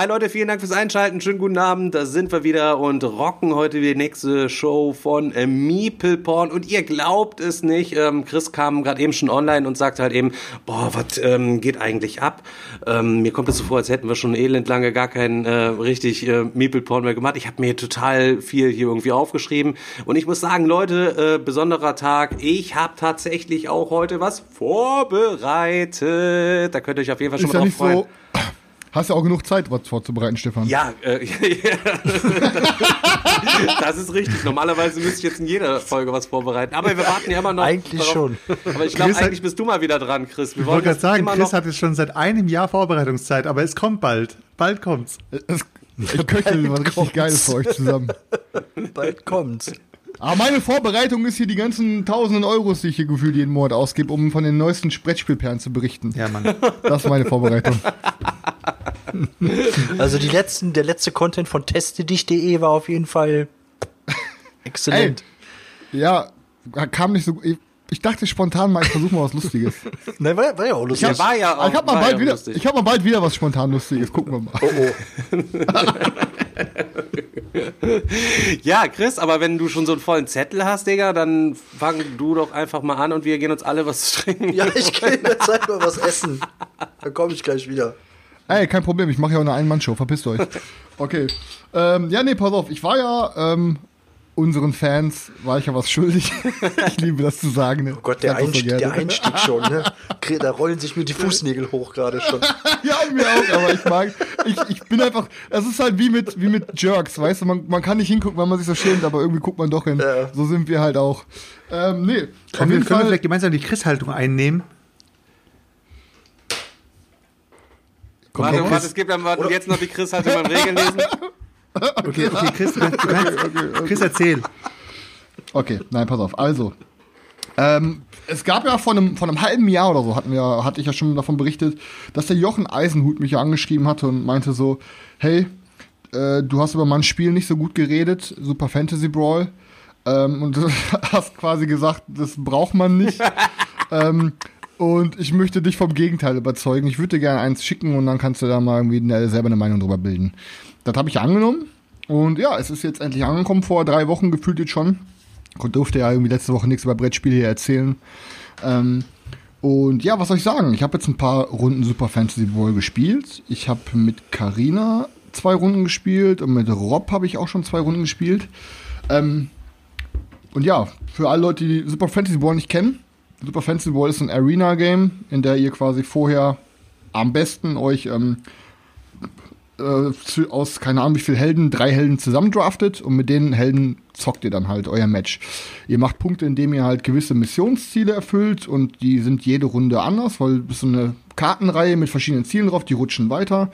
Hi Leute, vielen Dank fürs Einschalten. Schönen guten Abend. Da sind wir wieder und rocken heute die nächste Show von äh, Meeple Porn. Und ihr glaubt es nicht, ähm, Chris kam gerade eben schon online und sagte halt eben, boah, was ähm, geht eigentlich ab? Ähm, mir kommt es so vor, als hätten wir schon elend lange gar keinen äh, richtig äh, Meeple Porn mehr gemacht. Ich habe mir total viel hier irgendwie aufgeschrieben. Und ich muss sagen, Leute, äh, besonderer Tag. Ich habe tatsächlich auch heute was vorbereitet. Da könnt ihr euch auf jeden Fall schon Ist mal drauf freuen. so. Hast ja auch genug Zeit, was vorzubereiten, Stefan. Ja, äh, das ist richtig. Normalerweise müsste ich jetzt in jeder Folge was vorbereiten. Aber wir warten ja immer noch. Eigentlich schon. Aber ich glaube, hat- eigentlich bist du mal wieder dran, Chris. Wir Ich wollte gerade sagen, Chris hat jetzt schon seit einem Jahr Vorbereitungszeit, aber es kommt bald. Bald kommt's. Es, ich köchel was richtig Geiles für euch zusammen. Bald kommt's. Aber meine Vorbereitung ist hier die ganzen tausenden Euros, die ich hier gefühlt jeden Monat ausgebe, um von den neuesten Brettspielperlen zu berichten. Ja, Mann. Das ist meine Vorbereitung. Also die letzten, der letzte Content von testedich.de war auf jeden Fall exzellent. Ja, kam nicht so. Ich, ich dachte spontan mal, ich versuche mal was Lustiges. Nein, war, war ja auch lustig. Der war ja auch, ich hab mal bald ja wieder, lustig. ich hab mal bald wieder was spontan Lustiges. Gucken wir mal. oh, oh. Ja, Chris, aber wenn du schon so einen vollen Zettel hast, Digga, dann fang du doch einfach mal an und wir gehen uns alle was trinken. Ja, ich gehe in der Zeit mal was essen. Dann komme ich gleich wieder. Ey, kein Problem, ich mache ja auch eine Ein-Mann-Show, verpisst euch. Okay. Ähm, ja, nee, pass auf, ich war ja ähm, unseren Fans, war ich ja was schuldig. ich liebe das zu sagen. Ne? Oh Gott, der, das so der Einstieg schon, ne? Da rollen sich mir die Fußnägel hoch gerade schon. Ja, mir auch, aber ich mag, ich, ich bin einfach, es ist halt wie mit, wie mit Jerks, weißt du, man, man kann nicht hingucken, weil man sich so schämt, aber irgendwie guckt man doch hin. Ja. So sind wir halt auch. Ähm, nee, auf Können wir, jeden können wir Fall. vielleicht gemeinsam die Chris-Haltung einnehmen? Warte, Chris. warte, es gibt dann warte, jetzt noch die Chris halt beim Regeln lesen. Okay, okay, Chris, du kannst, Chris, erzähl. Okay, nein, pass auf. Also, ähm, es gab ja vor einem, vor einem halben Jahr oder so, hatten wir, hatte ich ja schon davon berichtet, dass der Jochen Eisenhut mich ja angeschrieben hatte und meinte so, hey, äh, du hast über mein Spiel nicht so gut geredet, Super Fantasy Brawl. Ähm, und du hast quasi gesagt, das braucht man nicht. ähm, und ich möchte dich vom Gegenteil überzeugen. Ich würde dir gerne eins schicken und dann kannst du da mal irgendwie selber eine Meinung drüber bilden. Das habe ich angenommen. Und ja, es ist jetzt endlich angekommen, vor drei Wochen gefühlt jetzt schon. Ich durfte ja irgendwie letzte Woche nichts über Brettspiele hier erzählen. Ähm, und ja, was soll ich sagen? Ich habe jetzt ein paar Runden Super Fantasy Brawl gespielt. Ich habe mit Karina zwei Runden gespielt und mit Rob habe ich auch schon zwei Runden gespielt. Ähm, und ja, für alle Leute, die Super Fantasy Brawl nicht kennen, Super Fantasy Brawl ist ein Arena-Game, in der ihr quasi vorher am besten euch ähm, äh, aus, keine Ahnung wie viel Helden, drei Helden zusammendraftet und mit den Helden zockt ihr dann halt euer Match. Ihr macht Punkte, indem ihr halt gewisse Missionsziele erfüllt und die sind jede Runde anders, weil es so eine Kartenreihe mit verschiedenen Zielen drauf, die rutschen weiter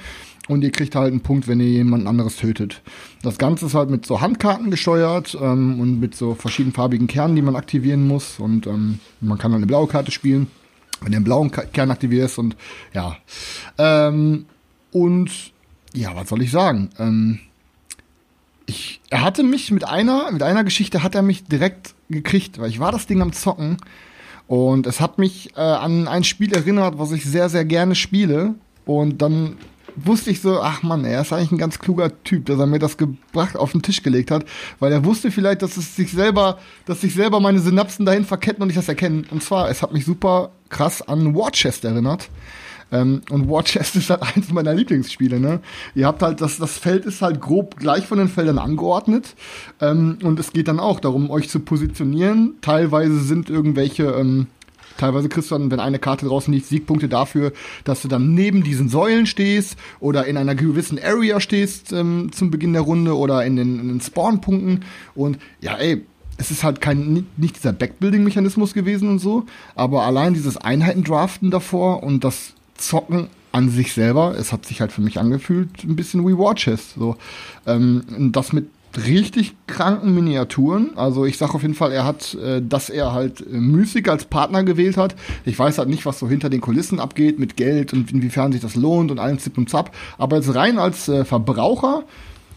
und ihr kriegt halt einen Punkt, wenn ihr jemand anderes tötet. Das Ganze ist halt mit so Handkarten gesteuert ähm, und mit so verschiedenfarbigen Kernen, die man aktivieren muss und ähm, man kann dann eine blaue Karte spielen, wenn ihr einen blauen Kern aktivierst und ja. Ähm, und ja, was soll ich sagen? Ähm, ich, er hatte mich mit einer, mit einer Geschichte hat er mich direkt gekriegt, weil ich war das Ding am Zocken und es hat mich äh, an ein Spiel erinnert, was ich sehr, sehr gerne spiele. Und dann wusste ich so, ach man, er ist eigentlich ein ganz kluger Typ, dass er mir das gebracht auf den Tisch gelegt hat, weil er wusste vielleicht, dass es sich selber, dass sich selber meine Synapsen dahin verketten und ich das erkenne. Und zwar, es hat mich super krass an War Chest erinnert. Ähm, und War Chest ist halt eins meiner Lieblingsspiele, ne? Ihr habt halt, das, das Feld ist halt grob gleich von den Feldern angeordnet. Ähm, und es geht dann auch darum, euch zu positionieren. Teilweise sind irgendwelche, ähm, teilweise kriegst du dann, wenn eine Karte draußen liegt, Siegpunkte dafür, dass du dann neben diesen Säulen stehst oder in einer gewissen Area stehst ähm, zum Beginn der Runde oder in den, in den Spawnpunkten. Und ja, ey, es ist halt kein, nicht- dieser Backbuilding-Mechanismus gewesen und so, aber allein dieses Einheitendraften davor und das Zocken an sich selber, es hat sich halt für mich angefühlt, ein bisschen wie Watches. So. Ähm, das mit richtig kranken Miniaturen. Also ich sage auf jeden Fall, er hat, äh, dass er halt äh, Mystic als Partner gewählt hat. Ich weiß halt nicht, was so hinter den Kulissen abgeht mit Geld und inwiefern sich das lohnt und allen Zip und Zap. Aber jetzt rein als äh, Verbraucher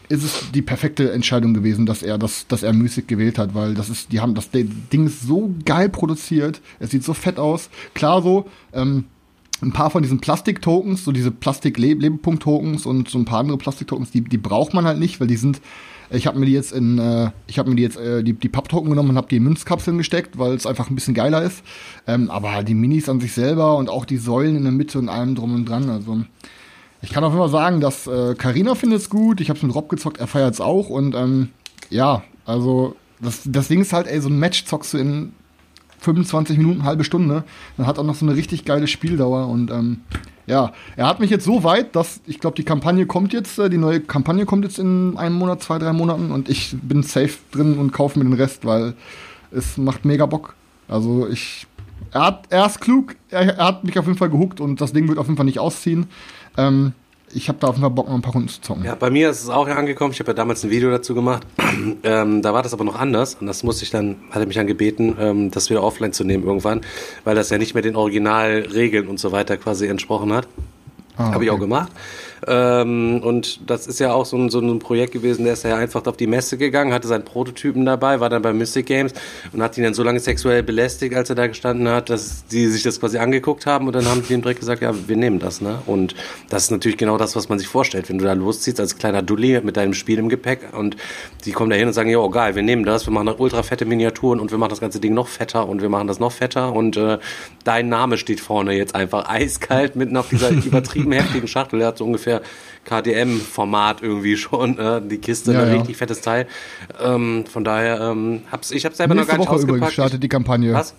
ist es die perfekte Entscheidung gewesen, dass er das, dass er Mystic gewählt hat, weil das ist, die haben das Ding ist so geil produziert, es sieht so fett aus. Klar so, ähm, ein paar von diesen Plastik-Tokens, so diese Plastik-Lebepunkt-Tokens und so ein paar andere Plastik-Tokens, die, die braucht man halt nicht, weil die sind ich habe mir die jetzt in, äh, ich habe mir die jetzt äh, die, die Papptoken genommen und habe die in Münzkapseln gesteckt, weil es einfach ein bisschen geiler ist. Ähm, aber die Minis an sich selber und auch die Säulen in der Mitte und allem drum und dran. Also ich kann auf jeden Fall sagen, dass äh, Carina findet es gut. Ich habe es mit Rob gezockt, er feiert es auch und ähm, ja, also das, das Ding ist halt, ey, so ein Match zockst du in 25 Minuten, halbe Stunde. Dann hat auch noch so eine richtig geile Spieldauer und ähm, ja, er hat mich jetzt so weit, dass ich glaube, die Kampagne kommt jetzt, äh, die neue Kampagne kommt jetzt in einem Monat, zwei, drei Monaten und ich bin safe drin und kaufe mir den Rest, weil es macht mega Bock. Also ich, er, hat, er ist klug, er, er hat mich auf jeden Fall gehuckt und das Ding wird auf jeden Fall nicht ausziehen. Ähm, ich habe da auf jeden Fall Bock, noch ein paar Runden zu zocken. Ja, bei mir ist es auch angekommen. Ich habe ja damals ein Video dazu gemacht. ähm, da war das aber noch anders. Und das musste ich dann, hat er mich dann gebeten, ähm, das wieder offline zu nehmen irgendwann, weil das ja nicht mehr den Originalregeln und so weiter quasi entsprochen hat. Ah, okay. Habe ich auch gemacht. Ähm, und das ist ja auch so ein, so ein Projekt gewesen, der ist ja einfach auf die Messe gegangen, hatte seinen Prototypen dabei, war dann bei Mystic Games und hat ihn dann so lange sexuell belästigt, als er da gestanden hat, dass die sich das quasi angeguckt haben und dann haben die ihm direkt gesagt, ja, wir nehmen das, ne? Und das ist natürlich genau das, was man sich vorstellt, wenn du da losziehst als kleiner Dulli mit deinem Spiel im Gepäck und die kommen da hin und sagen, ja, geil, wir nehmen das, wir machen ultra fette Miniaturen und wir machen das ganze Ding noch fetter und wir machen das noch fetter und äh, dein Name steht vorne jetzt einfach eiskalt mitten auf dieser übertrieben heftigen Schachtel, der hat so ungefähr ungefähr KDM-Format irgendwie schon, äh, die Kiste, ja, ein ja. richtig fettes Teil. Ähm, von daher, ähm, hab's, ich habe selber Nächste noch gar nicht Woche übrigens startet die Kampagne. Was?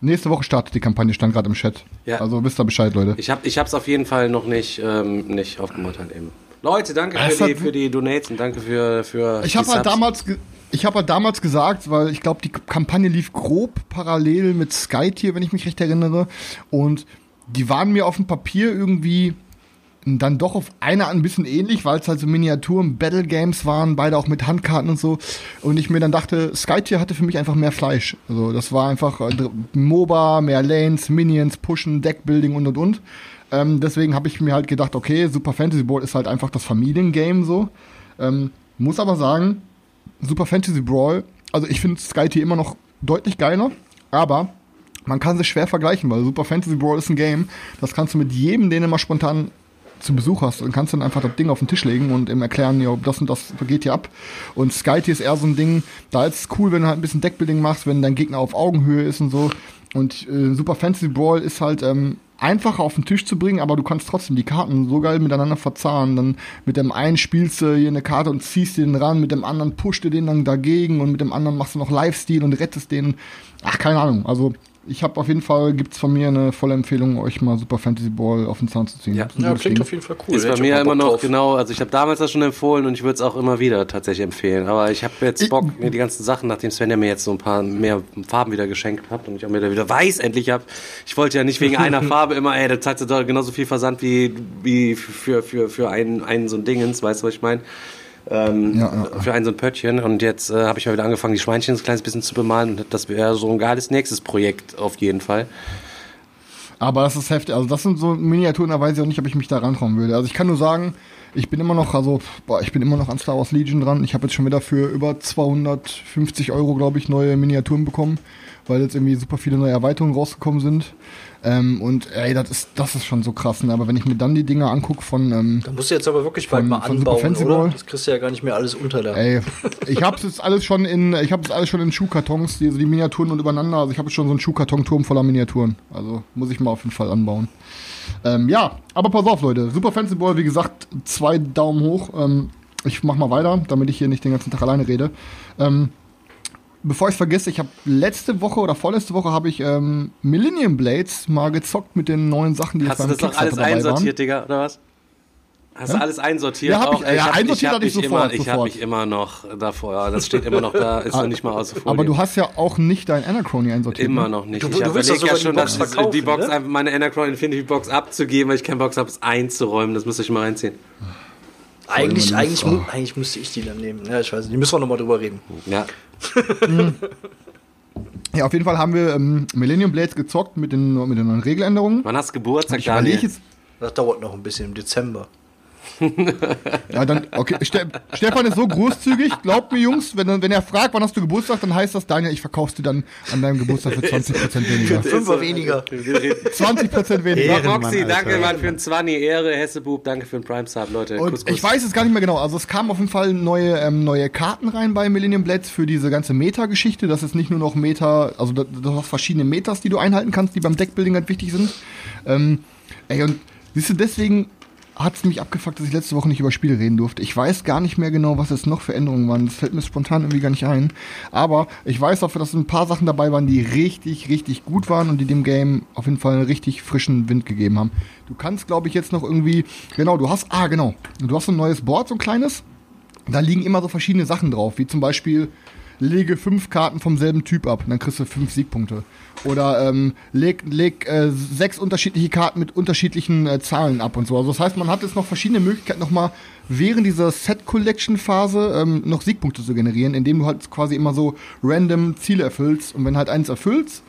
Nächste Woche startet die Kampagne, stand gerade im Chat. Ja. Also wisst ihr Bescheid, Leute. Ich habe ich hab's auf jeden Fall noch nicht, ähm, nicht aufgemacht halt eben. Leute, danke für die, für die Donates und danke für, für Ich habe halt damals ich habe halt damals gesagt, weil ich glaube, die Kampagne lief grob parallel mit Skytier, wenn ich mich recht erinnere. Und die waren mir auf dem Papier irgendwie dann doch auf eine ein bisschen ähnlich, weil es halt so Miniaturen, Battle Games waren, beide auch mit Handkarten und so. Und ich mir dann dachte, Skytier hatte für mich einfach mehr Fleisch. Also das war einfach äh, MOBA, mehr Lanes, Minions, Pushen, Deckbuilding und und und. Ähm, deswegen habe ich mir halt gedacht, okay, Super Fantasy Brawl ist halt einfach das Familiengame so. Ähm, muss aber sagen, Super Fantasy Brawl, also ich finde Skytier immer noch deutlich geiler, aber man kann sich schwer vergleichen, weil Super Fantasy Brawl ist ein Game, das kannst du mit jedem, den du mal spontan zu Besuch hast, dann kannst dann einfach das Ding auf den Tisch legen und ihm erklären, ja, das und das geht hier ab. Und Skyty ist eher so ein Ding, da ist es cool, wenn du halt ein bisschen Deckbuilding machst, wenn dein Gegner auf Augenhöhe ist und so. Und äh, Super Fantasy Brawl ist halt ähm, einfacher auf den Tisch zu bringen, aber du kannst trotzdem die Karten so geil miteinander verzahnen. Dann mit dem einen spielst du hier eine Karte und ziehst den ran, mit dem anderen pusht du den dann dagegen und mit dem anderen machst du noch Lifesteal und rettest den. Ach, keine Ahnung. Also ich habe auf jeden Fall, gibt es von mir eine volle Empfehlung, euch mal Super Fantasy Ball auf den Zahn zu ziehen. Ja, ja klingt auf jeden Fall cool. Ist bei mir immer noch drauf. genau, also ich habe damals das schon empfohlen und ich würde es auch immer wieder tatsächlich empfehlen. Aber ich habe jetzt Bock, ich, mir die ganzen Sachen, nachdem Sven ja mir jetzt so ein paar mehr Farben wieder geschenkt hat und ich auch mir da wieder weiß endlich habe. Ich wollte ja nicht wegen einer Farbe immer, ey, da zahlst du doch genauso viel Versand wie, wie für, für, für einen, einen so ein Dingens, weißt du, was ich meine? Ähm, ja, ja. für ein so ein Pöttchen. Und jetzt äh, habe ich mal wieder angefangen, die Schweinchen ein kleines bisschen zu bemalen. Und das wäre so ein geiles nächstes Projekt auf jeden Fall. Aber das ist heftig. Also das sind so Miniaturen, da weiß ich auch nicht, ob ich mich da rantrauen würde. Also ich kann nur sagen, ich bin immer noch, also boah, ich bin immer noch an Star Wars Legion dran. Ich habe jetzt schon wieder für über 250 Euro, glaube ich, neue Miniaturen bekommen, weil jetzt irgendwie super viele neue Erweiterungen rausgekommen sind. Ähm, und ey, das ist, das ist schon so krass. Ne? Aber wenn ich mir dann die Dinger angucke von. Ähm, da musst du jetzt aber wirklich bald mal anbauen, oder? Das kriegst du ja gar nicht mehr alles unter da. Ey, ich hab's jetzt alles schon in, ich hab's alles schon in Schuhkartons, die, also die Miniaturen und übereinander. Also ich habe schon so einen Schuhkartonturm voller Miniaturen. Also muss ich mal auf jeden Fall anbauen. Ähm, ja, aber pass auf, Leute. Super Fancy Ball, wie gesagt, zwei Daumen hoch. Ähm, ich mach mal weiter, damit ich hier nicht den ganzen Tag alleine rede. Ähm, bevor ich vergesse, ich habe letzte Woche oder vorletzte Woche habe ich ähm, Millennium Blades mal gezockt mit den neuen Sachen, die Hast jetzt beim du das noch alles einsortiert, Digga, oder was? Hast du alles einsortiert? Ja, hab ich- auch? ja, hab- einsortiert hab hatte ich mich sofort, Immer, ich habe mich immer noch davor. Das steht immer noch da, ist noch nicht mal aus. Aber du hast ja auch nicht dein Anachrony einsortiert. Immer ne? noch nicht. Du- ich du willst überlege doch ja sogar schon, die Box dass verkaufen, die Box ne? einfach meine Anacron Infinity Box abzugeben, weil ich keinen Bock habe, es einzuräumen. Das müsste ich mal reinziehen. Eigentlich, eigentlich, mu eigentlich müsste ich die dann nehmen. Ja, ich weiß nicht. Müssen wir nochmal drüber reden. Ja. Ja, auf jeden Fall haben wir ähm, Millennium Blades gezockt mit den, mit den neuen Regeländerungen. Wann hast du Geburtstag, Ich Daniel? jetzt, Das dauert noch ein bisschen im Dezember. Ja, dann, okay. Ste Stefan ist so großzügig, glaubt mir, Jungs, wenn, er- wenn er fragt, wann hast du Geburtstag, dann heißt das, Daniel, ich verkauf's dir dann an deinem Geburtstag für 20% weniger. Fünfer weniger. 20% weniger. Ehrenmann, Roxy, danke Alter. Mann für ein 20 Ehre, Hessebub, danke für den Prime Sub, Leute. Kuss, Kuss. ich weiß es gar nicht mehr genau. Also es kamen auf jeden Fall neue, ähm, neue Karten rein bei Millennium Blades für diese ganze Meta-Geschichte. Das ist nicht nur noch Meta, also du hast verschiedene Metas, die du einhalten kannst, die beim Deckbuilding halt wichtig sind. Ähm, ey, und siehst du, deswegen hat es mich abgefuckt, dass ich letzte Woche nicht über Spiele reden durfte. Ich weiß gar nicht mehr genau, was es noch für Änderungen waren. Das fällt mir spontan irgendwie gar nicht ein. Aber ich weiß auch, dass ein paar Sachen dabei waren, die richtig, richtig gut waren und die dem Game auf jeden Fall einen richtig frischen Wind gegeben haben. Du kannst, glaube ich, jetzt noch irgendwie, genau, du hast, ah, genau, du hast so ein neues Board, so ein kleines. Da liegen immer so verschiedene Sachen drauf, wie zum Beispiel lege fünf Karten vom selben Typ ab, dann kriegst du fünf Siegpunkte. Oder ähm, leg, leg äh, sechs unterschiedliche Karten mit unterschiedlichen äh, Zahlen ab und so. Also das heißt, man hat jetzt noch verschiedene Möglichkeiten, nochmal während dieser Set-Collection-Phase ähm, noch Siegpunkte zu generieren, indem du halt quasi immer so random Ziele erfüllst. Und wenn halt eins erfüllst,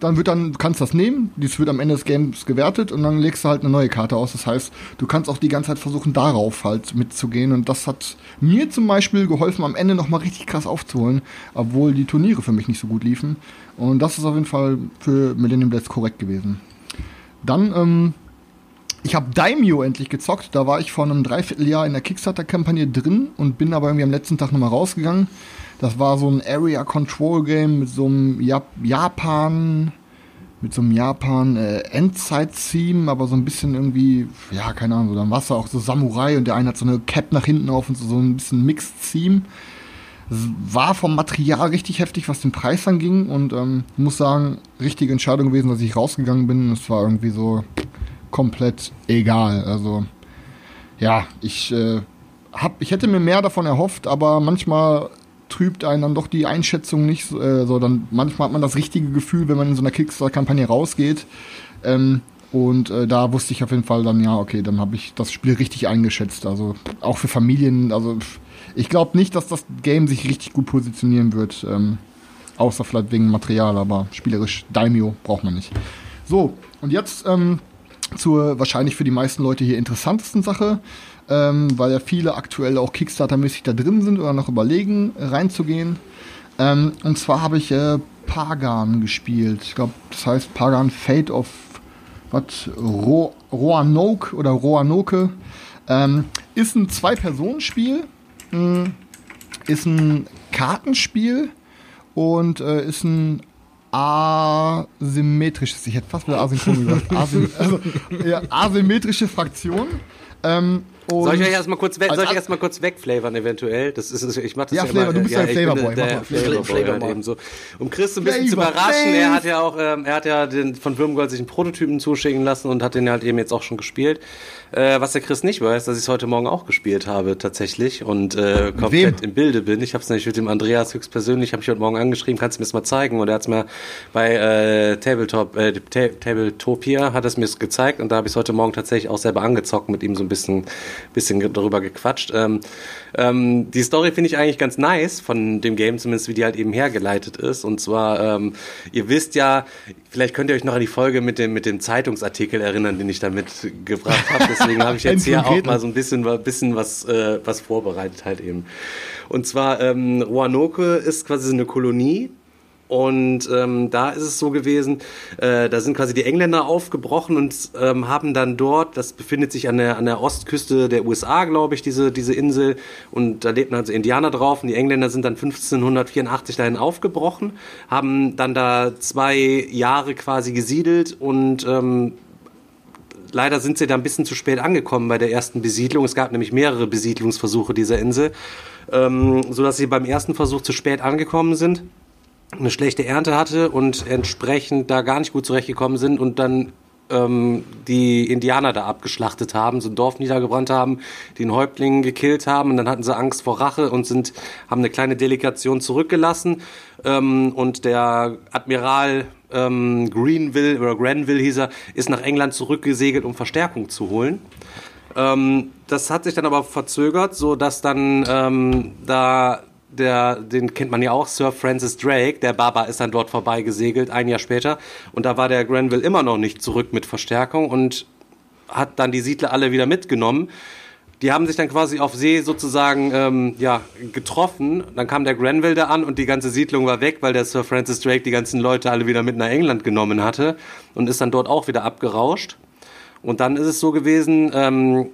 dann wird dann, du kannst das nehmen, dies wird am Ende des Games gewertet und dann legst du halt eine neue Karte aus. Das heißt, du kannst auch die ganze Zeit versuchen, darauf halt mitzugehen. Und das hat mir zum Beispiel geholfen, am Ende nochmal richtig krass aufzuholen, obwohl die Turniere für mich nicht so gut liefen. Und das ist auf jeden Fall für Millennium Blades korrekt gewesen. Dann, ähm, ich habe Daimyo endlich gezockt. Da war ich vor einem Dreivierteljahr in der Kickstarter-Kampagne drin und bin aber irgendwie am letzten Tag nochmal rausgegangen. Das war so ein Area Control Game mit so einem Jap Japan, mit so einem Japan äh, Endzeit-Theme, aber so ein bisschen irgendwie, ja, keine Ahnung, so, dann war es auch so Samurai und der eine hat so eine Cap nach hinten auf und so, so ein bisschen Mixed-Theme. War vom Material richtig heftig, was den Preis anging und ähm, muss sagen, richtige Entscheidung gewesen, dass ich rausgegangen bin. Es war irgendwie so komplett egal. Also ja, ich äh, hab, ich hätte mir mehr davon erhofft, aber manchmal trübt einen dann doch die Einschätzung nicht äh, so. Dann manchmal hat man das richtige Gefühl, wenn man in so einer Kickstarter-Kampagne rausgeht. Ähm, und äh, da wusste ich auf jeden Fall dann, ja, okay, dann habe ich das Spiel richtig eingeschätzt. Also auch für Familien, also ich glaube nicht, dass das Game sich richtig gut positionieren wird. Ähm, außer vielleicht wegen Material, aber spielerisch Daimyo braucht man nicht. So, und jetzt ähm, zur wahrscheinlich für die meisten Leute hier interessantesten Sache, ähm, weil ja viele aktuell auch Kickstarter-mäßig da drin sind oder noch überlegen, reinzugehen. Ähm, und zwar habe ich äh, Pagan gespielt. Ich glaube, das heißt Pagan Fate of was Ro Roanoke oder Roanoke. Ähm, ist ein Zwei-Personen-Spiel, mh, ist ein Kartenspiel und äh, ist ein asymmetrisches, ich hätte fast wieder asynchron gesagt, Asym also, ja, asymmetrische Fraktion. Ähm, und Soll ich euch erstmal kurz, weg, soll ich als- erstmal kurz wegflavern eventuell? Das ist, ich mach das Ja, ja, Flavor, immer, du bist ja, bin Flavorboy, Der. Flavorboy Flavor halt eben so. Um Chris ein bisschen zu Flavor, überraschen, er Flav. hat ja auch, ähm, er hat ja den, von Würmgold sich einen Prototypen zuschicken lassen und hat den halt eben jetzt auch schon gespielt. Äh, was der Chris nicht weiß, dass ich es heute Morgen auch gespielt habe tatsächlich und äh, komplett wem? im Bilde bin. Ich habe es nämlich mit dem Andreas höchstpersönlich, habe ich heute Morgen angeschrieben, kannst du mir das mal zeigen? Und er hat es mir bei äh, Tabletop, äh, Ta Tabletopia hat es mir gezeigt und da habe ich es heute Morgen tatsächlich auch selber angezockt mit ihm so ein bisschen, bisschen darüber gequatscht. Ähm, ähm, die Story finde ich eigentlich ganz nice von dem Game, zumindest wie die halt eben hergeleitet ist. Und zwar, ähm, ihr wisst ja, vielleicht könnt ihr euch noch an die Folge mit dem, mit dem Zeitungsartikel erinnern, den ich da mitgebracht habe. Deswegen habe ich jetzt hier auch mal so ein bisschen, bisschen was, äh, was vorbereitet halt eben. Und zwar, ähm, Roanoke ist quasi so eine Kolonie. Und ähm, da ist es so gewesen, äh, da sind quasi die Engländer aufgebrochen und ähm, haben dann dort, das befindet sich an der, an der Ostküste der USA, glaube ich, diese, diese Insel. Und da lebten also Indianer drauf. Und die Engländer sind dann 1584 dahin aufgebrochen, haben dann da zwei Jahre quasi gesiedelt und ähm, leider sind sie da ein bisschen zu spät angekommen bei der ersten Besiedlung. Es gab nämlich mehrere Besiedlungsversuche dieser Insel, ähm, sodass sie beim ersten Versuch zu spät angekommen sind, eine schlechte Ernte hatte und entsprechend da gar nicht gut zurechtgekommen sind und dann ähm, die Indianer da abgeschlachtet haben, so ein Dorf niedergebrannt haben, den Häuptling gekillt haben und dann hatten sie Angst vor Rache und sind, haben eine kleine Delegation zurückgelassen ähm, und der Admiral ähm, Greenville oder Granville hieß er, ist nach England zurückgesegelt, um Verstärkung zu holen. Ähm, das hat sich dann aber verzögert, so dass dann ähm, da der, den kennt man ja auch, Sir Francis Drake, der Baba ist dann dort vorbeigesegelt, ein Jahr später. Und da war der Granville immer noch nicht zurück mit Verstärkung und hat dann die Siedler alle wieder mitgenommen. Die haben sich dann quasi auf See sozusagen ähm, ja, getroffen. Dann kam der Granville da an und die ganze Siedlung war weg, weil der Sir Francis Drake die ganzen Leute alle wieder mit nach England genommen hatte und ist dann dort auch wieder abgerauscht. Und dann ist es so gewesen, ähm,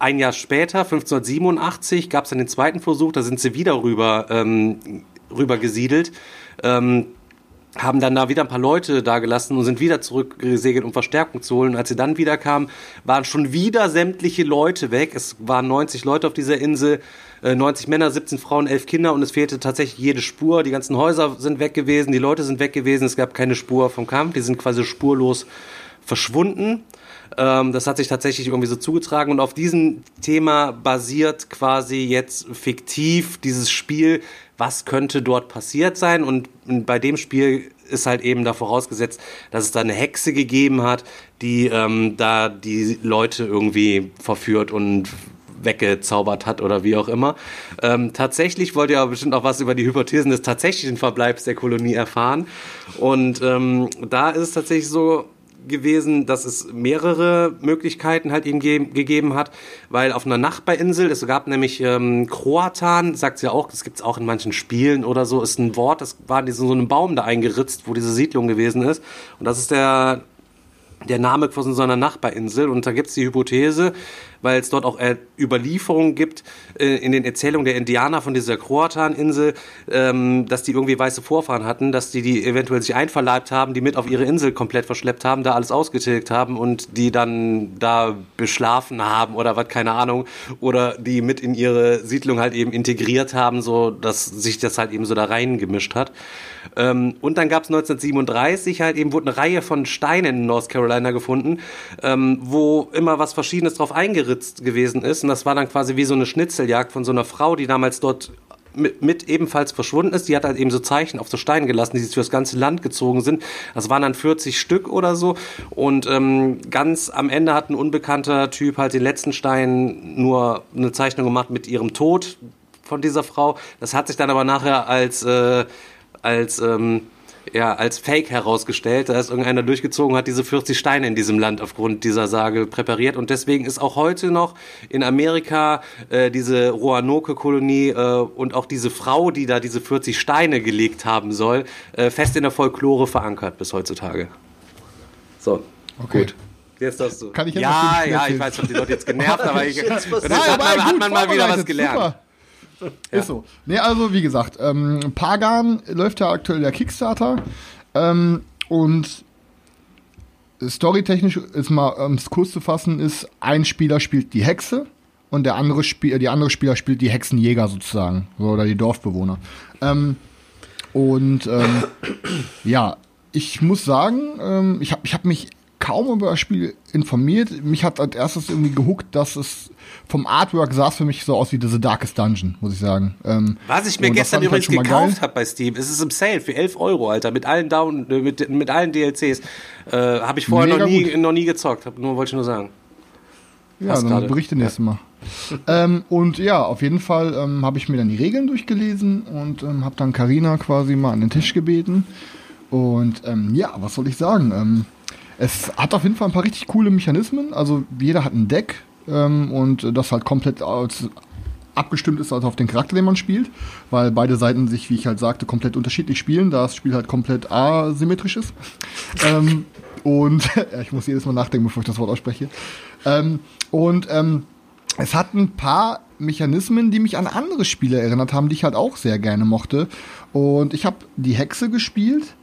ein Jahr später, 1587, gab es dann den zweiten Versuch, da sind sie wieder rüber, ähm, rüber gesiedelt. Ähm, haben dann da wieder ein paar Leute da gelassen und sind wieder zurückgesegelt, um Verstärkung zu holen. Und als sie dann wieder kamen, waren schon wieder sämtliche Leute weg. Es waren 90 Leute auf dieser Insel, äh, 90 Männer, 17 Frauen, 11 Kinder und es fehlte tatsächlich jede Spur. Die ganzen Häuser sind weg gewesen, die Leute sind weg gewesen, es gab keine Spur vom Kampf, die sind quasi spurlos verschwunden. Ähm, das hat sich tatsächlich irgendwie so zugetragen und auf diesem Thema basiert quasi jetzt fiktiv dieses Spiel, was könnte dort passiert sein und bei dem Spiel ist halt eben da vorausgesetzt, dass es da eine Hexe gegeben hat, die ähm, da die Leute irgendwie verführt und weggezaubert hat oder wie auch immer. Ähm, tatsächlich wollt ihr aber bestimmt auch was über die Hypothesen des tatsächlichen Verbleibs der Kolonie erfahren. Und ähm, da ist es tatsächlich so, gewesen, dass es mehrere Möglichkeiten halt ihm ge gegeben hat, weil auf einer Nachbarinsel, es gab nämlich ähm, Kroatan, sagt sie ja auch, das gibt's auch in manchen Spielen oder so, ist ein Wort, das war in so einem Baum da eingeritzt, wo diese Siedlung gewesen ist. Und das ist der der Name von so einer Nachbarinsel. Und da gibt's die Hypothese, weil es dort auch äh, Überlieferungen gibt äh, in den Erzählungen der Indianer von dieser Kroatan-Insel, ähm, dass die irgendwie weiße Vorfahren hatten, dass die die eventuell sich einverleibt haben, die mit auf ihre Insel komplett verschleppt haben, da alles ausgetilgt haben und die dann da beschlafen haben oder was, keine Ahnung, oder die mit in ihre Siedlung halt eben integriert haben, so dass sich das halt eben so da reingemischt hat. Ähm, und dann gab es 1937 halt eben, wurde eine Reihe von Steinen in North Carolina gefunden, ähm, wo immer was Verschiedenes drauf eingeritzt gewesen ist. Und das war dann quasi wie so eine Schnitzeljagd von so einer Frau, die damals dort mit, mit ebenfalls verschwunden ist. Die hat halt eben so Zeichen auf so Steinen gelassen, die für das ganze Land gezogen sind. Das waren dann 40 Stück oder so. Und ähm, ganz am Ende hat ein unbekannter Typ halt den letzten Stein nur eine Zeichnung gemacht mit ihrem Tod von dieser Frau. Das hat sich dann aber nachher als äh, als ähm, ja, als Fake herausgestellt. Da ist irgendeiner durchgezogen, hat diese 40 Steine in diesem Land aufgrund dieser Sage präpariert. Und deswegen ist auch heute noch in Amerika äh, diese Roanoke-Kolonie äh, und auch diese Frau, die da diese 40 Steine gelegt haben soll, äh, fest in der Folklore verankert bis heutzutage. So, Okay. gut. Jetzt darfst du. Kann ich jetzt ja, ja, ich weiß, ich die Leute jetzt genervt, aber ich, das Nein, hat, aber man, hat gut man mal wieder was gelernt. Super. Ist so. Nee, also wie gesagt, ähm, Pagan läuft ja aktuell der Kickstarter. Ähm, und storytechnisch ist mal, um es kurz zu fassen, ist, ein Spieler spielt die Hexe und der andere Spiel, die andere Spieler spielt die Hexenjäger sozusagen. So, Oder die Dorfbewohner. Ähm, und ähm, ja, ich muss sagen, ähm, ich habe ich hab mich kaum über das Spiel informiert. Mich hat als erstes irgendwie gehuckt, dass es vom Artwork sah es für mich so aus wie The Darkest Dungeon, muss ich sagen. Ähm, Was ich mir gestern halt übrigens mal gekauft habe bei Steam, es ist im Sale für 11 Euro, Alter, mit allen Down, äh, mit, mit allen DLCs. Äh, habe ich vorher Mega noch nie, gut. noch nie gezockt, hab, nur wollte ich nur sagen. Ja, Passt dann gerade. berichte nächstes Mal. ähm, und ja, auf jeden Fall ähm, habe ich mir dann die Regeln durchgelesen und ähm, habe dann Karina quasi mal an den Tisch gebeten. Und ähm, ja, was soll ich sagen? Es hat auf jeden Fall ein paar richtig coole Mechanismen. Also jeder hat ein Deck ähm, und das halt komplett als abgestimmt ist also auf den Charakter, den man spielt, weil beide Seiten sich, wie ich halt sagte, komplett unterschiedlich spielen, da das Spiel halt komplett asymmetrisch ist. ähm, und ich muss jedes Mal nachdenken, bevor ich das Wort ausspreche. Ähm, und ähm, es hat ein paar Mechanismen, die mich an andere Spiele erinnert haben, die ich halt auch sehr gerne mochte. Und ich habe die Hexe gespielt.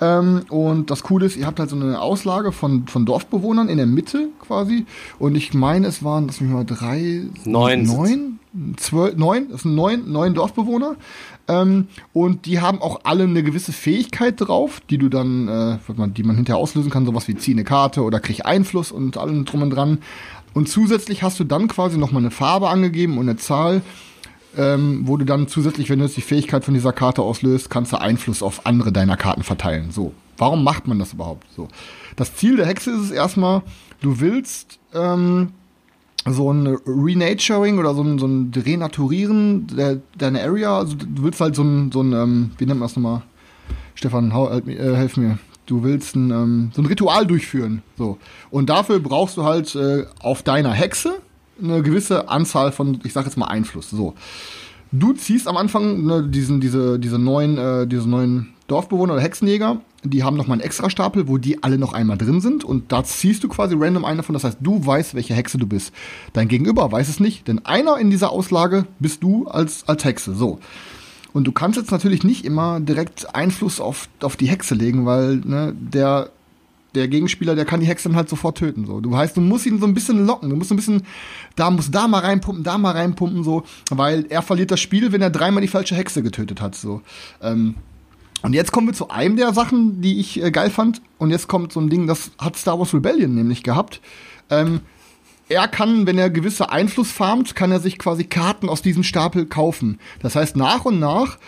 Ähm, und das Coole ist, ihr habt halt so eine Auslage von, von Dorfbewohnern in der Mitte quasi. Und ich meine, es waren, lass mich mal drei, Neun neun, zwölf, neun, das sind neun, neun Dorfbewohner. Ähm, und die haben auch alle eine gewisse Fähigkeit drauf, die du dann, äh, die man hinterher auslösen kann, sowas wie zieh eine Karte oder krieg Einfluss und allem drum und dran. Und zusätzlich hast du dann quasi nochmal eine Farbe angegeben und eine Zahl, ähm, wo du dann zusätzlich, wenn du jetzt die Fähigkeit von dieser Karte auslöst, kannst du Einfluss auf andere deiner Karten verteilen. So. Warum macht man das überhaupt so? Das Ziel der Hexe ist es erstmal, du willst ähm, so ein Renaturing oder so ein, so ein Renaturieren der, deiner Area. Also du willst halt so ein, so ein ähm, wie nennt man das nochmal? Stefan, hau, äh, helf mir. Du willst ein, ähm, so ein Ritual durchführen. So. Und dafür brauchst du halt äh, auf deiner Hexe eine gewisse Anzahl von, ich sag jetzt mal Einfluss. So. Du ziehst am Anfang ne, diesen, diese, diese neuen, äh, diese neuen Dorfbewohner oder Hexenjäger, die haben nochmal einen extra Stapel, wo die alle noch einmal drin sind und da ziehst du quasi random eine davon. Das heißt, du weißt, welche Hexe du bist. Dein Gegenüber weiß es nicht, denn einer in dieser Auslage bist du als, als Hexe. So. Und du kannst jetzt natürlich nicht immer direkt Einfluss auf, auf die Hexe legen, weil ne, der der Gegenspieler, der kann die Hexe dann halt sofort töten. So. Du heißt, du musst ihn so ein bisschen locken. Du musst ein bisschen, da muss da mal reinpumpen, da mal reinpumpen, so, weil er verliert das Spiel, wenn er dreimal die falsche Hexe getötet hat. So. Ähm, und jetzt kommen wir zu einem der Sachen, die ich äh, geil fand. Und jetzt kommt so ein Ding, das hat Star Wars Rebellion nämlich gehabt. Ähm, er kann, wenn er gewisse Einfluss farmt, kann er sich quasi Karten aus diesem Stapel kaufen. Das heißt, nach und nach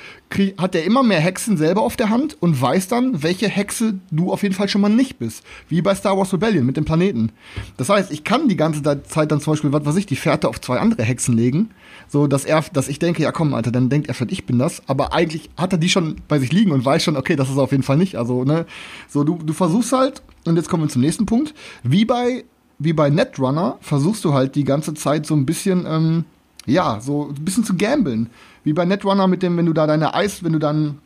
hat er immer mehr Hexen selber auf der Hand und weiß dann, welche Hexe du auf jeden Fall schon mal nicht bist. Wie bei Star Wars Rebellion mit dem Planeten. Das heißt, ich kann die ganze Zeit dann zum Beispiel, was weiß ich, die Fährte auf zwei andere Hexen legen. So, dass er, dass ich denke, ja komm, Alter, dann denkt er vielleicht, ich bin das. Aber eigentlich hat er die schon bei sich liegen und weiß schon, okay, das ist auf jeden Fall nicht. Also, ne, so, du, du versuchst halt, und jetzt kommen wir zum nächsten Punkt, wie bei wie bei Netrunner versuchst du halt die ganze Zeit so ein bisschen, ähm, ja, so ein bisschen zu gambeln. Wie bei Netrunner mit dem, wenn du da deine Eis, wenn du dann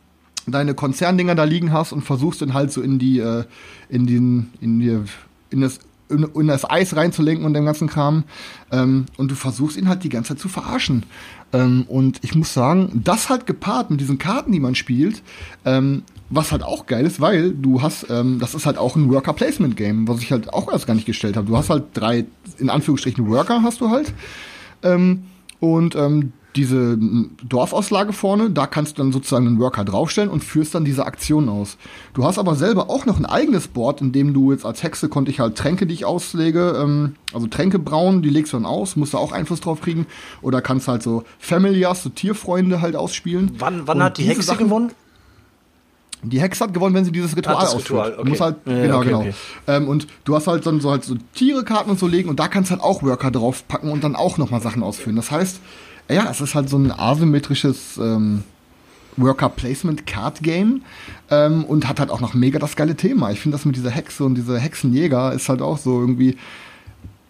deine Konzerndinger da liegen hast und versuchst dann halt so in die, äh, in den, in die, in das in, in das Eis reinzulenken und dem ganzen Kram. Ähm, und du versuchst ihn halt die ganze Zeit zu verarschen. Ähm, und ich muss sagen, das halt gepaart mit diesen Karten, die man spielt, ähm, was halt auch geil ist, weil du hast, ähm, das ist halt auch ein Worker-Placement-Game, was ich halt auch erst gar nicht gestellt habe. Du hast halt drei, in Anführungsstrichen, Worker hast du halt. Ähm, und ähm, diese Dorfauslage vorne, da kannst du dann sozusagen einen Worker draufstellen und führst dann diese Aktion aus. Du hast aber selber auch noch ein eigenes Board, in dem du jetzt als Hexe konnte ich halt Tränke, die ich auslege, ähm, also Tränke brauen, die legst du dann aus, musst du auch Einfluss drauf kriegen. Oder kannst halt so Familias, so Tierfreunde halt ausspielen. Wann, wann hat die Hexe Sachen, gewonnen? Die Hexe hat gewonnen, wenn sie dieses Ritual ah, das ausführt. Ritual, okay. Du halt, ja, genau, okay, genau. Okay. Ähm, und du hast halt dann so halt so Tierekarten und so legen und da kannst du halt auch Worker draufpacken und dann auch nochmal Sachen ausführen. Das heißt, ja, es ist halt so ein asymmetrisches ähm, Worker Placement Card Game ähm, und hat halt auch noch mega das geile Thema. Ich finde das mit dieser Hexe und dieser Hexenjäger ist halt auch so irgendwie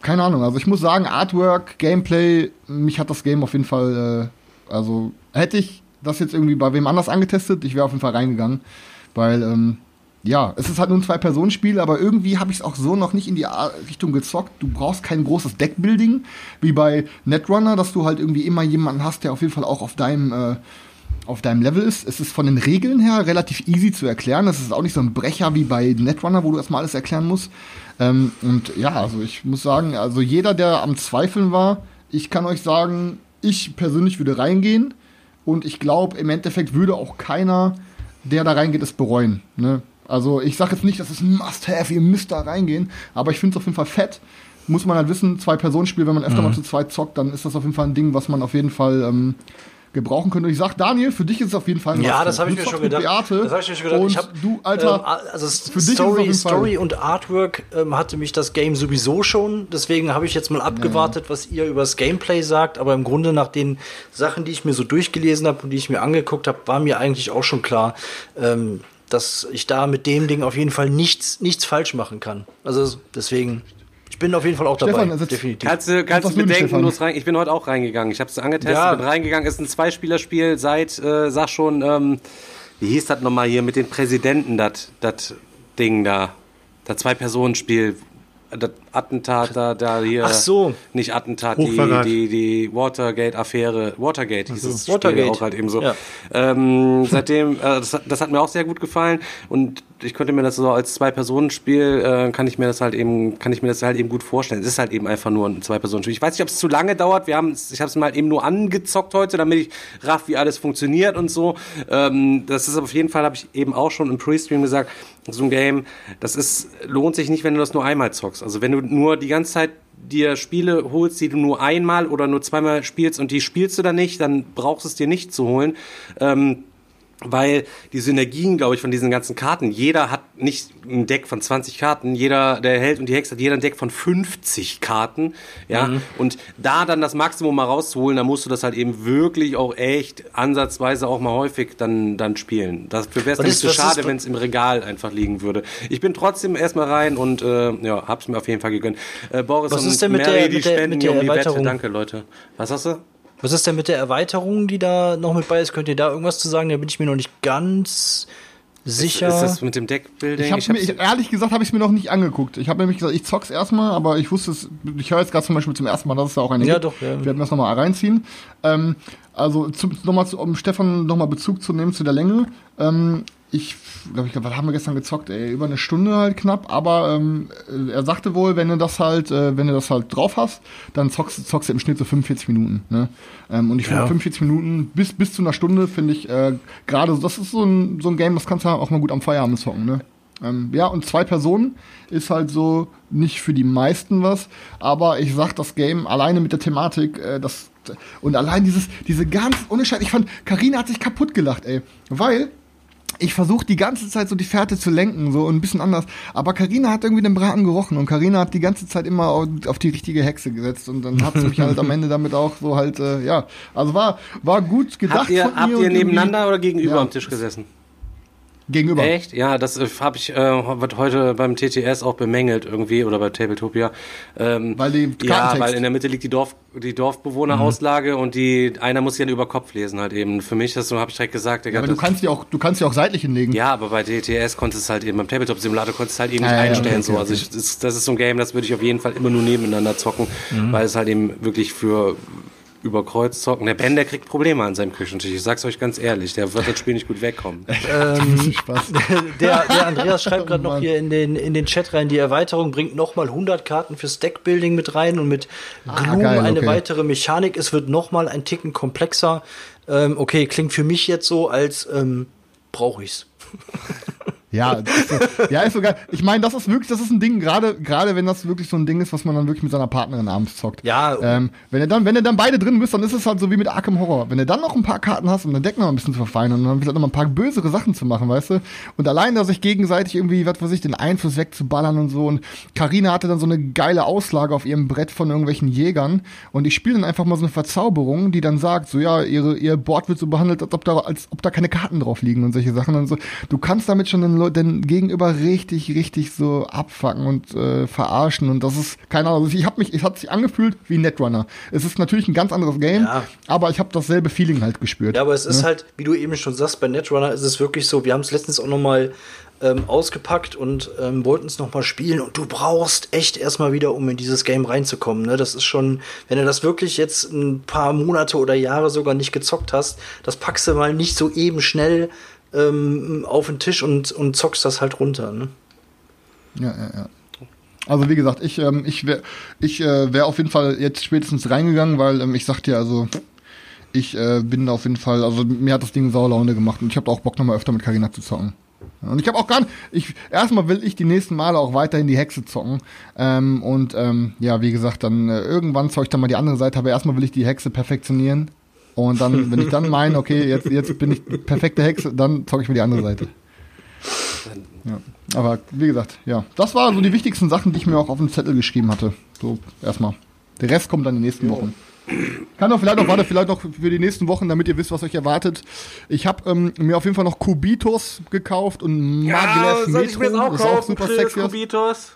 keine Ahnung. Also ich muss sagen, Artwork, Gameplay, mich hat das Game auf jeden Fall, äh, also hätte ich das jetzt irgendwie bei wem anders angetestet, ich wäre auf jeden Fall reingegangen, weil ähm, ja, es ist halt nur ein Zwei-Personen-Spiel, aber irgendwie habe ich es auch so noch nicht in die Richtung gezockt. Du brauchst kein großes Deckbuilding, wie bei Netrunner, dass du halt irgendwie immer jemanden hast, der auf jeden Fall auch auf deinem, äh, auf deinem Level ist. Es ist von den Regeln her relativ easy zu erklären. Das ist auch nicht so ein Brecher wie bei Netrunner, wo du erstmal alles erklären musst. Ähm, und ja, also ich muss sagen, also jeder, der am Zweifeln war, ich kann euch sagen, ich persönlich würde reingehen. Und ich glaube, im Endeffekt würde auch keiner, der da reingeht, es bereuen. Ne? Also ich sage jetzt nicht, dass es ein Must-Have, ihr müsst da reingehen, aber ich finde es auf jeden Fall fett. Muss man halt wissen, Zwei-Personen-Spiel, wenn man öfter mhm. mal zu zweit zockt, dann ist das auf jeden Fall ein Ding, was man auf jeden Fall ähm, gebrauchen könnte. Und ich sag, Daniel, für dich ist es auf jeden Fall ein Ja, das habe ich mir schon gedacht. Das habe ich mir schon gedacht. Ich hab, du, Alter, ähm, also Story, Story und Artwork ähm, hatte mich das Game sowieso schon. Deswegen habe ich jetzt mal abgewartet, ja. was ihr über das Gameplay sagt. Aber im Grunde nach den Sachen, die ich mir so durchgelesen habe und die ich mir angeguckt habe, war mir eigentlich auch schon klar, ähm, dass ich da mit dem Ding auf jeden Fall nichts, nichts falsch machen kann. Also deswegen, ich bin auf jeden Fall auch dabei. Stefan, also definitiv. Kannst du, kannst du bedenkenlos rein. Ich bin heute auch reingegangen. Ich habe es angetestet, ja. bin reingegangen. Ist ein Zweispielerspiel seit, äh, sag schon, ähm, wie hieß das nochmal hier mit den Präsidenten, das Ding da. Das Zwei-Personen-Spiel, das Attentat da, da hier. Ach so. Nicht Attentat, die, die, die Watergate-Affäre. Watergate hieß es. Watergate. auch halt eben so. Ja. Ähm, seitdem, äh, das, das, hat mir auch sehr gut gefallen. Und ich könnte mir das so als Zwei-Personen-Spiel, äh, kann ich mir das halt eben, kann ich mir das halt eben gut vorstellen. Es ist halt eben einfach nur ein Zwei-Personen-Spiel. Ich weiß nicht, ob es zu lange dauert. Wir haben, ich habe es mal eben nur angezockt heute, damit ich raff, wie alles funktioniert und so. Ähm, das ist auf jeden Fall, habe ich eben auch schon im Pre-Stream gesagt, so ein Game, das ist lohnt sich nicht, wenn du das nur einmal zockst. Also wenn du nur die ganze Zeit dir Spiele holst, die du nur einmal oder nur zweimal spielst und die spielst du dann nicht, dann brauchst du es dir nicht zu holen. Ähm, weil die Synergien, glaube ich, von diesen ganzen Karten, jeder hat nicht ein Deck von 20 Karten, jeder, der Held und die Hexe hat jeder ein Deck von 50 Karten, ja, mhm. und da dann das Maximum mal rauszuholen, da musst du das halt eben wirklich auch echt ansatzweise auch mal häufig dann, dann spielen. Dafür wäre es nicht so schade, wenn es im Regal einfach liegen würde. Ich bin trotzdem erstmal rein und, äh, ja, hab's mir auf jeden Fall gegönnt. Äh, Boris Was und ist denn mit Mary, der, die mit der, spenden mit der um die Wette. Danke, Leute. Was hast du? Was ist denn mit der Erweiterung, die da noch mit bei ist? Könnt ihr da irgendwas zu sagen? Da bin ich mir noch nicht ganz sicher. Ist, ist das mit dem Deckbuilding? Ich habe mir, ich, ehrlich gesagt, habe ich mir noch nicht angeguckt. Ich habe nämlich gesagt, ich zock's erstmal, aber ich wusste es, ich höre jetzt gerade zum Beispiel zum ersten Mal, dass es da auch eine Ja, gibt. doch, ja. Wir werden das nochmal reinziehen. Ähm, also, nochmal, zu, um Stefan nochmal Bezug zu nehmen zu der Länge. Ähm, ich glaube, ich, was haben wir gestern gezockt? Ey, über eine Stunde halt knapp, aber ähm, er sagte wohl, wenn du das halt, äh, wenn du das halt drauf hast, dann zockst, zockst du im Schnitt so 45 Minuten. Ne? Ähm, und ich finde Ja. 45 Minuten bis bis zu einer Stunde finde ich äh, gerade, so- das ist so ein, so ein Game, das kannst du auch mal gut am Feierabend zocken. Ne? Ähm, ja, und zwei Personen ist halt so nicht für die meisten was, aber ich sag, das Game alleine mit der Thematik, äh, das und allein dieses, diese ganz Unscheid, ich fand, Karina hat sich kaputt gelacht, ey, weil ich versuche die ganze Zeit so die Fährte zu lenken, so ein bisschen anders. Aber Karina hat irgendwie den Braten gerochen und Karina hat die ganze Zeit immer auf, auf die richtige Hexe gesetzt und dann hat sie mich halt am Ende damit auch so halt, äh, ja. Also war, war gut gedacht Habt ihr, habt ihr nebeneinander oder gegenüber Ja. am Tisch gesessen? Gegenüber. Echt? Ja, das äh, habe ich äh, wird heute beim TTS auch bemängelt irgendwie oder bei Tabletopia. Ähm, Weil die ja, weil in der Mitte liegt die Dorf die Dorfbewohnerauslage und die einer muss ja über Kopf lesen halt eben. Für mich das habe ich direkt gesagt, Digga, Ja, aber du kannst die auch, du kannst die auch seitlich hinlegen. ja, aber bei DTS konntest du es halt eben, beim Tabletop-Simulator konntest du es halt eben nicht ja, ja, einstellen. okay, so. okay, Also ich, das, das ist so ein Game, das würde ich auf jeden Fall immer nur nebeneinander zocken, Mhm. weil es halt eben wirklich für über Kreuz zocken. Der Ben, der kriegt Probleme an seinem Küchentisch. Ich sag's euch ganz ehrlich, der wird das Spiel nicht gut wegkommen. Ähm, Spaß. Der, der Andreas schreibt gerade noch hier in den, in den Chat rein, die Erweiterung bringt nochmal 100 Karten fürs Deckbuilding mit rein und mit Gloom geil, eine okay. weitere Mechanik. Es wird nochmal ein Ticken komplexer. Ähm, okay, klingt für mich jetzt so, als ähm, brauche ich's. Ja, ist ja, ist so geil. Ich meine, das ist wirklich, das ist ein Ding, gerade, gerade wenn das wirklich so ein Ding ist, was man dann wirklich mit seiner Partnerin abends zockt. Ja. Ähm, wenn ihr dann, wenn ihr dann beide drin bist, dann ist es halt so wie mit Arkham Horror. Wenn ihr dann noch ein paar Karten hast, um dein Deck noch ein bisschen zu verfeinern und dann vielleicht noch mal ein paar bösere Sachen zu machen, weißt du? Und allein, dass sich gegenseitig irgendwie, was weiß ich, den Einfluss wegzuballern und so. Und Karina hatte dann so eine geile Auslage auf ihrem Brett von irgendwelchen Jägern. Und ich spiele dann einfach mal so eine Verzauberung, die dann sagt, so ja, ihre, ihr Board wird so behandelt, als ob da, als ob da keine Karten drauf liegen und solche Sachen. Und so. Du kannst damit schon den, Gegenüber richtig, richtig so abfacken und äh, verarschen. Und das ist, keine Ahnung, also ich habe mich, es hat sich angefühlt wie Netrunner. Es ist natürlich ein ganz anderes Game, Ja. aber ich habe dasselbe Feeling halt gespürt. Ja, aber es ist halt, wie du eben schon sagst, bei Netrunner ist es wirklich so, wir haben es letztens auch noch mal ähm, ausgepackt und ähm, wollten es noch mal spielen und du brauchst echt erstmal wieder, um in dieses Game reinzukommen. Ne? Das ist schon, wenn du das wirklich jetzt ein paar Monate oder Jahre sogar nicht gezockt hast, das packst du mal nicht so eben schnell ähm, auf den Tisch und, und zockst das halt runter. Ne? Ja, ja, ja. Also wie gesagt, ich, ähm, ich wäre ich, äh, wär auf jeden Fall jetzt spätestens reingegangen, weil ähm, ich sagte ja, also ich äh, bin auf jeden Fall, also mir hat das Ding Saulaune gemacht und ich habe auch Bock nochmal öfter mit Karina zu zocken. Und ich habe auch gar nicht, ich, erstmal will ich die nächsten Male auch weiterhin die Hexe zocken. Ähm, und ähm, ja, wie gesagt, dann äh, irgendwann ich dann mal die andere Seite, aber erstmal will ich die Hexe perfektionieren. Und dann, wenn ich dann meine, okay, jetzt, jetzt bin ich perfekte Hexe, dann zocke ich mir die andere Seite. Ja. Aber wie gesagt, ja. Das waren so die wichtigsten Sachen, die ich mir auch auf den Zettel geschrieben hatte. So, erstmal. Der Rest kommt dann in den nächsten Wochen. Kann doch vielleicht noch, warte, vielleicht noch für die nächsten Wochen, damit ihr wisst, was euch erwartet. Ich habe ähm, mir auf jeden Fall noch Kubitos gekauft und Maglev Metro. das ist auch super sexy. Kubitos?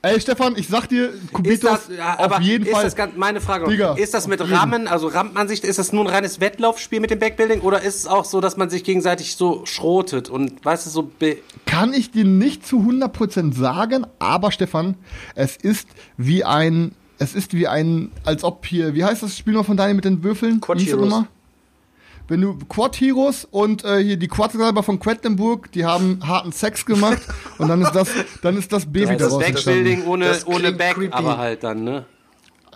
Ey, Stefan, ich sag dir, Kubitos das, ja, aber auf jeden ist Fall. das ganz, meine Frage, noch, Digga, ist das mit. Rammen, also rammt man sich, ist das nur ein reines Wettlaufspiel mit dem Backbuilding oder ist es auch so, dass man sich gegenseitig so schrotet und weißt du, so be Kann ich dir nicht zu 100% sagen, aber Stefan, es ist wie ein, es ist wie ein, als ob hier, wie heißt das Spiel noch von Daniel mit den Würfeln? Quad Heroes. Wenn du Quad Heroes und äh, hier die Quadzalber von Quedlinburg, die haben harten Sex gemacht und dann ist das, dann ist das Baby Das daraus entstanden. Backbuilding ohne, Das ohne Back, creepy. aber halt dann, ne?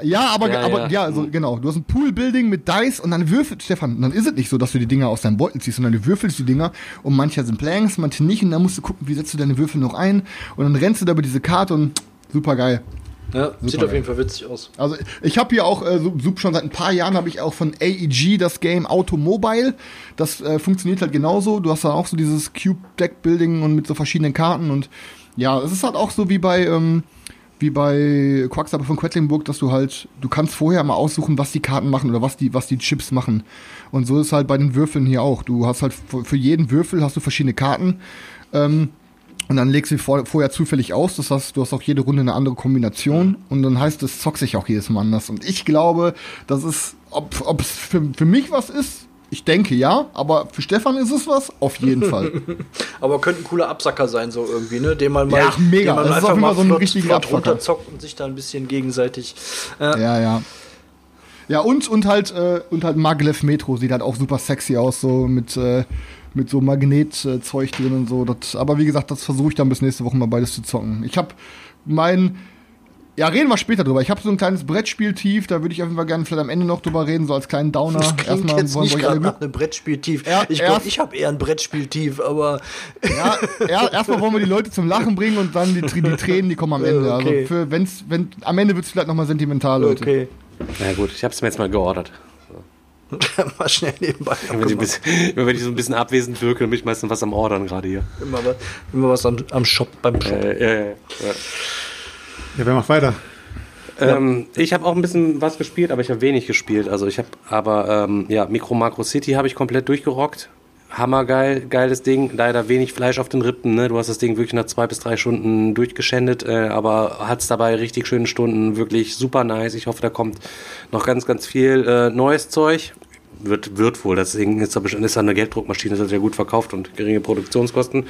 Ja, aber Ja, aber ja. ja, also genau. Du hast ein Poolbuilding mit Dice und dann würfelt Stefan. Dann ist es nicht so, dass du die Dinger aus deinem Beutel ziehst, sondern du würfelst die Dinger und manche sind Blanks, manche nicht und dann musst du gucken, wie setzt du deine Würfel noch ein und dann rennst du da über diese Karte und super geil. Ja, sieht auf jeden Fall witzig aus. Also ich habe hier auch äh, so schon seit ein paar Jahren habe ich auch von AEG das Game Automobile. Das äh, funktioniert halt genauso. Du hast da auch so dieses Cube Deck Building und mit so verschiedenen Karten und ja, es ist halt auch so wie bei ähm, wie bei Quacksalber von Quedlinburg, dass du halt du kannst vorher mal aussuchen, was die Karten machen oder was die was die Chips machen. Und so ist halt bei den Würfeln hier auch. Du hast halt für für jeden Würfel hast du verschiedene Karten. Ähm, und dann legst du sie vor, vorher zufällig aus. Das heißt, du hast auch jede Runde eine andere Kombination. Und dann heißt es, zock sich auch jedes Mal anders. Und ich glaube, das ist, ob es für, für mich was ist, ich denke ja. Aber für Stefan ist es was, auf jeden Fall. Aber könnte ein cooler Absacker sein, so irgendwie, ne? Den man mal, Ja, mega. den man Das ist einfach jeden mal so ein flott, richtiger flott runterzockt und sich da ein bisschen gegenseitig. ja, ja. Ja, und, und halt, äh, und halt Maglev Metro sieht halt auch super sexy aus, so mit, äh, mit so Magnetzeug drin und so. Das, aber wie gesagt, das versuche ich dann bis nächste Woche mal beides zu zocken. Ich habe mein, ja, reden wir später drüber. Ich habe so ein kleines Brettspiel tief, da würde ich auf jeden Fall gerne vielleicht am Ende noch drüber reden, so als kleinen Downer. Das klingt jetzt wollen nicht gerade nach einem Brettspieltief. Ja, ich glaube, ich habe eher ein Brettspieltief, aber Ja, ja, erstmal wollen wir die Leute zum Lachen bringen und dann die, die Tränen, die kommen am Ende. Äh, okay. Also für, wenn's, wenn, am Ende wird es vielleicht nochmal sentimental, Leute. okay. Na gut, ich hab's mir jetzt mal geordert. mal schnell nebenbei. Wenn ich, ein abgemacht. bisschen, immer wenn ich so ein bisschen abwesend wirke, dann bin ich meistens was am Ordern gerade hier. Immer, was- immer was am, am Shop, beim Shop. Äh, ja, ja, ja. Ja, wer macht weiter? Ähm, ich habe auch ein bisschen was gespielt, aber ich habe wenig gespielt. Also ich habe, aber ähm, ja, Micro Macro City habe ich komplett durchgerockt. Hammergeil, geiles Ding. Leider wenig Fleisch auf den Rippen. Ne? Du hast das Ding wirklich nach zwei bis drei Stunden durchgeschändet, äh, aber hat's dabei richtig schöne Stunden. Wirklich super nice. Ich hoffe, da kommt noch ganz, ganz viel äh, neues Zeug. Wird, wird wohl. Ding ist da ist da eine Gelddruckmaschine, das ist ja gut verkauft und geringe Produktionskosten.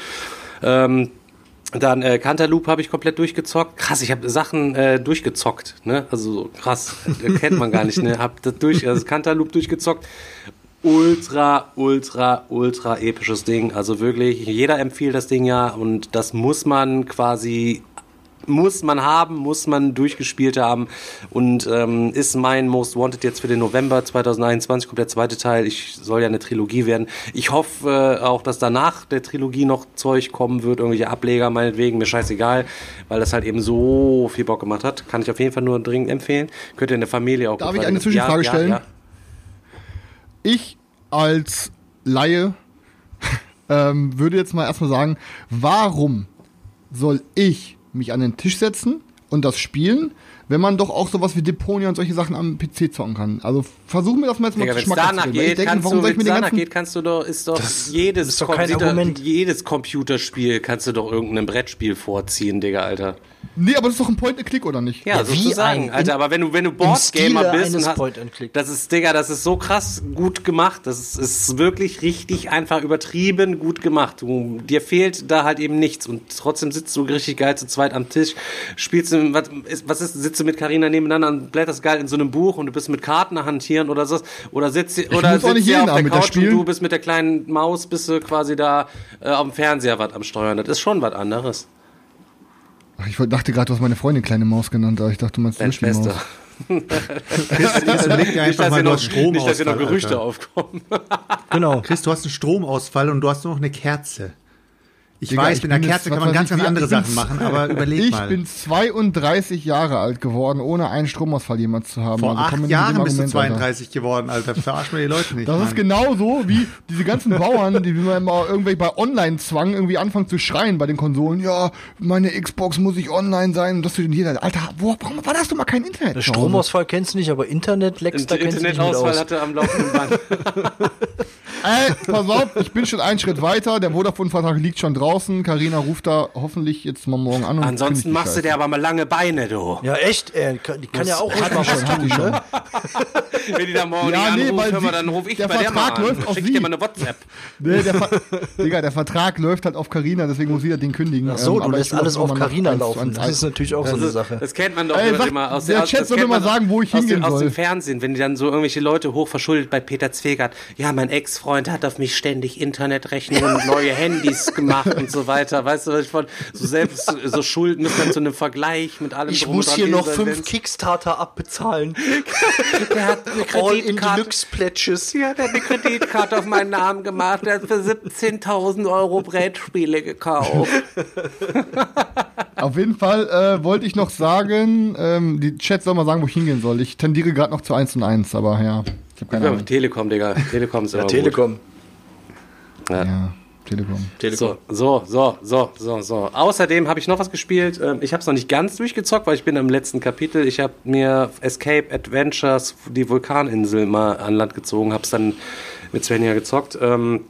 Ähm, dann äh, Cantaloupe habe ich komplett durchgezockt. Krass, ich habe Sachen äh, durchgezockt, ne? Also so krass, äh, kennt man gar nicht, ne? Hab das durch, also Cantaloupe durchgezockt. Ultra, ultra, ultra episches Ding. Also wirklich, jeder empfiehlt das Ding ja und das muss man quasi muss man haben, muss man durchgespielt haben und ähm, ist mein Most Wanted jetzt für den November 2021, kommt der zweite Teil. Ich soll ja eine Trilogie werden. Ich hoffe äh, auch, dass danach der Trilogie noch Zeug kommen wird, irgendwelche Ableger meinetwegen, mir scheißegal, weil das halt eben so viel Bock gemacht hat. Kann ich auf jeden Fall nur dringend empfehlen. Könnt ihr in der Familie auch Darf ich eine Zwischenfrage ja, stellen? Ja, ja. Ich als Laie ähm, würde jetzt mal erstmal sagen, warum soll ich mich an den Tisch setzen und das spielen, wenn man doch auch sowas wie Deponia und solche Sachen am PC zocken kann? Also versuchen wir das mal jetzt mal Digga, wenn es schmackhaft danach zu geht, denke, kannst warum du, soll ich mir wenn's den danach ganzen geht, kannst du doch, ist doch Das jedes, ist doch kein Computer- Argument. jedes Computerspiel kannst du doch irgendeinem Brettspiel vorziehen, Digga, Alter. Nee, aber das ist doch ein Point-and-Click, oder nicht? Ja, Ja, wie sozusagen, ein- Alter, aber wenn du, wenn du Boardgamer bist und hast, Point-and-Click. das ist, Digga, das ist so krass gut gemacht, das ist, ist wirklich richtig einfach übertrieben gut gemacht. Du, dir fehlt da halt eben nichts und trotzdem sitzt du richtig geil zu zweit am Tisch, spielst du, was ist, was ist sitzt du mit Carina nebeneinander und blätterst geil in so einem Buch und du bist mit Karten hantieren oder so, oder sitzt, oder sitzt jeden auf der Abend mit der Couch und du bist mit der kleinen Maus, bist du quasi da äh, auf dem Fernseher was am Steuern. Das ist schon was anderes. Ach, ich dachte gerade, du hast meine Freundin kleine Maus genannt, aber ich dachte, du meinst Deine. Schwester. Chris, Chris einfach mal, hier noch, Stromausfall. nicht, dass hier noch Gerüchte Alter. aufkommen. Genau. Chris, du hast einen Stromausfall und du hast nur noch eine Kerze. Ich Digga, weiß, ich mit einer Kerze kann man ganz, ganz ich, andere ich Sachen machen, aber überleg Ich mal. bin 32 Jahre alt geworden, ohne einen Stromausfall jemals zu haben. Vor Also acht Jahren bist du Argument, Alter. 32 geworden, Alter. Verarsch mir die Leute nicht. Das Mann. ist genauso wie diese ganzen Bauern, die immer immer irgendwie bei Online-Zwang irgendwie anfangen zu schreien bei den Konsolen. Ja, meine Xbox muss ich online sein. Und das für jeder. Alter, wo, warum, wann hast du mal kein Internet? Der? Stromausfall kennst du nicht, aber Internet leckst da kennst du nicht Internetausfall aus. hatte am laufenden Band. Ey, pass auf, ich bin schon einen Schritt weiter. Der Vodafone-Vertrag liegt schon draußen. Karina ruft da hoffentlich jetzt mal morgen an. Und Ansonsten machst du dir aber mal lange Beine, du. Ja, echt? Ey, die kann ja auch ruhig mal was tun, ne? Wenn die da morgen Ja, nee, anruft, weil hör mal, sie- dann ruf ich der bei der mal Vertrag an. läuft auf Schick ich dir sie. mal eine WhatsApp. Nee, der, Ver Digga, der Vertrag läuft halt auf Karina, deswegen muss sie das Ding kündigen. Ach so, Ähm, du aber lässt ich alles auf zu laufen. Das ist natürlich auch so eine Sache. Das kennt man doch Ey, sag- immer aus der aus- Chat soll mir mal sagen, wo ich hingehen dem, Aus soll. dem Fernsehen, wenn die dann so irgendwelche Leute hochverschuldet bei Peter Zwegert, ja, mein Ex-Freund hat auf mich ständig Internetrechnungen und neue Handys gemacht und so weiter. Weißt du, was ich von so selbst so Schulden ist dann zu einem Vergleich mit allem Ich muss hier noch fünf Kickstarter abbezahlen. Der hat eine Kreditkarte. Ja, der hat eine Kreditkarte auf meinen Namen gemacht. Der hat für 17.000 Euro Brettspiele gekauft. Auf jeden Fall äh, wollte ich noch sagen, ähm, die Chat soll mal sagen, wo ich hingehen soll. Ich tendiere gerade noch zu 1 und 1, aber ja, ich habe keine Ja, Ahnung. Telekom, Digga. Telekom ist Ja, Telekom. Gut. Ja. Ja, Telekom. Telekom. So, so, so, so, so. Außerdem habe ich noch was gespielt. Ähm, Ich habe es noch nicht ganz durchgezockt, weil ich bin im letzten Kapitel. Ich habe mir Escape Adventures, die Vulkaninsel, mal an Land gezogen, habe es dann mit Svenja gezockt. Ähm,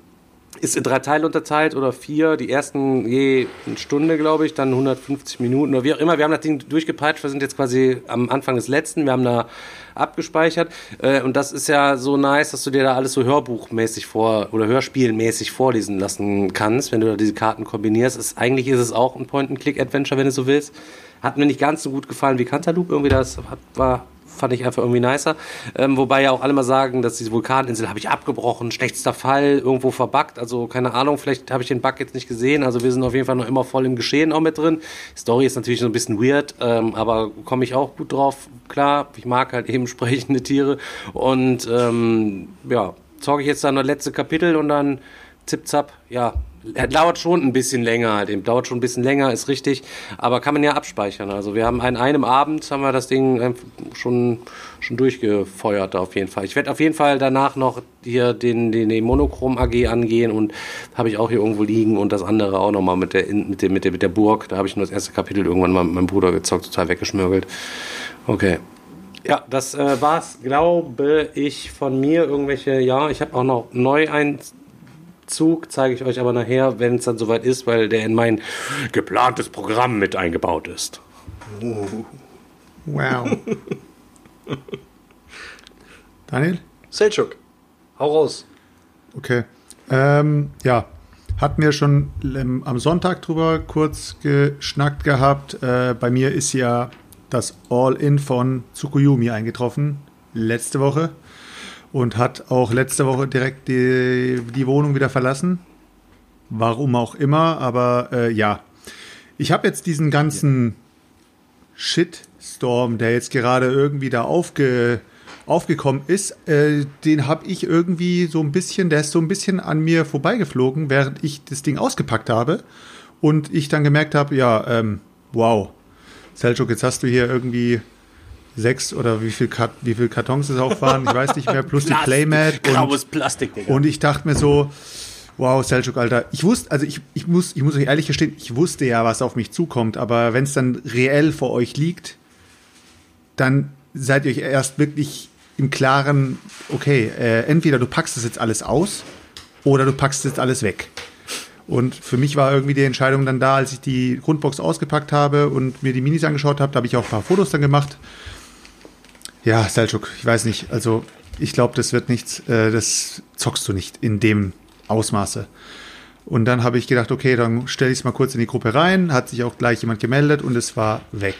ist in drei Teile unterteilt oder vier. Die ersten je eine Stunde, glaube ich, dann 150 Minuten oder wie auch immer. Wir haben das Ding durchgepeitscht. Wir sind jetzt quasi am Anfang des letzten. Wir haben da abgespeichert. Äh, und das ist ja so nice, dass du dir da alles so hörbuchmäßig vor oder hörspielmäßig vorlesen lassen kannst, wenn du da diese Karten kombinierst. Ist, eigentlich ist es auch ein Point-and-Click-Adventure, wenn du so willst. Hat mir nicht ganz so gut gefallen wie Cantaloupe. Irgendwie das hat, war fand ich einfach irgendwie nicer. Ähm, wobei ja auch alle mal sagen, dass diese Vulkaninsel habe ich abgebrochen, schlechtester Fall, irgendwo verbuggt. Also keine Ahnung, vielleicht habe ich den Bug jetzt nicht gesehen. Also wir sind auf jeden Fall noch immer voll im Geschehen auch mit drin. Die Story ist natürlich so ein bisschen weird, ähm, aber komme ich auch gut drauf klar. Ich mag halt eben sprechende Tiere. Und ähm, ja, zocke ich jetzt dann das letzte Kapitel und dann zip zap, ja, dauert schon ein bisschen länger eben. Dauert schon ein bisschen länger, ist richtig. Aber kann man ja abspeichern. Also wir haben an einem Abend haben wir das Ding ähm, schon, schon durchgefeuert auf jeden Fall. Ich werde auf jeden Fall danach noch hier den, den, den Monochrom AG angehen und habe ich auch hier irgendwo liegen und das andere auch nochmal mit der, mit der, mit der, mit der Burg. Da habe ich nur das erste Kapitel irgendwann mal mit meinem Bruder gezockt, total weggeschmürgelt. Okay. Ja, das äh, war's, glaube ich, von mir. Irgendwelche, ja, ich habe auch noch neu ein Zug, zeige ich euch aber nachher, wenn es dann soweit ist, weil der in mein geplantes Programm mit eingebaut ist. Wow. Daniel? Selchuk. Hau raus. Okay. Ähm, ja, hatten wir schon ähm, am Sonntag drüber kurz geschnackt gehabt. Äh, bei mir ist ja das All-In von Tsukuyomi eingetroffen, letzte Woche. Und hat auch letzte Woche direkt die, die Wohnung wieder verlassen. Warum auch immer, aber äh, ja. Ich habe jetzt diesen ganzen Shitstorm, der jetzt gerade irgendwie da aufge, aufgekommen ist, äh, den habe ich irgendwie so ein bisschen, der ist so ein bisschen an mir vorbeigeflogen, während ich das Ding ausgepackt habe. Und ich dann gemerkt habe, ja, ähm, wow, Selchuk, jetzt hast du hier irgendwie sechs oder wie viel, Kat wie viel Kartons es auch waren, ich weiß nicht mehr, plus die Playmat. Und, Graues Plastik, Digga. und ich dachte mir so, wow, Selchuk, Alter, ich wusste, also ich, ich, muss, ich muss euch ehrlich gestehen, ich wusste ja, was auf mich zukommt, aber wenn es dann reell vor euch liegt, dann seid ihr euch erst wirklich im Klaren, okay, äh, entweder du packst das jetzt alles aus oder du packst jetzt alles weg. Und für mich war irgendwie die Entscheidung dann da, als ich die Grundbox ausgepackt habe und mir die Minis angeschaut habe, da habe ich auch ein paar Fotos dann gemacht. Ja, Selchuk, ich weiß nicht, also ich glaube, das wird nichts, äh, das zockst du nicht in dem Ausmaße. Und dann habe ich gedacht, okay, dann stelle ich es mal kurz in die Gruppe rein, hat sich auch gleich jemand gemeldet und es war weg.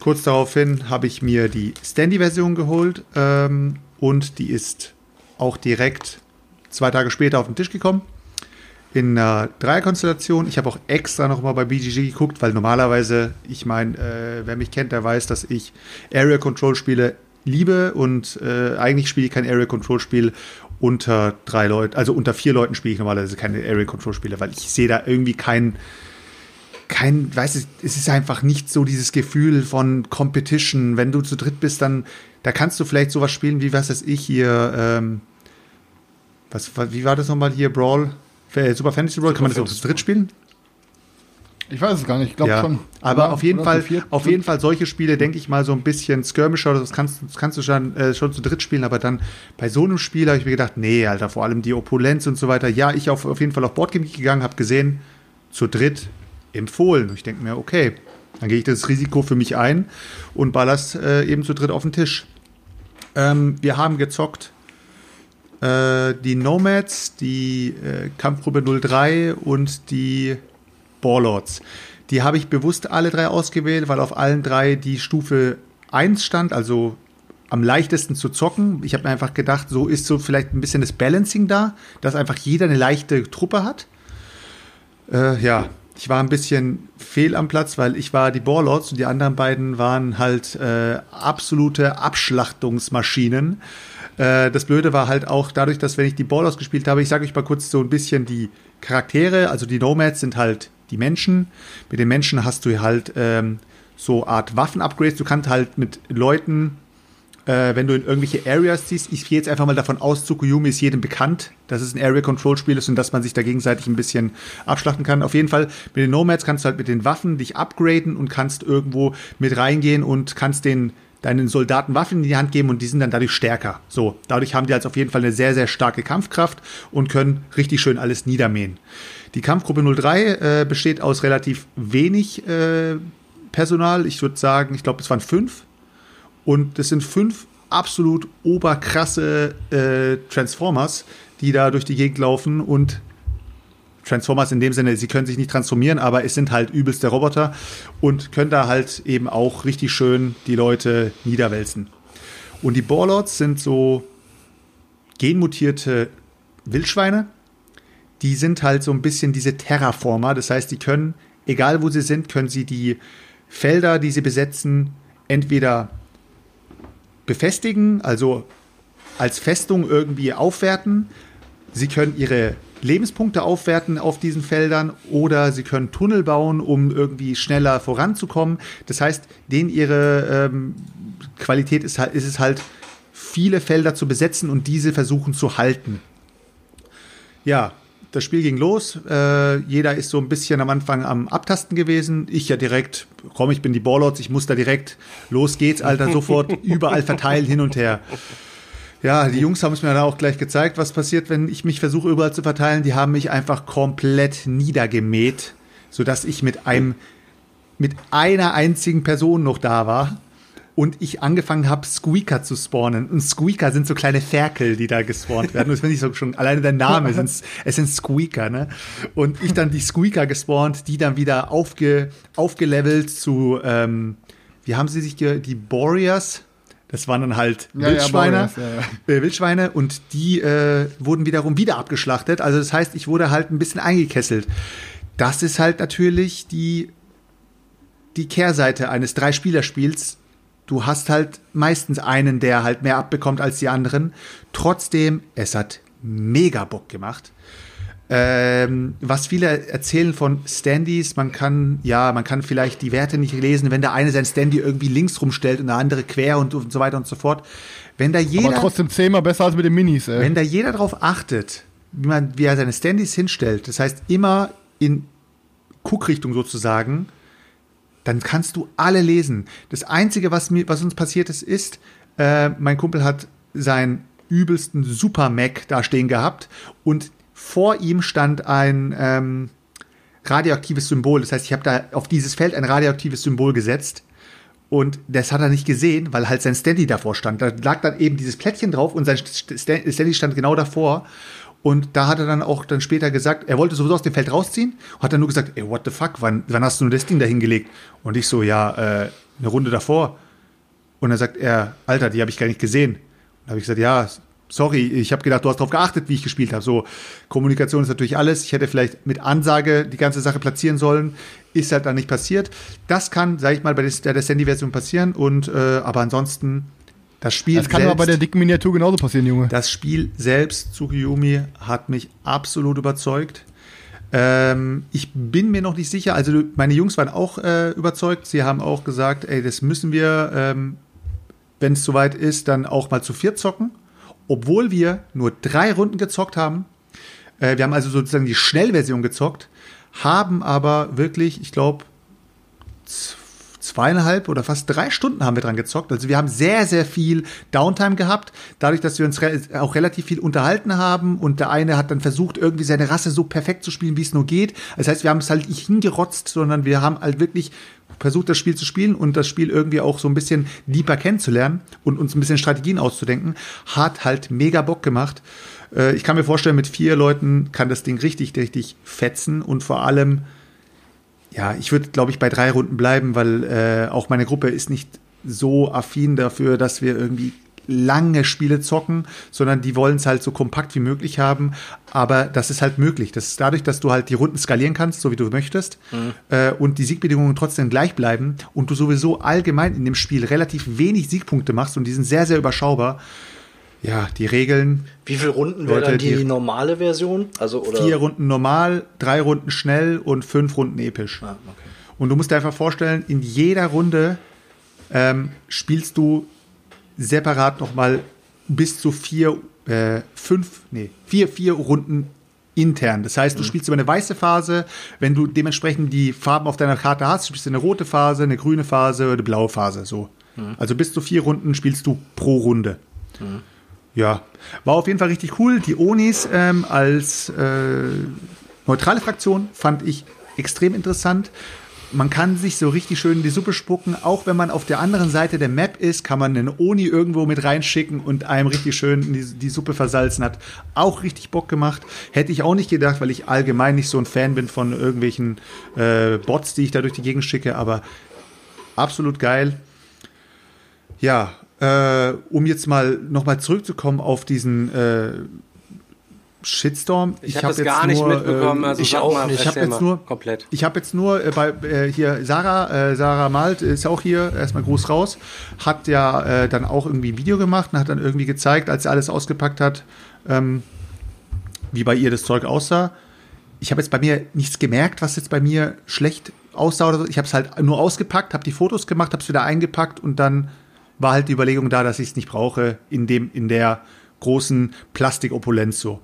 Kurz daraufhin habe ich mir die Standy-Version geholt ähm, und die ist auch direkt zwei Tage später auf den Tisch gekommen. In einer Dreierkonstellation. Ich habe auch extra nochmal bei BGG geguckt, weil normalerweise, ich meine, äh, wer mich kennt, der weiß, dass ich Area Control Spiele liebe und äh, eigentlich spiele ich kein Area Control Spiel unter drei Leuten, also unter vier Leuten spiele ich normalerweise keine Area Control Spiele, weil ich sehe da irgendwie kein kein, weißt du, es ist einfach nicht so dieses Gefühl von Competition. Wenn du zu dritt bist, dann, da kannst du vielleicht sowas spielen wie, was weiß ich, hier, ähm, was, wie war das nochmal hier, Brawl? Super Fantasy Brawl, kann man das auch zu dritt spielen? Ich weiß es gar nicht, ich glaube ja. schon. Aber Oder? auf jeden Oder Fall, auf jeden Fall solche Spiele, denke ich mal, so ein bisschen Skirmisher oder das kannst, das kannst du schon, äh, schon zu dritt spielen, aber dann bei so einem Spiel habe ich mir gedacht, nee, Alter, vor allem die Opulenz und so weiter. Ja, ich auf, auf jeden Fall auf Boardgame gegangen, habe gesehen, zu dritt empfohlen. Und ich denke mir, okay, dann gehe ich das Risiko für mich ein und baller's äh, eben zu dritt auf den Tisch. Ähm, wir haben gezockt äh, die Nomads, die äh, Kampfgruppe 03 und die Warlords. Die habe ich bewusst alle drei ausgewählt, weil auf allen drei die Stufe 1 stand, also am leichtesten zu zocken. Ich habe mir einfach gedacht, so ist so vielleicht ein bisschen das Balancing da, dass einfach jeder eine leichte Truppe hat. Äh, ja, ich war ein bisschen fehl am Platz, weil ich war die Warlords und die anderen beiden waren halt äh, absolute Abschlachtungsmaschinen. Äh, das Blöde war halt auch dadurch, dass wenn ich die Warlords gespielt habe, ich sage euch mal kurz so ein bisschen die Charaktere, also die Nomads sind halt die Menschen. Mit den Menschen hast du halt ähm, so Art Waffen-Upgrades. Du kannst halt mit Leuten äh, wenn du in irgendwelche Areas ziehst, ich gehe jetzt einfach mal davon aus, Tsukuyomi ist jedem bekannt, dass es ein Area-Control-Spiel ist und dass man sich da gegenseitig ein bisschen abschlachten kann. Auf jeden Fall, mit den Nomads kannst du halt mit den Waffen dich upgraden und kannst irgendwo mit reingehen und kannst den deinen Soldaten Waffen in die Hand geben und die sind dann dadurch stärker. So, dadurch haben die halt auf jeden Fall eine sehr, sehr starke Kampfkraft und können richtig schön alles niedermähen. Die Kampfgruppe 03 äh, besteht aus relativ wenig äh, Personal. Ich würde sagen, ich glaube, es waren fünf. Und das sind fünf absolut oberkrasse äh, Transformers, die da durch die Gegend laufen und Transformers in dem Sinne, sie können sich nicht transformieren, aber es sind halt übelste Roboter und können da halt eben auch richtig schön die Leute niederwälzen. Und die Warlords sind so genmutierte Wildschweine. Die sind halt so ein bisschen diese Terraformer. Das heißt, die können, egal wo sie sind, können sie die Felder, die sie besetzen, entweder befestigen, also als Festung irgendwie aufwerten. Sie können ihre Lebenspunkte aufwerten auf diesen Feldern oder sie können Tunnel bauen, um irgendwie schneller voranzukommen. Das heißt, denen ihre ähm, Qualität ist, ist es halt, viele Felder zu besetzen und diese versuchen zu halten. Ja, das Spiel ging los. Äh, jeder ist so ein bisschen am Anfang am Abtasten gewesen. Ich ja direkt, komm, ich bin die Ballords, ich muss da direkt, los geht's, Alter, sofort überall verteilen, hin und her. Ja, die Jungs haben es mir dann auch gleich gezeigt, was passiert, wenn ich mich versuche überall zu verteilen. Die haben mich einfach komplett niedergemäht, sodass ich mit einem, mit einer einzigen Person noch da war und ich angefangen habe, Squeaker zu spawnen. Und Squeaker sind so kleine Ferkel, die da gespawnt werden. Das finde ich so schon, alleine der Name, sind, es sind Squeaker, ne? Und ich dann die Squeaker gespawnt, die dann wieder aufge, aufgelevelt zu, ähm, wie haben sie sich, die Boreas? Das waren dann halt Ja, Wildschweine, ja, ja. äh, Wildschweine und die äh, wurden wiederum wieder abgeschlachtet. Also das heißt, ich wurde halt ein bisschen eingekesselt. Das ist halt natürlich die, die Kehrseite eines Drei-Spieler-Spiels. Du hast halt meistens einen, der halt mehr abbekommt als die anderen. Trotzdem, es hat mega Bock gemacht. Ähm, was viele erzählen von Standys, man kann, ja, man kann vielleicht die Werte nicht lesen, wenn der eine sein Standy irgendwie links rumstellt und der andere quer und, und so weiter und so fort. Wenn da jeder, Aber trotzdem zehnmal besser als mit den Minis, ey. wenn da jeder drauf achtet, wie, man, wie er seine Standys hinstellt, das heißt immer in Guckrichtung sozusagen, dann kannst du alle lesen. Das Einzige, was, mir, was uns passiert ist, ist, äh, mein Kumpel hat seinen übelsten Super Mac da stehen gehabt und vor ihm stand ein ähm, radioaktives Symbol. Das heißt, ich habe da auf dieses Feld ein radioaktives Symbol gesetzt. Und das hat er nicht gesehen, weil halt sein Standy davor stand. Da lag dann eben dieses Plättchen drauf und sein St- St- Standy stand genau davor. Und da hat er dann auch dann später gesagt, er wollte sowieso aus dem Feld rausziehen hat dann nur gesagt, ey, what the fuck, wann, wann hast du nur das Ding da hingelegt? Und ich so, ja, äh, eine Runde davor. Und dann sagt er, Alter, die habe ich gar nicht gesehen. Und habe ich gesagt, ja, sorry, ich habe gedacht, du hast darauf geachtet, wie ich gespielt habe. So, Kommunikation ist natürlich alles. Ich hätte vielleicht mit Ansage die ganze Sache platzieren sollen. Ist halt dann nicht passiert. Das kann, sage ich mal, bei der, Sandy-Version passieren. Und äh, aber ansonsten, das Spiel Das kann aber bei der dicken Miniatur genauso passieren, Junge. das Spiel selbst, Tsukuyomi, hat mich absolut überzeugt. Ähm, ich bin mir noch nicht sicher, also meine Jungs waren auch äh, überzeugt. Sie haben auch gesagt, ey, das müssen wir, ähm, wenn es soweit ist, dann auch mal zu viert zocken. Obwohl wir nur drei Runden gezockt haben. Äh, wir haben also sozusagen die Schnellversion gezockt, haben aber wirklich, ich glaube, zweieinhalb oder fast drei Stunden haben wir dran gezockt. Also wir haben sehr, sehr viel Downtime gehabt, dadurch, dass wir uns re auch relativ viel unterhalten haben und der eine hat dann versucht, irgendwie seine Rasse so perfekt zu spielen, wie es nur geht. Das heißt, wir haben es halt nicht hingerotzt, sondern wir haben halt wirklich versucht, das Spiel zu spielen und das Spiel irgendwie auch so ein bisschen deeper kennenzulernen und uns ein bisschen Strategien auszudenken. Hat halt mega Bock gemacht. Äh, ich kann mir vorstellen, mit vier Leuten kann das Ding richtig, richtig fetzen und vor allem ja, ich würde, glaube ich, bei drei Runden bleiben, weil äh, auch meine Gruppe ist nicht so affin dafür, dass wir irgendwie lange Spiele zocken, sondern die wollen es halt so kompakt wie möglich haben. Aber das ist halt möglich. Das ist dadurch, dass du halt die Runden skalieren kannst, so wie du möchtest, mhm. äh, und die Siegbedingungen trotzdem gleich bleiben und du sowieso allgemein in dem Spiel relativ wenig Siegpunkte machst und die sind sehr, sehr überschaubar ja, die Regeln. Wie viele Runden wäre dann die, die, normale Version? Also, oder? Vier Runden normal, drei Runden schnell und fünf Runden episch. Ah, okay. Und du musst dir einfach vorstellen, in jeder Runde ähm, spielst du separat nochmal bis zu vier, äh, fünf, nee, vier, vier Runden intern. Das heißt, du mhm. spielst über eine weiße Phase, wenn du dementsprechend die Farben auf deiner Karte hast, spielst du eine rote Phase, eine grüne Phase oder eine blaue Phase, so. Mhm. Also bis zu vier Runden spielst du pro Runde. Mhm. Ja, war auf jeden Fall richtig cool. Die Onis ähm, als äh, neutrale Fraktion fand ich extrem interessant. Man kann sich so richtig schön in die Suppe spucken. Auch wenn man auf der anderen Seite der Map ist, kann man einen Oni irgendwo mit reinschicken und einem richtig schön die, die Suppe versalzen hat. Auch richtig Bock gemacht. Hätte ich auch nicht gedacht, weil ich allgemein nicht so ein Fan bin von irgendwelchen äh, Bots, die ich da durch die Gegend schicke. Aber absolut geil. Ja, äh, um jetzt mal nochmal zurückzukommen auf diesen äh, Shitstorm. Ich, ich habe hab gar nicht nur, mitbekommen. Also ich auch nicht. Ich habe jetzt nur komplett. Ich habe jetzt nur äh, bei äh, hier Sarah, äh, Sarah Malt ist auch hier. Erstmal Gruß raus. Hat ja äh, dann auch irgendwie ein Video gemacht und hat dann irgendwie gezeigt, als sie alles ausgepackt hat, ähm, wie bei ihr das Zeug aussah. Ich habe jetzt bei mir nichts gemerkt, was jetzt bei mir schlecht aussah oder so. Ich habe es halt nur ausgepackt, habe die Fotos gemacht, habe es wieder eingepackt und dann war halt die Überlegung da, dass ich es nicht brauche in dem in der großen Plastikopulenz so.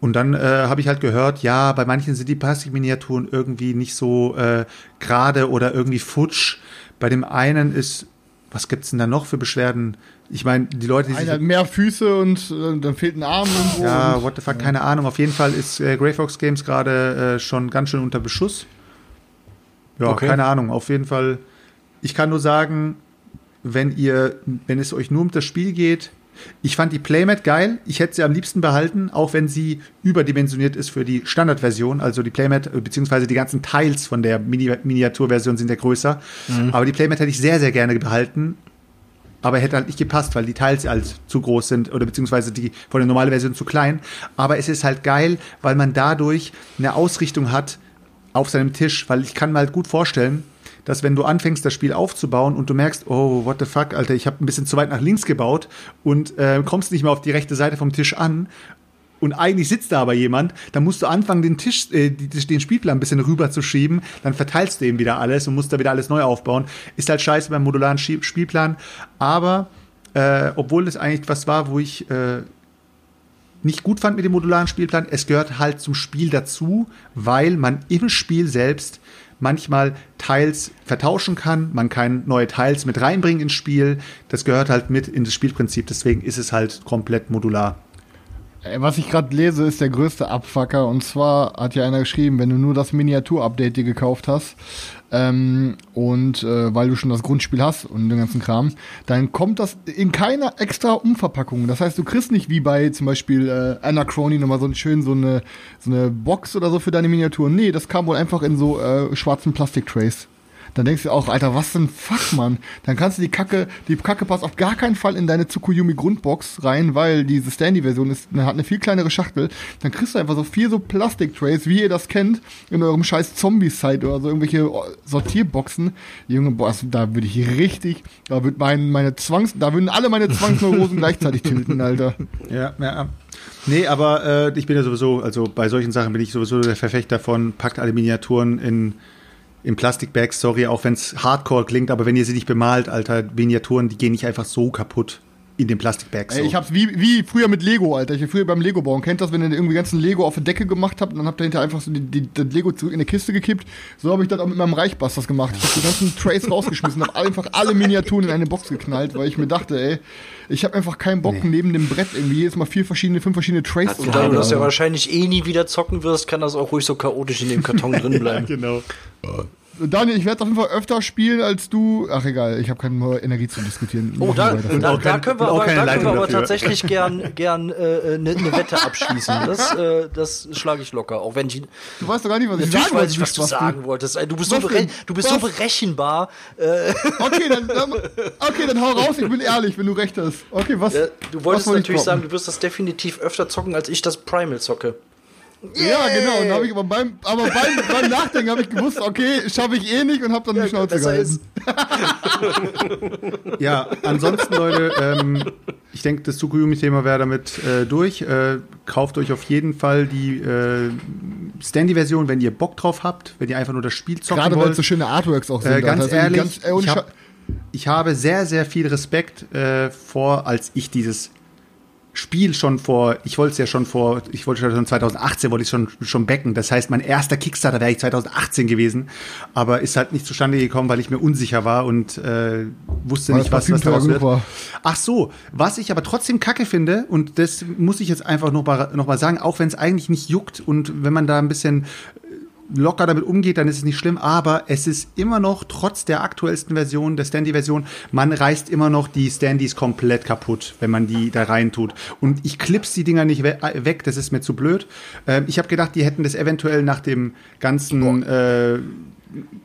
Und dann äh, habe ich halt gehört, ja, bei manchen sind die Plastikminiaturen irgendwie nicht so äh, gerade oder irgendwie futsch. Bei dem einen ist, was gibt's denn da noch für Beschwerden? Ich meine, die Leute, die Einer mehr Füße und äh, dann fehlt ein Arm irgendwo. Ja, what the fuck, keine Ahnung. Auf jeden Fall ist äh, Grey Fox Games gerade äh, schon ganz schön unter Beschuss. Ja, okay. keine Ahnung. Auf jeden Fall, ich kann nur sagen, wenn ihr, wenn es euch nur um das Spiel geht. Ich fand die Playmat geil. Ich hätte sie am liebsten behalten, auch wenn sie überdimensioniert ist für die Standardversion. Also die Playmat, äh, beziehungsweise die ganzen Teils von der Mini Miniaturversion sind ja größer. Mhm. Aber die Playmat hätte ich sehr, sehr gerne behalten. Aber hätte halt nicht gepasst, weil die Teils halt zu groß sind oder beziehungsweise die von der normalen Version zu klein. Aber es ist halt geil, weil man dadurch eine Ausrichtung hat auf seinem Tisch, weil ich kann mir halt gut vorstellen, dass wenn du anfängst, das Spiel aufzubauen und du merkst, oh, what the fuck, Alter, ich habe ein bisschen zu weit nach links gebaut und äh, kommst nicht mehr auf die rechte Seite vom Tisch an und eigentlich sitzt da aber jemand, dann musst du anfangen, den Tisch, äh, den Spielplan ein bisschen rüber zu schieben, dann verteilst du eben wieder alles und musst da wieder alles neu aufbauen. Ist halt scheiße beim modularen Spielplan, aber äh, obwohl das eigentlich was war, wo ich äh, nicht gut fand mit dem modularen Spielplan, es gehört halt zum Spiel dazu, weil man im Spiel selbst manchmal Teils vertauschen kann. Man kann neue Teils mit reinbringen ins Spiel. Das gehört halt mit in das Spielprinzip. Deswegen ist es halt komplett modular. Was ich gerade lese, ist der größte Abfucker. Und zwar hat ja einer geschrieben, wenn du nur das Miniatur-Update dir gekauft hast, ähm, und äh, weil du schon das Grundspiel hast und den ganzen Kram, dann kommt das in keiner extra Umverpackung. Das heißt, du kriegst nicht wie bei zum Beispiel äh, Anachrony nochmal so schön so eine, so eine Box oder so für deine Miniaturen. Nee, das kam wohl einfach in so äh, schwarzen Plastiktrays. Dann denkst du auch, Alter, was denn fuck, Mann? Dann kannst du die Kacke, die Kacke passt auf gar keinen Fall in deine Tsukuyomi Grundbox rein, weil diese Standy-Version ist, hat eine viel kleinere Schachtel. Dann kriegst du einfach so vier so Plastik-Trays, wie ihr das kennt, in eurem scheiß Zombie-Site oder so irgendwelche Sortierboxen. Junge, boah, da würde ich richtig, da würde mein, meine Zwangs, da würden alle meine Zwangsneurosen gleichzeitig tilten, Alter. Ja, ja. Nee, aber äh, ich bin ja sowieso, also bei solchen Sachen bin ich sowieso der Verfechter von, packt alle Miniaturen in in Plastikbags, sorry, auch wenn es hardcore klingt, aber wenn ihr sie nicht bemalt, Alter, Miniaturen, die gehen nicht einfach so kaputt. in den Plastikbags. Ey, ich hab's wie, wie früher mit Lego, Alter. Ich hab früher beim Lego bauen. Kennt das, wenn ihr irgendwie ganzen Lego auf der Decke gemacht habt und dann habt ihr hinterher einfach so die, die, das Lego zurück in eine Kiste gekippt? So habe ich das auch mit meinem Reichbusters gemacht. Ich hab die ganzen Trays rausgeschmissen, hab einfach alle Miniaturen in eine Box geknallt, weil ich mir dachte, ey, ich habe einfach keinen Bock, nee. neben dem Brett irgendwie jedes Mal vier verschiedene, fünf verschiedene Trays zu haben. Und da du das ja wahrscheinlich eh nie wieder zocken wirst, kann das auch ruhig so chaotisch in dem Karton drin bleiben. ja, genau. Daniel, ich werde auf jeden Fall öfter spielen als du. Ach egal, ich habe keine Energie zu diskutieren. Oh, da, da, da, können wir aber, da können wir aber tatsächlich gern, gern äh, eine, eine Wette abschließen. Das, äh, das schlage ich locker. Auch wenn ich. Du weißt doch gar nicht, was ich sagen weiß ich, was du sagen wolltest. Du bist, so, bere du bist so berechenbar. Äh. Okay, dann, okay, dann hau raus. Ich bin ehrlich, wenn du recht hast. Okay, was? Ja, du wolltest was natürlich sagen, du wirst das definitiv öfter zocken, als ich das Primal zocke. Yeah. Ja, genau. Und hab ich aber beim, aber beim, beim Nachdenken habe ich gewusst, okay, schaffe ich eh nicht und habe dann ja, die Schnauze gehalten. ja, ansonsten, Leute, ähm, ich denke, das Tsukuyumi-Thema wäre damit äh, durch. Äh, kauft euch auf jeden Fall die äh, Standy-Version, wenn ihr Bock drauf habt, wenn ihr einfach nur das Spiel zocken Gerade wollt. Gerade weil so schöne Artworks auch sind. Äh, ganz also ehrlich, ganz, äh, ich, hab, ich, habe sehr, sehr viel Respekt äh, vor, als ich dieses Spiel schon vor, ich wollte es ja schon vor, ich wollte schon 2018 wollte ich schon schon backen. Das heißt, mein erster Kickstarter wäre ich 2018 gewesen, aber ist halt nicht zustande gekommen, weil ich mir unsicher war und äh, wusste weil nicht, was, was daraus wird. War. Ach so, was ich aber trotzdem Kacke finde und das muss ich jetzt einfach noch mal, noch mal sagen, auch wenn es eigentlich nicht juckt und wenn man da ein bisschen locker damit umgeht, dann ist es nicht schlimm, aber es ist immer noch, trotz der aktuellsten Version, der Standy-Version, man reißt immer noch die Standys komplett kaputt, wenn man die da rein tut. Und ich klips die Dinger nicht we weg, das ist mir zu blöd. Ähm, ich habe gedacht, die hätten das eventuell nach dem ganzen äh,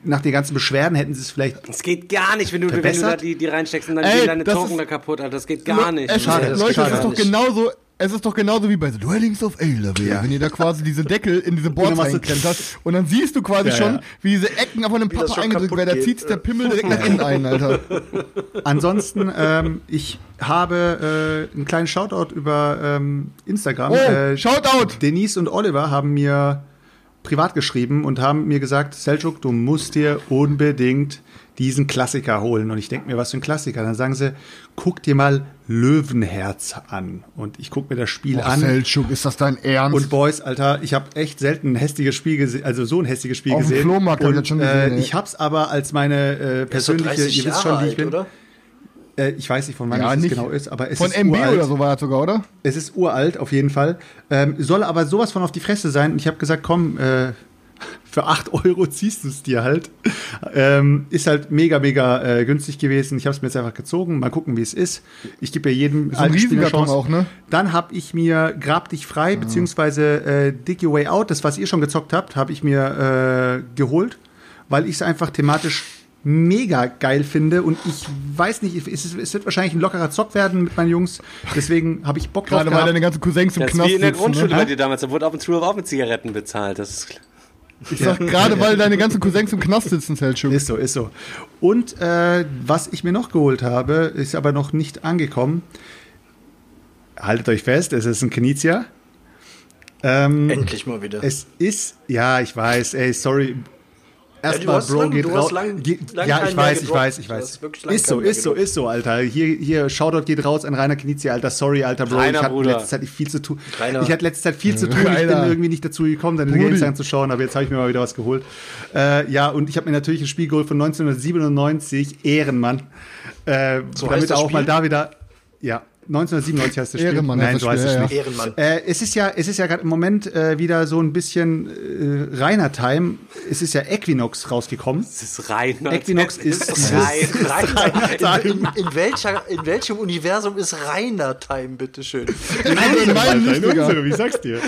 nach den ganzen Beschwerden hätten sie es vielleicht. Es geht gar nicht, wenn du, wenn du da die, die reinsteckst und dann Ey, gehen deine Token da kaputt. Alter. Das geht gar nicht. Schade, Leute, das ist doch genauso es ist doch genauso wie bei The Dwellings of Ailevel, ja. wenn ihr da quasi diese Deckel in diese Boards reinklemmt hast und dann siehst du quasi ja, schon, wie diese Ecken auf einem Papa eingedrückt werden, da zieht der Pimmel direkt nach innen ein, Alter. Ansonsten, ähm, ich habe äh, einen kleinen Shoutout über ähm, Instagram. Oh, äh, Shoutout! Denise und Oliver haben mir privat geschrieben und haben mir gesagt, Seljuk, du musst dir unbedingt diesen Klassiker holen. Und ich denke mir, was für ein Klassiker. Dann sagen sie, guck dir mal Löwenherz an. Und ich gucke mir das Spiel Och, an. Selchuk, ist das dein Ernst? Und Boys, Alter, ich habe echt selten ein hässliches Spiel gesehen, also so ein hässliches Spiel Auf gesehen. Dem Flohmarkt und, ich das schon gesehen, äh, ich hab's aber als meine äh, persönliche, ihr wisst schon, wie ich bin. Oder? Äh, ich weiß nicht, von wann ja, es nicht genau ist, aber es von ist MB uralt. oder so war es sogar, oder? Es ist uralt, auf jeden Fall. Ähm, soll aber sowas von auf die Fresse sein. Und ich habe gesagt, komm, äh, für 8 Euro ziehst du es dir halt. Ähm, ist halt mega, mega äh, günstig gewesen. Ich habe es mir jetzt einfach gezogen. Mal gucken, wie es ist. Ich gebe ja jedem so alten Spiel eine Chance. Auch, ne? Dann habe ich mir Grab dich frei, ja. beziehungsweise äh, Dig Your Way Out, das, was ihr schon gezockt habt, habe ich mir äh, geholt, weil ich es einfach thematisch mega geil finde und ich weiß nicht, es, es, wird wahrscheinlich ein lockerer Zock werden mit meinen Jungs, deswegen habe ich Bock drauf Gerade weil deine ganzen Cousins im das Knast wie in der Grundschule ne? bei dir damals, da wurde auf dem Schulhof auch mit Zigaretten bezahlt, das ist ich sag gerade, weil deine ganzen Cousins im Knast sitzen, Selchuk. Ist so, ist so. Und äh, was ich mir noch geholt habe, ist aber noch nicht angekommen. Haltet euch fest, es ist ein Knizia. Ähm, Endlich mal wieder. Es ist, ja, ich weiß, ey, sorry, Erstmal, ja, Bro, lang, geht raus. Lang, lang ja, ich weiß, ich weiß, ich weiß. Ist so, ist so, ist so, Alter. Hier, hier, Shoutout geht raus an Rainer Knizia, Alter. Sorry, Alter, Bro. Rainer, ich hatte letzte Zeit viel zu tun. Rainer. Ich hatte letzte Zeit viel zu tun. Ich bin irgendwie nicht dazu gekommen, deine Games anzuschauen, aber jetzt habe ich mir mal wieder was geholt. Äh, ja, und ich habe mir natürlich ein Spiel geholt von 1997, Ehrenmann. Äh, so damit auch Spiel? mal da wieder, ja, 1997 heißt das Spiel. Ehrenmann, Nein, so heißt es nicht. Ehrenmann. Äh, es ist ja, es ist ja gerade im Moment äh, wieder so ein bisschen äh, reiner Time. Es ist ja Equinox rausgekommen. Es ist reiner. Equinox ist, ist rein, rein, rein, in, in, in, welcher, in welchem Universum ist reiner Time, bitteschön? Nein, in meinem nicht, Wie sagst du dir?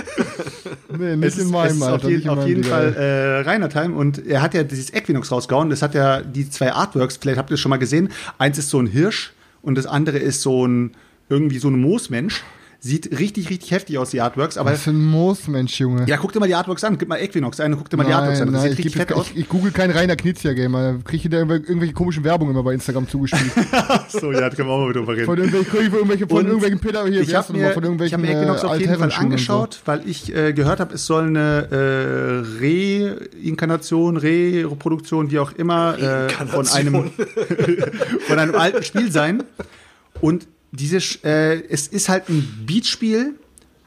Nee, nicht es in meinem, Alter, Auf jeden, auf jeden Fall äh, reiner Time und er hat ja dieses Equinox rausgehauen. Das hat ja die zwei Artworks, vielleicht habt ihr es schon mal gesehen. Eins ist so ein Hirsch und das andere ist so ein irgendwie so ein Moosmensch. Sieht richtig, richtig heftig aus, die Artworks. Aber Was für ein Moosmensch, Junge. Ja, guck dir mal die Artworks an. Gib mal Equinox ein und guck dir mal nein, die Artworks an. Das nein, sieht richtig fett aus. Ich, ich google kein reiner Knizia-Gamer. Kriege ich da irgendwelche komischen Werbungen immer bei Instagram zugespielt. so, ja, da können wir auch mal drüber reden. Von irgendwelchen, von irgendwelchen, von irgendwelchen Peter hier. Ich habe mir, ich hab mir Equinox auf jeden Fall angeschaut, so. weil ich äh, gehört habe, es soll eine äh, Reinkarnation, Reproduktion, wie auch immer, äh, von einem von einem alten Spiel sein. Und diese, äh, es ist halt ein Beatspiel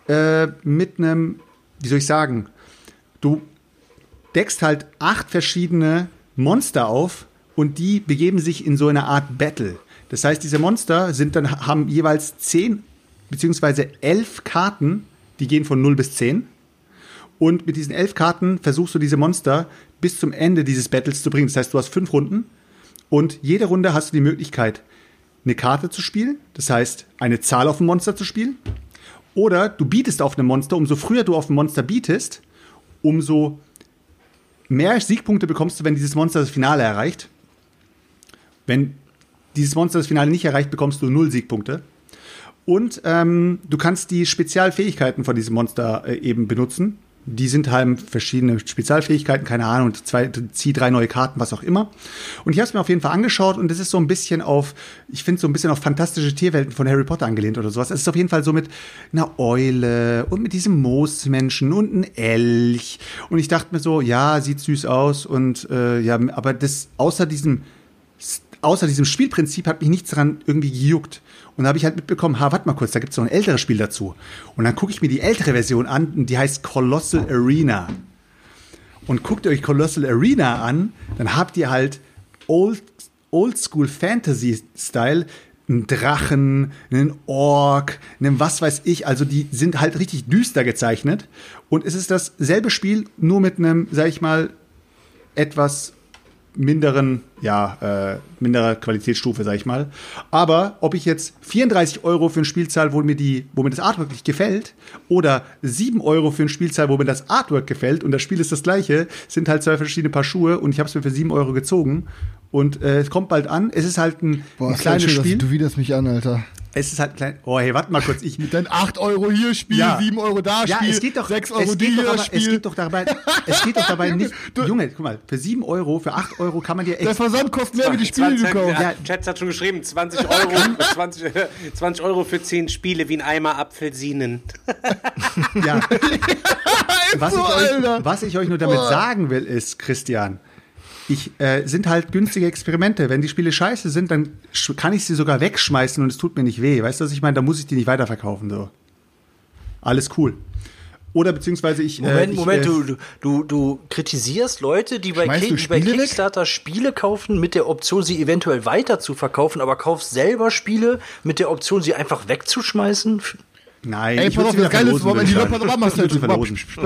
äh, mit einem, wie soll ich sagen, du deckst halt acht verschiedene Monster auf und die begeben sich in so eine Art Battle. Das heißt, diese Monster sind dann, haben jeweils zehn beziehungsweise elf Karten, die gehen von 0 bis 10. Und mit diesen elf Karten versuchst du diese Monster bis zum Ende dieses Battles zu bringen. Das heißt, du hast fünf Runden und jede Runde hast du die Möglichkeit, eine Karte zu spielen, das heißt, eine Zahl auf ein Monster zu spielen. Oder du bietest auf ein Monster, umso früher du auf ein Monster bietest, umso mehr Siegpunkte bekommst du, wenn dieses Monster das Finale erreicht. Wenn dieses Monster das Finale nicht erreicht, bekommst du null Siegpunkte. Und ähm, du kannst die Spezialfähigkeiten von diesem Monster äh, eben benutzen. Die sind halt verschiedene Spezialfähigkeiten, keine Ahnung, zwei, zieh drei neue Karten, was auch immer. Und ich habe es mir auf jeden Fall angeschaut und es ist so ein bisschen auf, ich finde so ein bisschen auf fantastische Tierwelten von Harry Potter angelehnt oder sowas. Es ist auf jeden Fall so mit einer Eule und mit diesem Moosmenschen und einem Elch. Und ich dachte mir so, ja, sieht süß aus und äh, ja, aber das außer diesem außer diesem Spielprinzip hat mich nichts daran irgendwie gejuckt. Und da habe ich halt mitbekommen, ha, warte mal kurz, da gibt es noch ein älteres Spiel dazu. Und dann gucke ich mir die ältere Version an, die heißt Colossal Arena. Und guckt ihr euch Colossal Arena an, dann habt ihr halt Old, Old School Fantasy Style, einen Drachen, einen Ork, einen was weiß ich. Also die sind halt richtig düster gezeichnet. Und es ist dasselbe Spiel, nur mit einem, sag ich mal, etwas minderen, ja, äh, minderer Qualitätsstufe, sag ich mal. Aber ob ich jetzt 34 Euro für ein Spiel zahle, wo mir die, wo mir das Artwork nicht gefällt, oder 7 Euro für ein Spiel zahle, wo mir das Artwork gefällt und das Spiel ist das gleiche, sind halt zwei verschiedene Paar Schuhe und ich habe es mir für 7 Euro gezogen. Und äh, es kommt bald an. Es ist halt ein, Boah, ein kleines schön, Spiel. Du widerst mich an, Alter. Es ist halt klein. Oh, hey, warte mal kurz. Ich, Mit deinen 8 Euro hier Spiel, Ja. 7 Euro da ja, Spiel, es geht doch, 6 Euro es die geht doch hier aber, Spiel. Es geht doch dabei, es geht doch dabei nicht. Junge, guck mal, für 7 Euro, für 8 Euro kann man dir Der echt. Versand kostet mehr wie die Spiele, die du 20, kaufst. ja, Chat hat schon geschrieben, 20 Euro, 20, äh, 20 Euro für 10 Spiele wie ein Eimer Apfelsinen. Ja. was, so, ich euch, was ich euch nur damit Boah. sagen will, ist, Christian, ich äh, sind halt günstige Experimente. Wenn die Spiele scheiße sind, dann kann ich sie sogar wegschmeißen und es tut mir nicht weh. Weißt du, was ich meine? Da muss ich die nicht weiterverkaufen. So. Alles cool. Oder beziehungsweise ich. Moment, äh, ich, Moment, äh, du, du, du, kritisierst Leute, die bei, Kick, die bei Spiele weg? Kickstarter Spiele kaufen mit der Option, sie eventuell weiter zu verkaufen, aber kaufst selber Spiele mit der Option, sie einfach wegzuschmeißen? Nein, Ey, ich pass auf, das Geile ist, wenn die Leute, ich pass auf, machst Ich du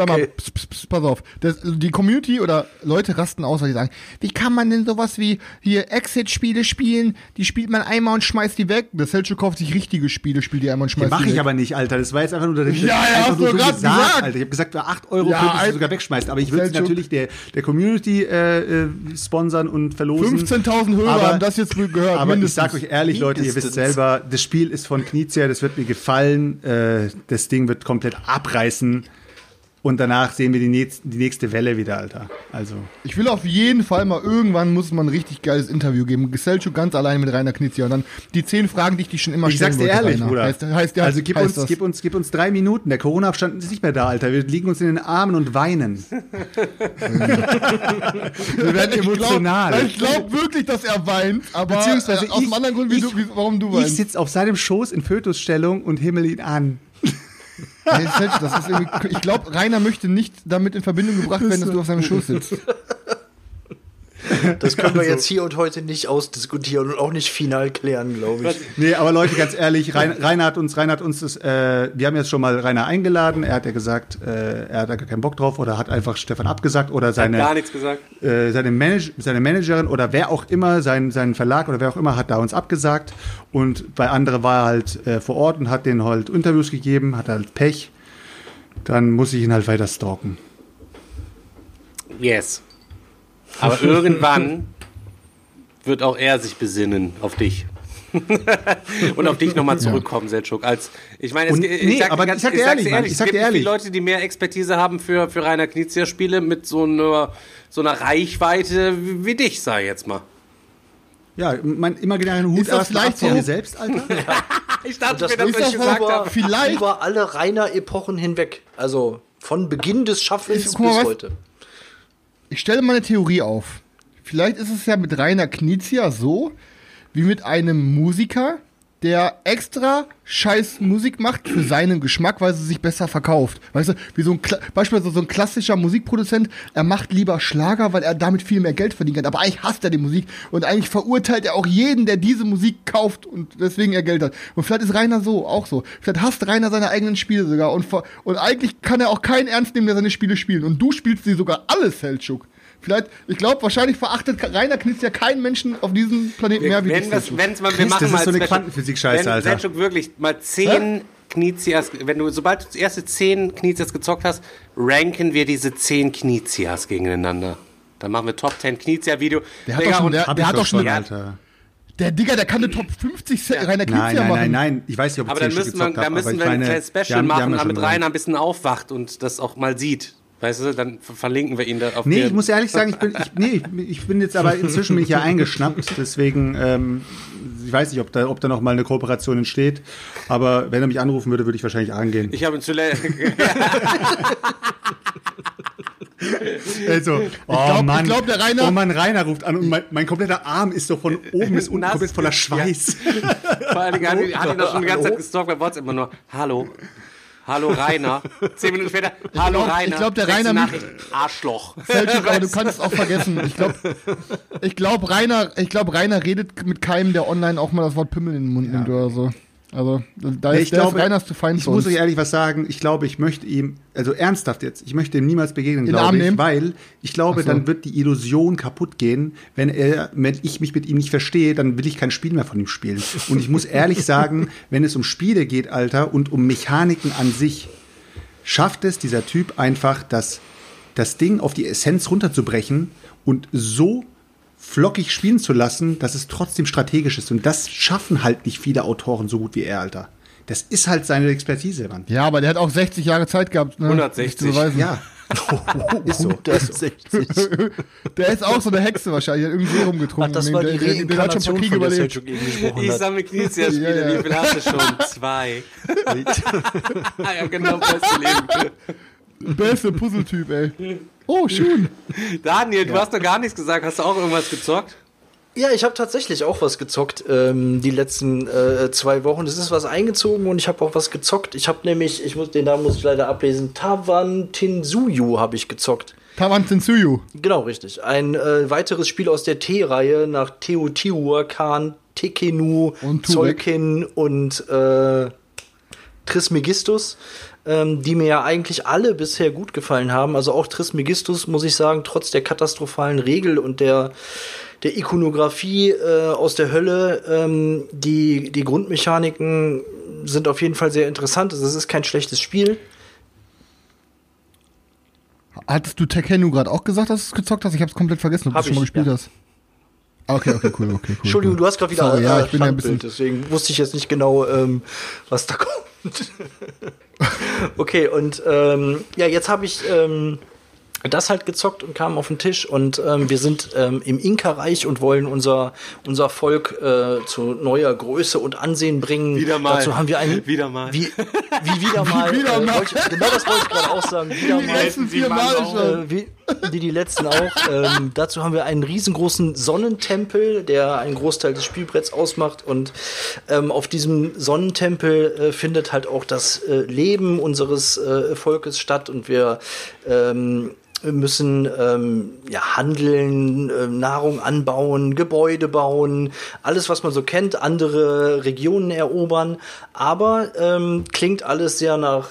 mal, pss, pss, pss, pass auf. Das, die Community oder Leute rasten aus, weil die sagen, wie kann man denn sowas wie hier Exit-Spiele spielen? Die spielt man einmal und schmeißt die weg. Das Selchuk kauft sich richtige Spiele, spielt die einmal und schmeißt Mach die ich weg. aber nicht, Alter. Das war jetzt einfach nur der Ja, ja, hast du so grad gesagt. Alter. Ich habe gesagt, für 8 Euro Ja, könntest du sogar wegschmeißen. Aber ich würde sie natürlich der, der Community äh, äh, sponsern und verlosen. 15.000 Hörer Aber- haben das jetzt gehört, Aber mindestens. ich sag euch ehrlich, Leute, ihr wisst selber, das Spiel ist von Knizia, das wird mir gefallen. Äh, das Ding wird komplett abreißen. Und danach sehen wir die, nächst, die nächste Welle wieder, Alter. Also. Ich will auf jeden Fall mal irgendwann muss man ein richtig geiles Interview geben. Selchuk ganz alleine mit Rainer Knizia und dann die zehn Fragen, die ich dich schon immer Ich stellen sag's dir wollte, ehrlich, Rainer. Bruder. Heißt, heißt, also gib heißt uns, das. gib, uns, gib uns drei Minuten. Der Corona-Abstand ist nicht mehr da, Alter. Wir liegen uns in den Armen und weinen. Wir werden emotional. Ich glaube glaub wirklich, dass er weint, aber Beziehungsweise äh, aus ich- einem anderen Grund, wie ich- du, wie, warum du Ich weinst. sitze auf seinem Schoß in Fötusstellung und himmel ihn an. Nee, das ist irgendwie, ich glaube, Rainer möchte nicht damit in Verbindung gebracht werden, dass du auf seinem Schoß sitzt. Das können wir jetzt hier und heute nicht ausdiskutieren und auch nicht final klären, glaube ich. Nee, aber Leute, ganz ehrlich, Rein, Rainer hat uns, Rainer hat uns das, äh, wir haben jetzt schon mal Rainer eingeladen. Er hat ja gesagt, äh, er hat da gar keinen Bock drauf oder hat einfach Stefan abgesagt oder seine, Gar nichts gesagt. äh, seine, Manage seine Managerin oder wer auch immer, sein, sein Verlag oder wer auch immer, hat da uns abgesagt. Und bei andere war er halt äh, vor Ort und hat denen halt Interviews gegeben, hat halt Pech. Dann muss ich ihn halt weiter stalken. Yes. Aber irgendwann wird auch er sich besinnen auf dich. und auf dich nochmal zurückkommen, Selchuk. Als, ich meine, es, Und- ich, nee, sag, aber ganz, ich sag dir ehrlich, Mann, ich sag es gibt dir viele ehrlich. Leute, die mehr Expertise haben für, für Rainer Knizia-Spiele mit so einer, so einer Reichweite wie, wie dich, sag ich jetzt mal. Ja, mein imaginären Hut Ist das vielleicht von mir selbst, Alter. Ich dachte Das mir, dass ist ich das gesagt aber- habe. Vielleicht- über alle Rainer-Epochen hinweg. Also von Beginn des Schaffens Ich- guck mal, bis was- heute. Ich stelle mal eine Theorie auf. Vielleicht ist es ja mit Rainer Knizia so, wie mit einem Musiker, der extra scheiß Musik macht für seinen Geschmack, weil sie sich besser verkauft. Weißt du, wie so ein Kla beispielsweise so ein klassischer Musikproduzent, er macht lieber Schlager, weil er damit viel mehr Geld verdienen kann. Aber eigentlich hasst er die Musik und eigentlich verurteilt er auch jeden, der diese Musik kauft und deswegen er Geld hat. Und vielleicht ist Rainer so, auch so. Vielleicht hasst Rainer seine eigenen Spiele sogar und, und eigentlich kann er auch keinen ernst nehmen, der seine Spiele spielt. Und du spielst sie sogar alle, Seltschuk. Vielleicht, ich glaube, wahrscheinlich verachtet Rainer Knitz ja keinen Menschen auf diesem Planeten mehr wie wenn dich. Wenn's mal, wir machen das mal ist so eine Quantenphysik-Scheiße, Alter. Selchuk wirklich mal zehn Knizias, wenn du, sobald du das erste zehn Knizias gezockt hast, ranken wir diese zehn Knizias gegeneinander. Dann machen wir Top 10 Knizia-Video. Der hat doch schon, der, der hat doch schon, Alter. Der Digga, der kann eine Top 50 ja. Rainer Knizia nein, nein, machen. Nein, nein, nein, ich weiß nicht, ob Aber dann müssen wir, da müssen wir ein kleines Special machen, damit Rainer ein bisschen aufwacht und das auch mal sieht. Weißt du, dann verlinken wir ihn da auf Nee, ich muss ehrlich sagen, ich bin, ich, nee, ich bin jetzt aber inzwischen bin ich ja eingeschnappt, deswegen, ähm, ich weiß nicht, ob da, ob da noch mal eine Kooperation entsteht, aber wenn er mich anrufen würde, würde ich wahrscheinlich angehen. Ich habe ihn zu Also, oh ich glaub, Mann, ich glaub, der Rainer, oh Mann, Rainer ruft an und mein, mein kompletter Arm ist doch von oben bis unten komplett voller Schweiß. Ja. Vor allen Dingen hat, hat ihn doch schon die ganze Zeit gestalkt bei WhatsApp immer nur, hallo, Hallo Rainer. Zehn Minuten später. Hallo glaub, Rainer. Ich glaube, der Rainer Nachricht, Arschloch. Selchuk, aber du kannst es auch vergessen. Ich glaube, ich glaub, Rainer, ich glaub, Rainer redet mit keinem, der online auch mal das Wort Pimmel in den Mund ja. nimmt oder so. Also, da ist, ich glaube, Reiners zu fein Ich muss euch ehrlich was sagen. Ich glaube, ich möchte ihm, also ernsthaft jetzt, ich möchte ihm niemals begegnen, glaube ich, weil ich glaube, so. dann wird die Illusion kaputt gehen. Wenn er, wenn ich mich mit ihm nicht verstehe, dann will ich kein Spiel mehr von ihm spielen. Und ich muss ehrlich sagen, wenn es um Spiele geht, Alter, und um Mechaniken an sich, schafft es dieser Typ einfach, das, das Ding auf die Essenz runterzubrechen und so flockig spielen zu lassen, dass es trotzdem strategisch ist. Und das schaffen halt nicht viele Autoren so gut wie er, Alter. Das ist halt seine Expertise, Mann. Ja, aber der hat auch 60 Jahre Zeit gehabt. Ne? 160. Ja. ist so. 160. der ist auch so eine Hexe wahrscheinlich. Der hat irgendwie rumgetrunken. Ach, das war die der, der, hat schon von überlebt. Ich sammle Knizia-Spiele. Ja, ja. Wie viel hast du schon? Zwei. ja, genau, beste Leben. Beste Puzzletyp, ey. Oh, schön. Daniel, du ja. hast noch gar nichts gesagt. Hast du auch irgendwas gezockt? Ja, ich habe tatsächlich auch was gezockt ähm, die letzten äh, zwei Wochen. Es ist was eingezogen und ich habe auch was gezockt. Ich habe nämlich, ich muss den Namen muss ich leider ablesen, Tawan Tinsuyu habe ich gezockt. Tawan Tinsuyu. Genau, richtig. Ein äh, weiteres Spiel aus der T-Reihe nach Teotihuacan, Tekenu, Zolkin und äh, Trismegistus ähm, die mir ja eigentlich alle bisher gut gefallen haben. Also auch Trismegistus, muss ich sagen, trotz der katastrophalen Regel und der, der Ikonografie äh, aus der Hölle, ähm, die, die Grundmechaniken sind auf jeden Fall sehr interessant. Also es ist kein schlechtes Spiel. Hattest du Tekenu gerade auch gesagt, dass du es gezockt hast? Ich habe es komplett vergessen, ob du schon mal gespielt ja. hast. Ah, okay, okay, cool, okay, cool. Entschuldigung, cool. du hast gerade wieder Sorry, ja, ich bin ja ein bisschen deswegen wusste ich jetzt nicht genau, ähm, was da kommt. okay, und ähm, ja, jetzt habe ich ähm, das halt gezockt und kam auf den Tisch und ähm, wir sind ähm, im Inka-Reich und wollen unser, unser Volk äh, zu neuer Größe und Ansehen bringen. Wieder mal. Dazu haben wir einen. Wieder mal. Wie, wie wieder mal. Wie wieder äh, mal. Ich, genau das wollte ich gerade auch sagen. Wieder die mal. letzten vier Mal schon. Äh, wie, wie die letzten auch. Ähm, dazu haben wir einen riesengroßen Sonnentempel, der einen Großteil des Spielbretts ausmacht. Und ähm, auf diesem Sonnentempel äh, findet halt auch das äh, Leben unseres äh, Volkes statt. Und wir ähm, müssen ähm, ja, handeln, äh, Nahrung anbauen, Gebäude bauen, alles, was man so kennt, andere Regionen erobern. Aber ähm, klingt alles sehr nach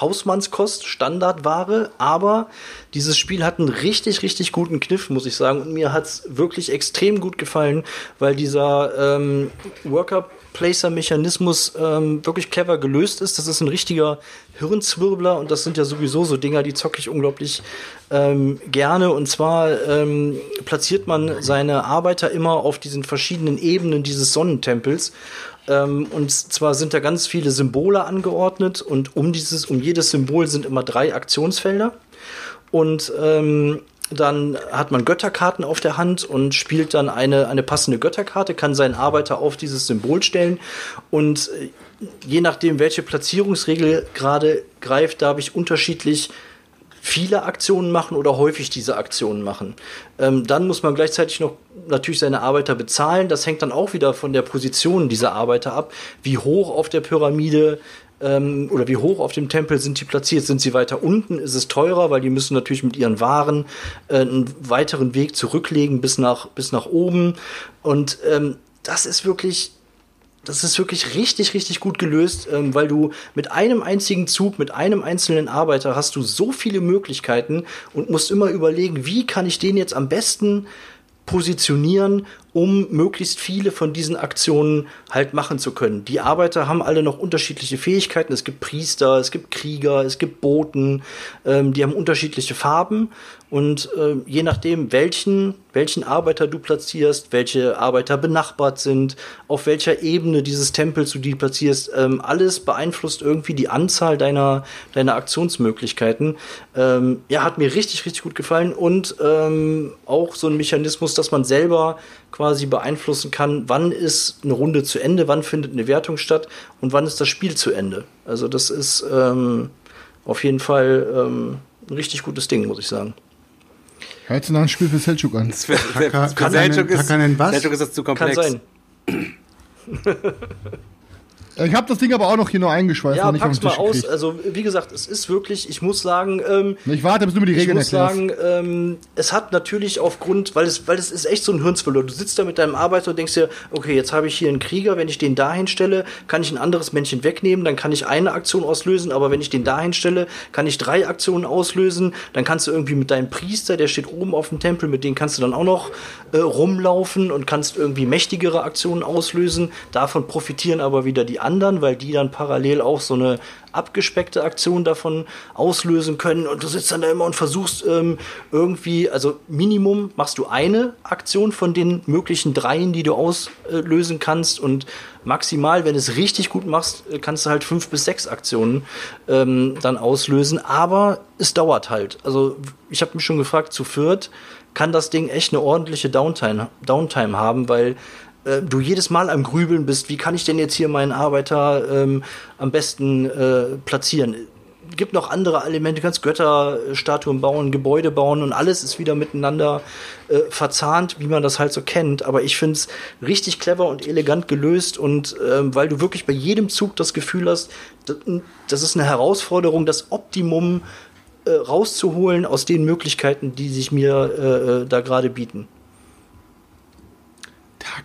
Hausmannskost, Standardware, aber dieses Spiel hat einen richtig, richtig guten Kniff, muss ich sagen. Und mir hat's wirklich extrem gut gefallen, weil dieser ähm, Worker Placer-Mechanismus ähm, wirklich clever gelöst ist. Das ist ein richtiger Hirnzwirbler und das sind ja sowieso so Dinger, die zocke ich unglaublich ähm, gerne. Und zwar ähm, platziert man seine Arbeiter immer auf diesen verschiedenen Ebenen dieses Sonnentempels. Ähm, und zwar sind da ganz viele Symbole angeordnet und um dieses, um jedes Symbol sind immer drei Aktionsfelder. Und ähm, dann hat man Götterkarten auf der Hand und spielt dann eine, eine passende Götterkarte, kann seinen Arbeiter auf dieses Symbol stellen und äh, je nachdem, welche Platzierungsregel gerade greift, darf ich unterschiedlich viele Aktionen machen oder häufig diese Aktionen machen. Ähm, dann muss man gleichzeitig noch natürlich seine Arbeiter bezahlen. Das hängt dann auch wieder von der Position dieser Arbeiter ab. Wie hoch auf der Pyramide ähm, oder wie hoch auf dem Tempel sind die platziert? Sind sie weiter unten? Ist es teurer, weil die müssen natürlich mit ihren Waren äh, einen weiteren Weg zurücklegen bis nach, bis nach oben. Und ähm, das ist wirklich das ist wirklich richtig, richtig gut gelöst, ähm, weil du mit einem einzigen Zug, mit einem einzelnen Arbeiter hast du so viele Möglichkeiten und musst immer überlegen, wie kann ich den jetzt am besten positionieren, um möglichst viele von diesen Aktionen halt machen zu können. Die Arbeiter haben alle noch unterschiedliche Fähigkeiten. Es gibt Priester, es gibt Krieger, es gibt Boten, ähm, die haben unterschiedliche Farben und äh, je nachdem, welchen, welchen Arbeiter du platzierst, welche Arbeiter benachbart sind, auf welcher Ebene dieses Tempels du die platzierst, ähm, alles beeinflusst irgendwie die Anzahl deiner, deiner Aktionsmöglichkeiten. Ähm, ja, hat mir richtig, richtig gut gefallen und ähm, auch so ein Mechanismus, dass man selber quasi beeinflussen kann, wann ist eine Runde zu Ende, wann findet eine Wertung statt und wann ist das Spiel zu Ende. Also das ist ähm, auf jeden Fall ähm, ein richtig gutes Ding, muss ich sagen. Sich nach ein Spiel für Selchuk an. Für, für, für, Selchuk ist, Selchuk ist das zu komplex. Kann sein. Ich habe das Ding aber auch noch hier nur eingeschweißt. Ja, pack's mal aus. Gekriegt. Also, wie gesagt, es ist wirklich, ich muss sagen, ähm, ich warte, bis du mir die ich Regeln muss erklärst. sagen, ähm, es hat natürlich aufgrund, weil es, weil es ist echt so ein Hirnsfüller. Du sitzt da mit deinem Arbeiter und denkst dir, okay, jetzt habe ich hier einen Krieger, wenn ich den dahin stelle, kann ich ein anderes Männchen wegnehmen, dann kann ich eine Aktion auslösen, aber wenn ich den dahin stelle, kann ich drei Aktionen auslösen, dann kannst du irgendwie mit deinem Priester, der steht oben auf dem Tempel, mit dem kannst du dann auch noch äh, rumlaufen und kannst irgendwie mächtigere Aktionen auslösen. Davon profitieren aber wieder die anderen, weil die dann parallel auch so eine abgespeckte Aktion davon auslösen können. Und du sitzt dann da immer und versuchst ähm, irgendwie, also Minimum machst du eine Aktion von den möglichen dreien, die du auslösen kannst. Und maximal, wenn du es richtig gut machst, äh, kannst du halt fünf bis sechs Aktionen ähm, dann auslösen, aber es dauert halt. Also ich habe mich schon gefragt, zu viert kann das Ding echt eine ordentliche Downtime, Downtime haben, weil äh, du jedes Mal am Grübeln bist, wie kann ich denn jetzt hier meinen Arbeiter ähm, am besten äh, platzieren? Gibt noch andere Elemente, du kannst Götterstatuen bauen, Gebäude bauen und alles ist wieder miteinander äh, verzahnt, wie man das halt so kennt. Aber ich finde es richtig clever und elegant gelöst und ähm, weil du wirklich bei jedem Zug das Gefühl hast, das, ist eine Herausforderung, das Optimum äh, rauszuholen aus den Möglichkeiten, die sich mir äh, äh da gerade bieten.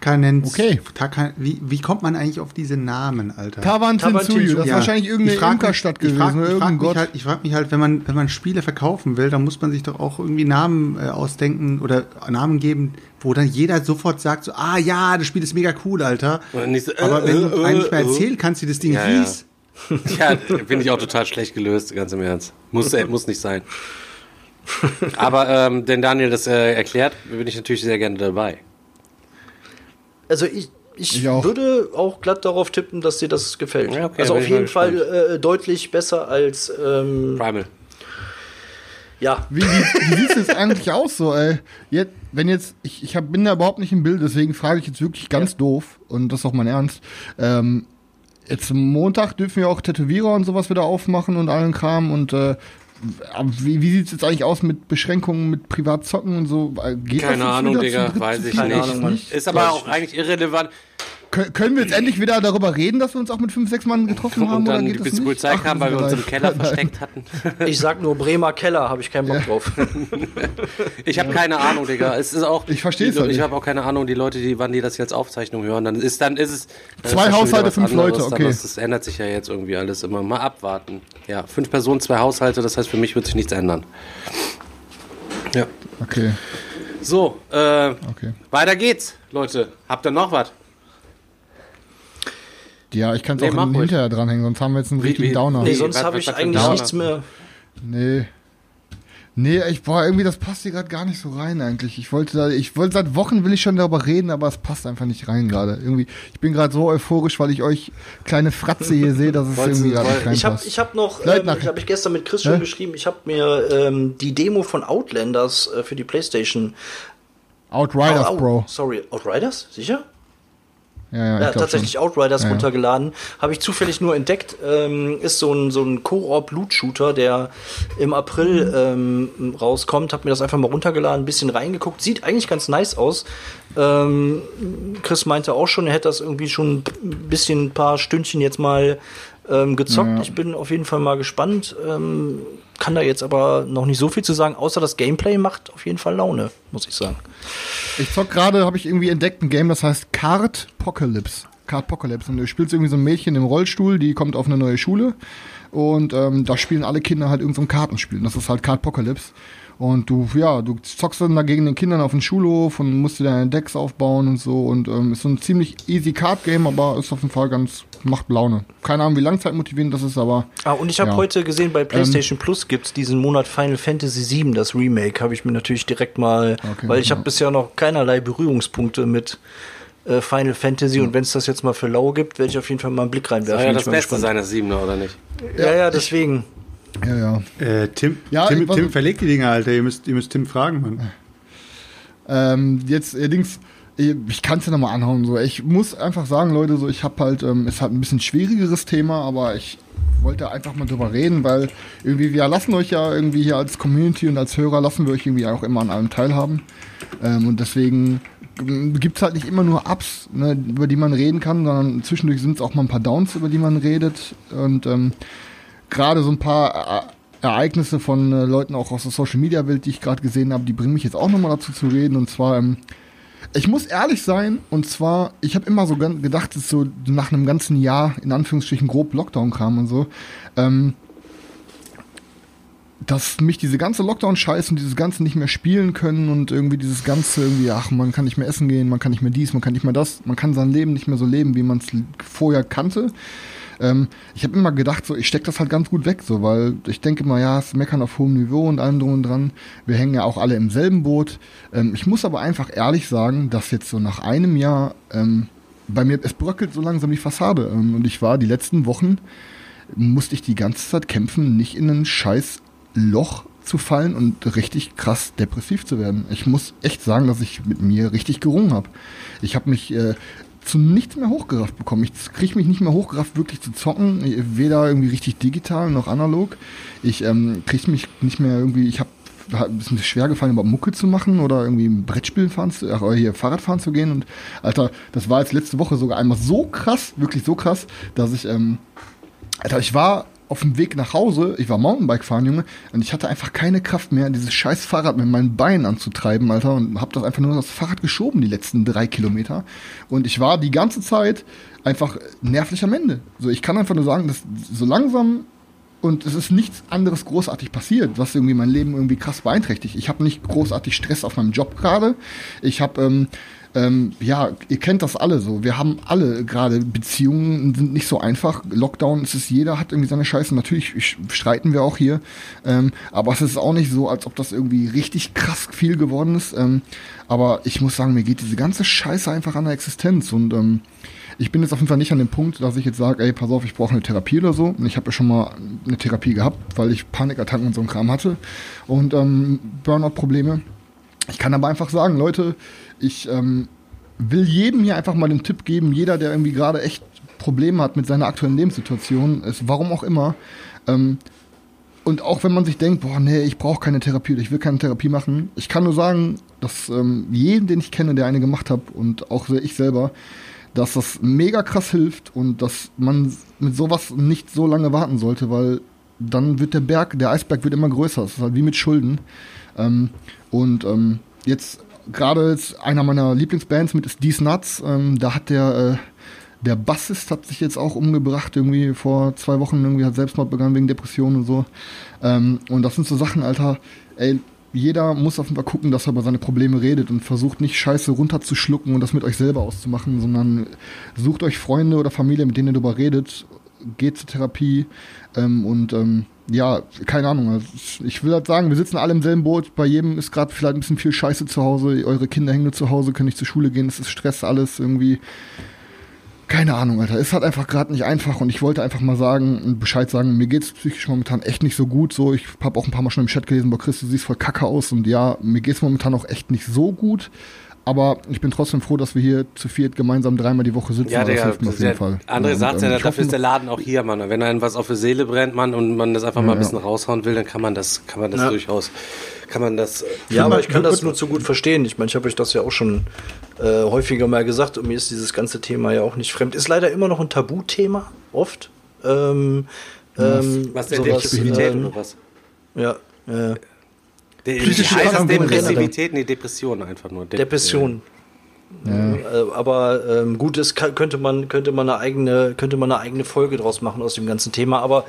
Taka nennt. Okay. Taka, wie, wie kommt man eigentlich auf diese Namen, Alter? Tavan Tensuyu, das ist Ja. wahrscheinlich irgendeine Ich frag Imkerstadt ich gewesen frag- oder ich frag irgendein mich Gott. Halt, ich frage mich halt, wenn man, wenn man Spiele verkaufen will, dann muss man sich doch auch irgendwie Namen äh, ausdenken oder Namen geben, wo dann jeder sofort sagt so, ah ja, das Spiel ist mega cool, Alter. Nicht so, äh, Aber wenn äh, du eigentlich mal äh, erzählen kannst, wie das Ding Ja, ja. hieß, Ja, finde ich auch total schlecht gelöst, ganz im Ernst. Muss, äh, muss nicht sein. Aber ähm, denn Daniel das äh, erklärt, bin ich natürlich sehr gerne dabei. Also ich, ich, Ich auch. würde auch glatt darauf tippen, dass dir das gefällt. Ja, okay, also auf jeden Fall äh, deutlich besser als ähm, Primal. ja. Wie, wie, wie sieht es jetzt eigentlich aus so, ey? Jetzt, wenn jetzt, ich, ich hab, bin da überhaupt nicht im Bild, deswegen frage ich jetzt wirklich ganz doof, und das ist auch mein Ernst. Ähm, jetzt Montag dürfen wir auch Tätowierer und sowas wieder aufmachen und allen Kram und äh, wie, wie sieht es jetzt eigentlich aus mit Beschränkungen, mit Privatzocken und so? Äh, Geht Keine Ahnung, Digga, weiß ich? Keine nicht. Ahnung, Mann. Ist aber auch eigentlich irrelevant. Kön können wir jetzt endlich wieder darüber reden, dass wir uns auch mit fünf, sechs Mann getroffen haben? Und dann oder die geht nicht? Polizei Ach, kam, weil wir uns im. Keller Nein. versteckt hatten. Ich sag nur Bremer Keller, habe ich keinen Bock drauf. Ich habe keine Ahnung, Digga. Es ist auch. Ich versteh's die- halt Ich habe auch keine Ahnung, die Leute, die, wann die das jetzt Aufzeichnung hören, dann ist dann ist es. dann Zwei ist Haushalte, fünf anderes, Leute, okay. Das, das ändert sich ja jetzt irgendwie alles immer. Mal abwarten. Ja, fünf Personen, zwei Haushalte. Das heißt, für mich wird sich nichts ändern. Ja. Okay, So, äh, okay. weiter geht's, Leute. Habt ihr noch was? Ja, ich kann es Nee, auch mach ruhig. hinterher dranhängen, sonst haben wir jetzt einen Wie- richtigen wie- Downer. Nee, Nee, sonst was- habe ich was- eigentlich Downer. nichts mehr. Nee. Nee, ich boah, irgendwie das passt hier gerade gar nicht so rein eigentlich. Ich wollte da, ich wollte seit Wochen will ich schon darüber reden, aber es passt einfach nicht rein gerade. Irgendwie, ich bin gerade so euphorisch, weil ich euch kleine Fratze hier sehe, dass es irgendwie gerade nicht woll- Ich habe reinpasst. ich hab noch, ähm, ich habe ich gestern mit Chris schon Hä? geschrieben, ich habe mir ähm, die Demo von Outlanders äh, für die Playstation. Outriders, Au, au, Bro. Sorry, Outriders? Sicher? Ja, ja, ja tatsächlich schon. Outriders ja, runtergeladen. Habe ich zufällig nur entdeckt. Ähm, ist so ein, so ein Koop-Loot-Shooter, der im April ähm, rauskommt. Habe mir das einfach mal runtergeladen, ein bisschen reingeguckt. Sieht eigentlich ganz nice aus. Ähm, Chris meinte auch schon, er hätte das irgendwie schon ein bisschen, ein paar Stündchen jetzt mal ähm, gezockt. Ich bin auf jeden Fall mal gespannt. Kann da jetzt aber noch nicht so viel zu sagen, außer das Gameplay macht auf jeden Fall Laune, muss ich sagen. Ich zock gerade, habe ich irgendwie entdeckt, ein Game, das heißt Card Apocalypse. Card Apocalypse. Und du spielst irgendwie so ein Mädchen im Rollstuhl, die kommt auf eine neue Schule. Und ähm, da spielen alle Kinder halt irgendein so Kartenspiel. Das ist halt Card Apocalypse. Und du, ja, du zockst dann da gegen den Kindern auf dem Schulhof und musst dir deine Decks aufbauen und so. Und ähm, ist so ein ziemlich easy Card-Game, aber ist auf jeden Fall ganz, macht Laune. Keine Ahnung, wie langzeitmotivierend das ist, aber. Ah, und ich habe ja. heute gesehen, bei PlayStation ähm, Plus gibt's diesen Monat Final Fantasy VII, das Remake, habe ich mir natürlich direkt mal, okay, weil ich ja. habe bisher noch keinerlei Berührungspunkte mit äh, Final Fantasy und wenn es das jetzt mal für lau gibt, werde ich auf jeden Fall mal einen Blick reinwerfen. Soll ja das Beste sein, das Siebener, oder nicht? Ja, ja, deswegen. Ich, ja, ja. Äh, Tim, ja, Tim, Tim verlegt die Dinge, Alter. Ihr müsst, ihr müsst Tim fragen, Mann. Ähm, jetzt allerdings, ich, ich kann es ja nochmal anhauen. So. Ich muss einfach sagen, Leute, so ich habe halt, ähm, es hat ein bisschen schwierigeres Thema, aber ich wollte einfach mal drüber reden, weil irgendwie wir lassen euch ja irgendwie hier als Community und als Hörer lassen wir euch irgendwie auch immer an allem teilhaben. Ähm, und deswegen gibt es halt nicht immer nur Ups, ne, über die man reden kann, sondern zwischendurch sind es auch mal ein paar Downs, über die man redet. Und ähm, gerade so ein paar äh, Ereignisse von äh, Leuten auch aus der Social Media Welt, die ich gerade gesehen habe, die bringen mich jetzt auch nochmal dazu zu reden. Und zwar, ähm, ich muss ehrlich sein, und zwar, ich habe immer so gedacht, dass so nach einem ganzen Jahr, in Anführungsstrichen, grob Lockdown kam und so, ähm, dass mich diese ganze Lockdown-Scheiße und dieses ganze nicht mehr spielen können und irgendwie dieses ganze irgendwie, ach, man kann nicht mehr essen gehen, man kann nicht mehr dies, man kann nicht mehr das, man kann sein Leben nicht mehr so leben, wie man es vorher kannte. Ähm, ich habe immer gedacht, so ich stecke das halt ganz gut weg, so, weil ich denke mal, ja, es meckern auf hohem Niveau und allem drum und dran. Wir hängen ja auch alle im selben Boot. Ähm, ich muss aber einfach ehrlich sagen, dass jetzt so nach einem Jahr ähm, bei mir, es bröckelt so langsam die Fassade. Ähm, und ich war die letzten Wochen, musste ich die ganze Zeit kämpfen, nicht in ein scheiß Loch zu fallen und richtig krass depressiv zu werden. Ich muss echt sagen, dass ich mit mir richtig gerungen habe. Ich habe mich äh, zu nichts mehr hochgerafft bekommen. Ich kriege mich nicht mehr hochgerafft, wirklich zu zocken. Weder irgendwie richtig digital noch analog. Ich ähm, kriege mich nicht mehr irgendwie, ich habe ein bisschen schwer gefallen, überhaupt Mucke zu machen oder irgendwie ein Brettspiel fahren zu, ach, hier Fahrrad fahren zu gehen. Und Alter, das war jetzt letzte Woche sogar einmal so krass, wirklich so krass, dass ich, ähm, Alter, ich war auf dem Weg nach Hause, ich war Mountainbike fahren, Junge, und ich hatte einfach keine Kraft mehr, dieses scheiß Fahrrad mit meinen Beinen anzutreiben, Alter, und hab das einfach nur das Fahrrad geschoben, die letzten drei Kilometer. Und ich war die ganze Zeit einfach nervlich am Ende. So, ich kann einfach nur sagen, dass so langsam und es ist nichts anderes großartig passiert, was irgendwie mein Leben irgendwie krass beeinträchtigt. Ich habe nicht großartig Stress auf meinem Job gerade. Ich habe ähm, ähm, ja, ihr kennt das alle so. Wir haben alle gerade Beziehungen sind nicht so einfach. Lockdown ist es, jeder hat irgendwie seine Scheiße. Natürlich streiten wir auch hier, ähm, aber es ist auch nicht so, als ob das irgendwie richtig krass viel geworden ist. Ähm, aber ich muss sagen, mir geht diese ganze Scheiße einfach an der Existenz und ähm, ich bin jetzt auf jeden Fall nicht an dem Punkt, dass ich jetzt sage, ey, pass auf, ich brauche eine Therapie oder so. Und ich habe ja schon mal eine Therapie gehabt, weil ich Panikattacken und so ein Kram hatte und ähm, Burnout-Probleme. Ich kann aber einfach sagen, Leute, ich ähm, will jedem hier einfach mal den Tipp geben, jeder, der irgendwie gerade echt Probleme hat mit seiner aktuellen Lebenssituation, ist warum auch immer. Ähm, und auch wenn man sich denkt, boah, nee, ich brauche keine Therapie oder ich will keine Therapie machen, ich kann nur sagen, dass ähm, jeden, den ich kenne, der eine gemacht hat und auch ich selber, dass das mega krass hilft und dass man mit sowas nicht so lange warten sollte, weil dann wird der Berg, der Eisberg wird immer größer. Das ist halt wie mit Schulden. Ähm, und ähm, jetzt gerade einer meiner Lieblingsbands mit ist These Nuts. Ähm, da hat der, äh, der Bassist hat sich jetzt auch umgebracht, irgendwie vor zwei Wochen, irgendwie hat Selbstmord begangen wegen Depressionen und so. Ähm, und das sind so Sachen, Alter, ey, jeder muss auf jeden Fall gucken, dass er über seine Probleme redet und versucht nicht Scheiße runterzuschlucken und das mit euch selber auszumachen, sondern sucht euch Freunde oder Familie, mit denen ihr darüber redet, geht zur Therapie ähm, und ähm, ja, keine Ahnung. Also ich will halt sagen, wir sitzen alle im selben Boot. Bei jedem ist gerade vielleicht ein bisschen viel Scheiße zu Hause. Eure Kinder hängen nur zu Hause, können nicht zur Schule gehen. Es ist Stress, alles irgendwie. Keine Ahnung, Alter. Es hat einfach gerade nicht einfach und ich wollte einfach mal sagen und Bescheid sagen, mir geht's psychisch momentan echt nicht so gut. So, ich habe auch ein paar Mal schon im Chat gelesen, boah, Chris, du siehst voll kacke aus und ja, mir geht's momentan auch echt nicht so gut. Aber ich bin trotzdem froh, dass wir hier zu viert gemeinsam dreimal die Woche sitzen. Ja, das der, hilft mir auf jeden der, Fall. André Ja, sagt ja, ähm, dafür hoffe ist der Laden auch hier, Mann. Wenn einem was auf der Seele brennt, Mann, und man das einfach mal ein Ja, bisschen raushauen will, dann kann man das, kann man das Ja. durchaus, kann man das. Ja, aber ich kann das nur zu gut verstehen. Ich meine, ich habe euch das ja auch schon äh, häufiger mal gesagt und mir ist dieses ganze Thema ja auch nicht fremd. Ist leider immer noch ein Tabuthema, oft. Ähm, ähm, Was der sowas, Depressivität ähm, oder was? Ja, äh, Psychische heißt das Depressivität? Nee, Depression einfach nur. Dep- Depression. Äh, aber ähm, gut, kann, könnte man könnte man eine eigene könnte man eine eigene Folge draus machen aus dem ganzen Thema. Aber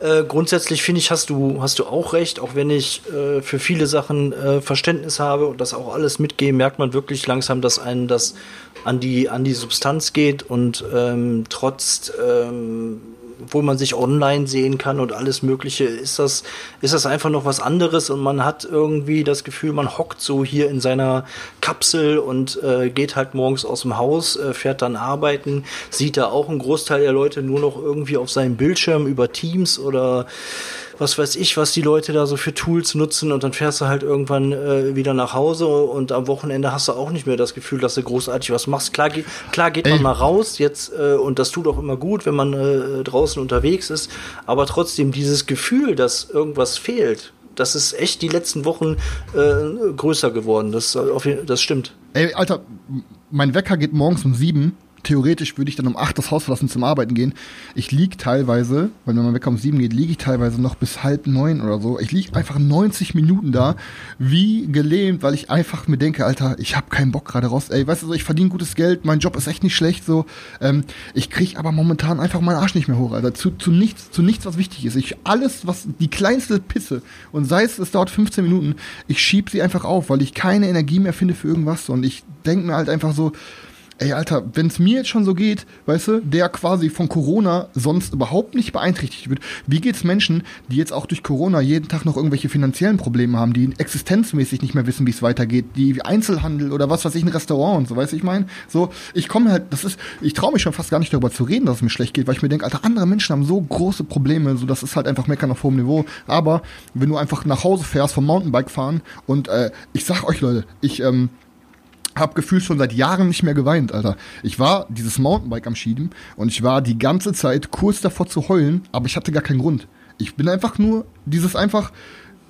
äh, grundsätzlich finde ich hast du hast du auch recht. Auch wenn ich äh, für viele Sachen äh, Verständnis habe und das auch alles mitgehe, merkt man wirklich langsam, dass einen das an die an die Substanz geht und ähm, trotz ähm, wo man sich online sehen kann und alles Mögliche, ist das, ist das einfach noch was anderes? Und man hat irgendwie das Gefühl, man hockt so hier in seiner Kapsel und äh, geht halt morgens aus dem Haus, äh, fährt dann arbeiten, sieht da auch einen Großteil der Leute nur noch irgendwie auf seinem Bildschirm über Teams oder was weiß ich, was die Leute da so für Tools nutzen und dann fährst du halt irgendwann äh, wieder nach Hause und am Wochenende hast du auch nicht mehr das Gefühl, dass du großartig was machst. Klar, ge klar geht man Ey. mal raus jetzt äh, und das tut auch immer gut, wenn man äh, draußen unterwegs ist, aber trotzdem dieses Gefühl, dass irgendwas fehlt, das ist echt die letzten Wochen äh, größer geworden. Das, äh, das stimmt. Ey, Alter, mein Wecker geht morgens um sieben. Theoretisch würde ich dann um acht das Haus verlassen zum Arbeiten gehen. Ich lieg teilweise, weil wenn mein Wecker um sieben geht, liege ich teilweise noch bis halb neun oder so. Ich lieg einfach 90 Minuten da, wie gelähmt, weil ich einfach mir denke, Alter, ich habe keinen Bock gerade raus. Ey, weißt du, ich verdiene gutes Geld, mein Job ist echt nicht schlecht, so. Ähm, ich krieg aber momentan einfach meinen Arsch nicht mehr hoch, Alter. Zu, zu nichts, zu nichts, was wichtig ist. Ich alles, was die kleinste Pisse und sei es, es dauert 15 Minuten, ich schieb sie einfach auf, weil ich keine Energie mehr finde für irgendwas und ich denk mir halt einfach so, Ey, Alter, wenn es mir jetzt schon so geht, weißt du, der quasi von Corona sonst überhaupt nicht beeinträchtigt wird, wie geht's Menschen, die jetzt auch durch Corona jeden Tag noch irgendwelche finanziellen Probleme haben, die existenzmäßig nicht mehr wissen, wie es weitergeht, die Einzelhandel oder was weiß ich, ein Restaurant und so, weißt du, ich meine, so, ich komme halt, das ist, ich traue mich schon fast gar nicht darüber zu reden, dass es mir schlecht geht, weil ich mir denke, Alter, andere Menschen haben so große Probleme, so, das ist halt einfach Meckern auf hohem Niveau, aber wenn du einfach nach Hause fährst vom Mountainbike fahren und äh, ich sag euch, Leute, ich, ähm, hab gefühlt schon seit Jahren nicht mehr geweint, Alter. Ich war dieses Mountainbike am Schieben und ich war die ganze Zeit kurz davor zu heulen, aber ich hatte gar keinen Grund. Ich bin einfach nur dieses einfach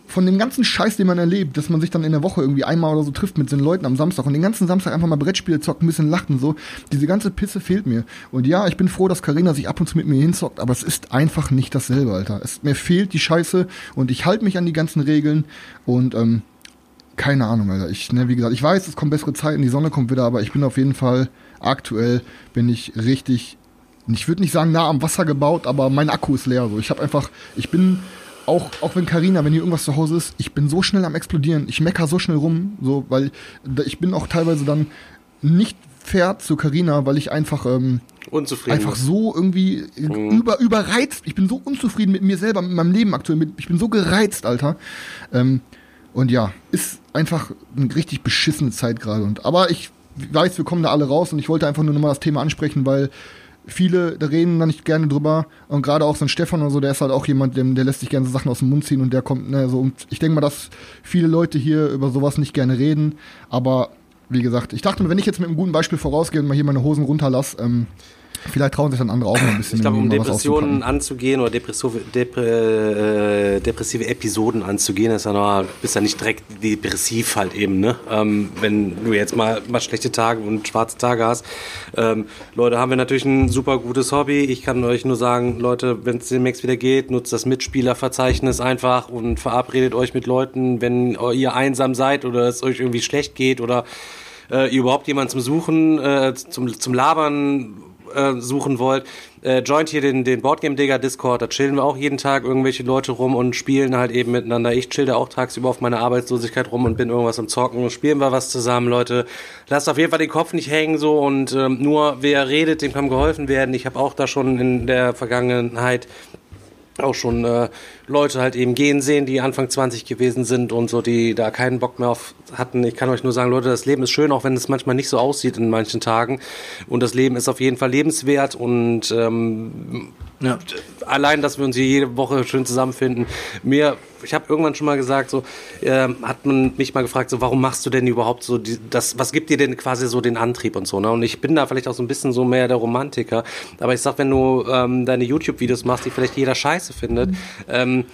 von dem ganzen Scheiß, den man erlebt, dass man sich dann in der Woche irgendwie einmal oder so trifft mit den Leuten am Samstag und den ganzen Samstag einfach mal Brettspiele zockt, ein bisschen lacht und so. Diese ganze Pisse fehlt mir. Und ja, ich bin froh, dass Karina sich ab und zu mit mir hinzockt, aber es ist einfach nicht dasselbe, Alter. Es, mir fehlt die Scheiße und ich halte mich an die ganzen Regeln und ähm, keine Ahnung, Alter. Ich, ne, wie gesagt, ich weiß, es kommen bessere Zeiten, die Sonne kommt wieder, aber ich bin auf jeden Fall aktuell bin ich richtig, ich würde nicht sagen nah am Wasser gebaut, aber mein Akku ist leer. So, ich habe einfach, ich bin auch, auch wenn Karina, wenn hier irgendwas zu Hause ist, ich bin so schnell am explodieren, ich mecker so schnell rum, so, weil ich bin auch teilweise dann nicht fair zu Karina, weil ich einfach ähm, Unzufrieden. einfach so irgendwie über, überreizt. Ich bin so unzufrieden mit mir selber, mit meinem Leben aktuell. Mit, ich bin so gereizt, Alter. Ähm, und ja, ist einfach eine richtig beschissene Zeit gerade. Und aber ich weiß, wir kommen da alle raus und ich wollte einfach nur nochmal das Thema ansprechen, weil viele da reden da nicht gerne drüber. Und gerade auch so ein Stefan oder so, der ist halt auch jemand, dem, der lässt sich gerne so Sachen aus dem Mund ziehen und der kommt, ne, so. Und ich denke mal, dass viele Leute hier über sowas nicht gerne reden, aber wie gesagt, ich dachte mir, wenn ich jetzt mit einem guten Beispiel vorausgehe und mal hier meine Hosen runterlasse, ähm, vielleicht trauen sich dann andere auch noch ein bisschen. Ich glaube, um Depressionen anzugehen oder depressive, depre, äh, depressive Episoden anzugehen, ist ja noch, bist ja nicht direkt depressiv halt eben, ne? Ähm, wenn du jetzt mal, mal schlechte Tage und schwarze Tage hast. Ähm, Leute, haben wir natürlich ein super gutes Hobby. Ich kann euch nur sagen, Leute, wenn es demnächst wieder geht, nutzt das Mitspielerverzeichnis einfach und verabredet euch mit Leuten, wenn ihr einsam seid oder es euch irgendwie schlecht geht oder äh, ihr überhaupt jemanden zum Suchen, äh, zum, zum Labern äh, suchen wollt, äh, joint hier den, den Boardgame Digger Discord, da chillen wir auch jeden Tag irgendwelche Leute rum und spielen halt eben miteinander. Ich chill da auch tagsüber auf meine Arbeitslosigkeit rum und bin irgendwas am Zocken und spielen wir was zusammen, Leute. Lasst auf jeden Fall den Kopf nicht hängen so und ähm, nur wer redet, dem kann geholfen werden. Ich habe auch da schon in der Vergangenheit auch schon äh, Leute halt eben gehen sehen, die Anfang 20 gewesen sind und so, die da keinen Bock mehr auf hatten. Ich kann euch nur sagen, Leute, das Leben ist schön, auch wenn es manchmal nicht so aussieht in manchen Tagen. Und das Leben ist auf jeden Fall lebenswert und ähm, ja. allein, dass wir uns hier jede Woche schön zusammenfinden. Mir, ich habe irgendwann schon mal gesagt, so äh, hat man mich mal gefragt, so warum machst du denn überhaupt so die, das? Was gibt dir denn quasi so den Antrieb und so? Ne? Und ich bin da vielleicht auch so ein bisschen so mehr der Romantiker. Aber ich sag, wenn du ähm, deine YouTube-Videos machst, die vielleicht jeder Scheiße findet, mhm. ähm,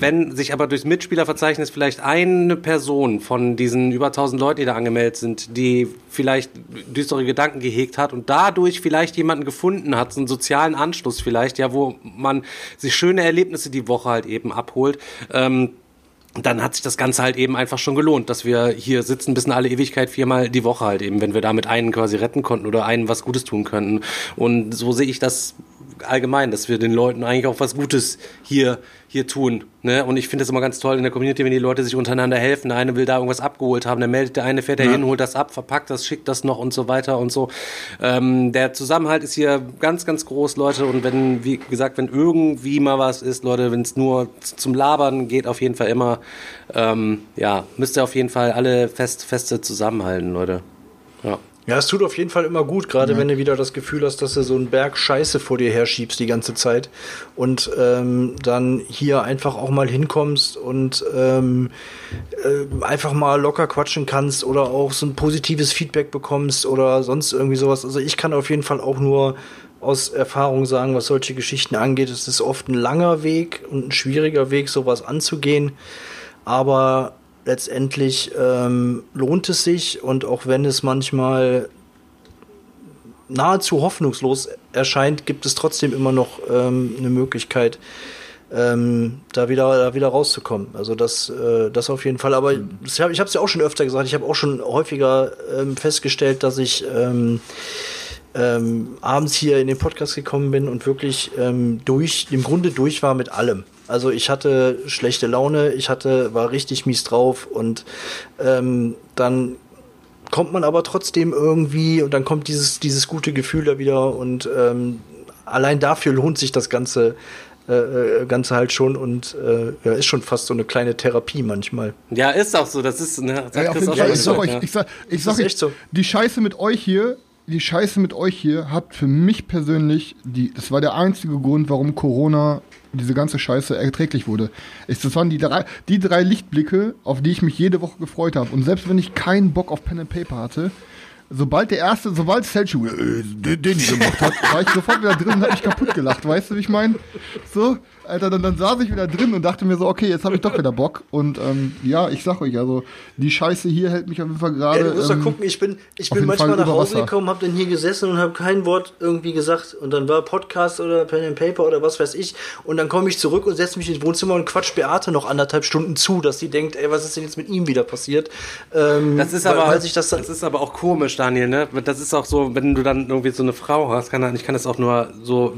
wenn sich aber durchs Mitspielerverzeichnis vielleicht eine Person von diesen über 1000 Leuten, die da angemeldet sind, die vielleicht düstere Gedanken gehegt hat und dadurch vielleicht jemanden gefunden hat, so einen sozialen Anschluss vielleicht, ja, wo man sich schöne Erlebnisse die Woche halt eben abholt, ähm, dann hat sich das Ganze halt eben einfach schon gelohnt, dass wir hier sitzen bis in alle Ewigkeit viermal die Woche halt eben, wenn wir damit einen quasi retten konnten oder einen was Gutes tun könnten. Und so sehe ich das allgemein, dass wir den Leuten eigentlich auch was Gutes hier, hier tun. Ne? Und ich finde es immer ganz toll in der Community, wenn die Leute sich untereinander helfen. Der eine will da irgendwas abgeholt haben, dann meldet der eine, fährt ja. hin, holt das ab, verpackt das, schickt das noch und so weiter und so. Ähm, der Zusammenhalt ist hier ganz, ganz groß, Leute. Und wenn, wie gesagt, wenn irgendwie mal was ist, Leute, wenn es nur zum Labern geht, auf jeden Fall immer, ähm, ja, müsst ihr auf jeden Fall alle fest, feste zusammenhalten, Leute. Ja. Es tut auf jeden Fall immer gut, gerade ja. wenn du wieder das Gefühl hast, dass du so einen Berg Scheiße vor dir herschiebst die ganze Zeit und ähm, dann hier einfach auch mal hinkommst und ähm, äh, einfach mal locker quatschen kannst oder auch so ein positives Feedback bekommst oder sonst irgendwie sowas. Also ich kann auf jeden Fall auch nur aus Erfahrung sagen, was solche Geschichten angeht. Es ist oft ein langer Weg und ein schwieriger Weg, sowas anzugehen. Aber letztendlich ähm, lohnt es sich und auch wenn es manchmal nahezu hoffnungslos erscheint, gibt es trotzdem immer noch ähm, eine Möglichkeit, ähm, da wieder da wieder rauszukommen. Also das äh, das auf jeden Fall. Aber hab, ich habe es ja auch schon öfter gesagt. Ich habe auch schon häufiger ähm, festgestellt, dass ich ähm, ähm, abends hier in den Podcast gekommen bin und wirklich ähm, durch im Grunde durch war mit allem. Also ich hatte schlechte Laune, ich hatte, war richtig mies drauf und ähm, dann kommt man aber trotzdem irgendwie und dann kommt dieses, dieses gute Gefühl da wieder und ähm, allein dafür lohnt sich das Ganze, äh, äh Ganze halt schon und äh, ja, ist schon fast so eine kleine Therapie manchmal. Ja, ist auch so, das ist, ne, ja, Chris auch ja, ich sag euch, ich sag, ich sag echt so. die Scheiße mit euch hier, die Scheiße mit euch hier hat für mich persönlich, die, das war der einzige Grund, warum Corona diese ganze Scheiße erträglich wurde. das waren die drei, die drei Lichtblicke, auf die ich mich jede Woche gefreut habe. Und selbst wenn ich keinen Bock auf Pen and Paper hatte, sobald der erste, sobald Selchuk äh, den, den gemacht hat, war ich sofort wieder drin und hab mich kaputt gelacht. Weißt du, wie ich meine? So, Alter, dann, dann saß ich wieder drin und dachte mir so, okay, jetzt habe ich doch wieder Bock. Und ähm, ja, ich sag euch, also die Scheiße hier hält mich auf jeden Fall gerade. Ja, du musst ähm, gucken, ich bin, ich bin manchmal nach Hause gekommen, habe dann hier gesessen und habe kein Wort irgendwie gesagt. Und dann war Podcast oder Pen and Paper oder was weiß ich. Und dann komme ich zurück und setze mich ins Wohnzimmer und quatsch Beate noch anderthalb Stunden zu, dass sie denkt, ey, was ist denn jetzt mit ihm wieder passiert? Ähm, das ist aber, weil, das, das ist aber auch komisch, Daniel, ne? Das ist auch so, wenn du dann irgendwie so eine Frau hast, kann, ich kann das auch nur so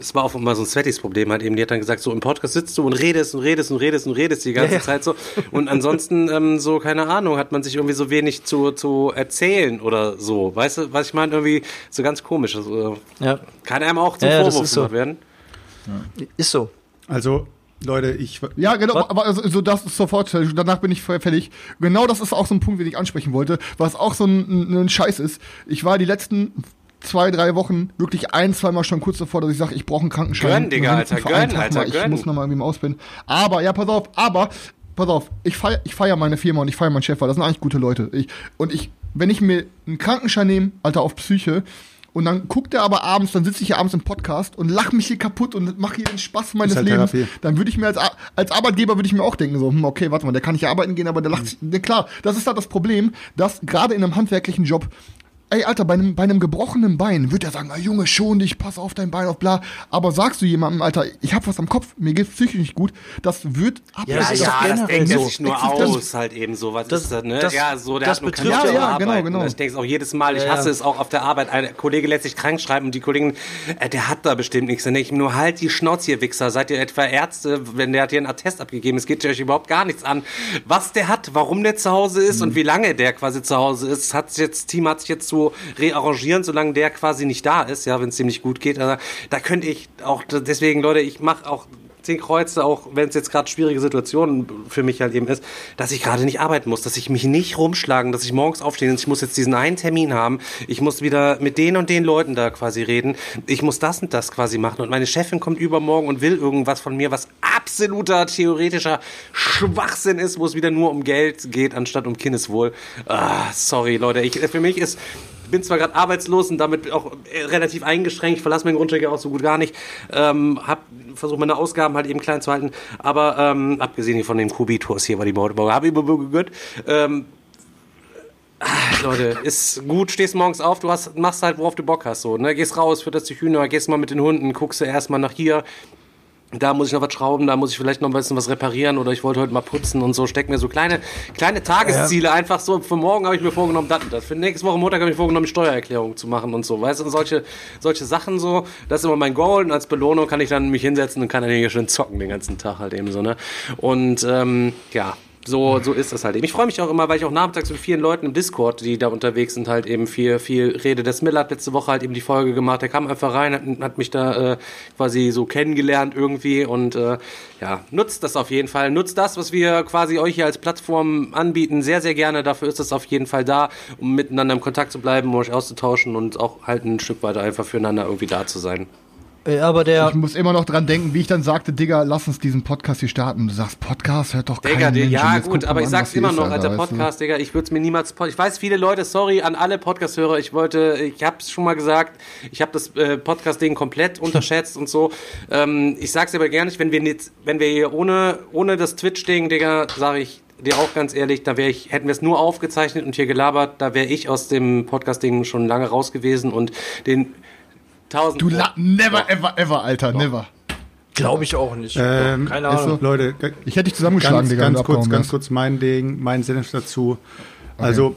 es war auch immer so ein Svettis-Problem halt eben. Die hat dann gesagt, so im Podcast sitzt du und redest und redest und redest und redest die ganze ja, Zeit so. Und ansonsten ähm, so, keine Ahnung, hat man sich irgendwie so wenig zu, zu erzählen oder so. Weißt du, was ich meine? Irgendwie so ganz komisch. Also, ja. Kann einem auch zum ja, Vorwurf so. werden. Ist so. Also, Leute, ich. Ja, genau, was? aber also, so das ist sofort, danach bin ich fertig. Genau das ist auch so ein Punkt, den ich ansprechen wollte, was auch so ein, ein Scheiß ist. Ich war die letzten zwei, drei Wochen wirklich ein, zwei Mal schon kurz davor, dass ich sage, ich brauche einen Krankenschein. Gönn, Digga, Alter, gönn, Alter, mal. Ich muss nochmal irgendwie ausbilden. Aber, ja, pass auf, aber, pass auf, ich feiere ich feier meine Firma und ich feiere meinen Chef, weil das sind eigentlich gute Leute. Ich, und ich, wenn ich mir einen Krankenschein nehme, Alter, auf Psyche, und dann guckt er aber abends, dann sitze ich hier abends im Podcast und lach mich hier kaputt und mache hier den Spaß meines halt Lebens. Therapie. Dann würde ich mir als, als Arbeitgeber würde ich mir auch denken, so, hm, okay, warte mal, der kann nicht arbeiten gehen, aber der lacht mhm. sich. Klar, das ist halt das Problem, dass gerade in einem handwerklichen Job ey, Alter, bei einem, bei einem gebrochenen Bein wird er sagen, ah, Junge, schon dich, pass auf dein Bein auf, bla. Aber sagst du jemandem, Alter, ich hab was am Kopf, mir geht's psychisch nicht gut, das wird ab. Ja, das, ja, das denkt so. sich nur aus, das, halt eben so. Was das, ist das, ne? Das, ja, so, der das hat betrifft ja, ja, genau, genau. Ich denke auch jedes Mal, ich hasse es auch auf der Arbeit. Ein Kollege lässt sich krank schreiben und die Kollegen, äh, der hat da bestimmt nichts. Dann denke ich nur, halt die Schnauze, ihr Wichser. Seid ihr etwa Ärzte, wenn der hat hier einen Attest abgegeben, es geht euch überhaupt gar nichts an. Was der hat, warum der zu Hause ist mhm. und wie lange der quasi zu Hause ist, hat jetzt, Team hat sich jetzt so rearrangiert arrangieren, solange der quasi nicht da ist, ja, wenn es dem nicht gut geht. Also, da könnte ich auch, deswegen, Leute, ich mache auch zehn Kreuze, auch wenn es jetzt gerade schwierige Situationen für mich halt eben ist, dass ich gerade nicht arbeiten muss, dass ich mich nicht rumschlagen, dass ich morgens aufstehe und ich muss jetzt diesen einen Termin haben, ich muss wieder mit den und den Leuten da quasi reden, ich muss das und das quasi machen. Und meine Chefin kommt übermorgen und will irgendwas von mir, was absoluter theoretischer Schwachsinn ist, wo es wieder nur um Geld geht, anstatt um Kindeswohl. Ah, sorry, Leute, ich, für mich ist bin zwar gerade arbeitslos und damit auch äh, relativ eingeschränkt, verlasse meinen Grundstück auch so gut gar nicht, ähm, habe meine Ausgaben halt eben klein zu halten, aber ähm, abgesehen von dem Kubitus hier war die Mordbau, habe ich gehört, ähm, Leute, ist gut, stehst morgens auf, du hast, machst halt, worauf du Bock hast, so, ne? Gehst raus, fütterst die Hühner, gehst mal mit den Hunden, guckst du erstmal nach hier, da muss ich noch was schrauben, da muss ich vielleicht noch ein bisschen was reparieren oder ich wollte heute mal putzen und so. Steck mir so kleine, kleine Tagesziele ja. einfach so. Für morgen habe ich mir vorgenommen, das und das. Für nächste Woche Montag habe ich mir vorgenommen, Steuererklärung zu machen und so. Weißt du, und solche, solche Sachen so. Das ist immer mein Goal und als Belohnung kann ich dann mich hinsetzen und kann dann hier schön zocken den ganzen Tag halt eben so, ne? Und, ähm, ja, so, so ist das halt eben. Ich freue mich auch immer, weil ich auch nachmittags mit vielen Leuten im Discord, die da unterwegs sind, halt eben viel, viel rede. Der Miller hat letzte Woche halt eben die Folge gemacht. Der kam einfach rein, hat, hat mich da äh, quasi so kennengelernt irgendwie und äh, ja, nutzt das auf jeden Fall. Nutzt das, was wir quasi euch hier als Plattform anbieten, sehr, sehr gerne. Dafür ist das auf jeden Fall da, um miteinander im Kontakt zu bleiben, um euch auszutauschen und auch halt ein Stück weiter einfach füreinander irgendwie da zu sein. Ja, aber der. Ich muss immer noch dran denken, wie ich dann sagte, Digga, lass uns diesen Podcast hier starten. Du sagst, Podcast hört doch Digga, kein Mensch. Ja, gut, aber ich sag's immer noch, alter Podcast, Digga, ich würde es mir niemals. Ich weiß, viele Leute, sorry an alle Podcast-Hörer, ich wollte, ich hab's schon mal gesagt, ich habe das äh, Podcast-Ding komplett unterschätzt und so. Ähm, ich sag's aber gerne nicht, wenn wir jetzt, wenn wir hier ohne, ohne das Twitch-Ding, Digga, sage ich, dir auch ganz ehrlich, da wäre ich, hätten wir es nur aufgezeichnet und hier gelabert, da wäre ich aus dem Podcast-Ding schon lange raus gewesen und den Tausend. Du la never, Doch. ever, ever, Alter, Doch. never. Glaube ich auch nicht. Ähm, Keine Ahnung. So, Leute, ich hätte dich zusammengeschlagen, ganz, Digga. Ganz kurz, ganz kurz mein Ding, mein Senf dazu. Okay. Also,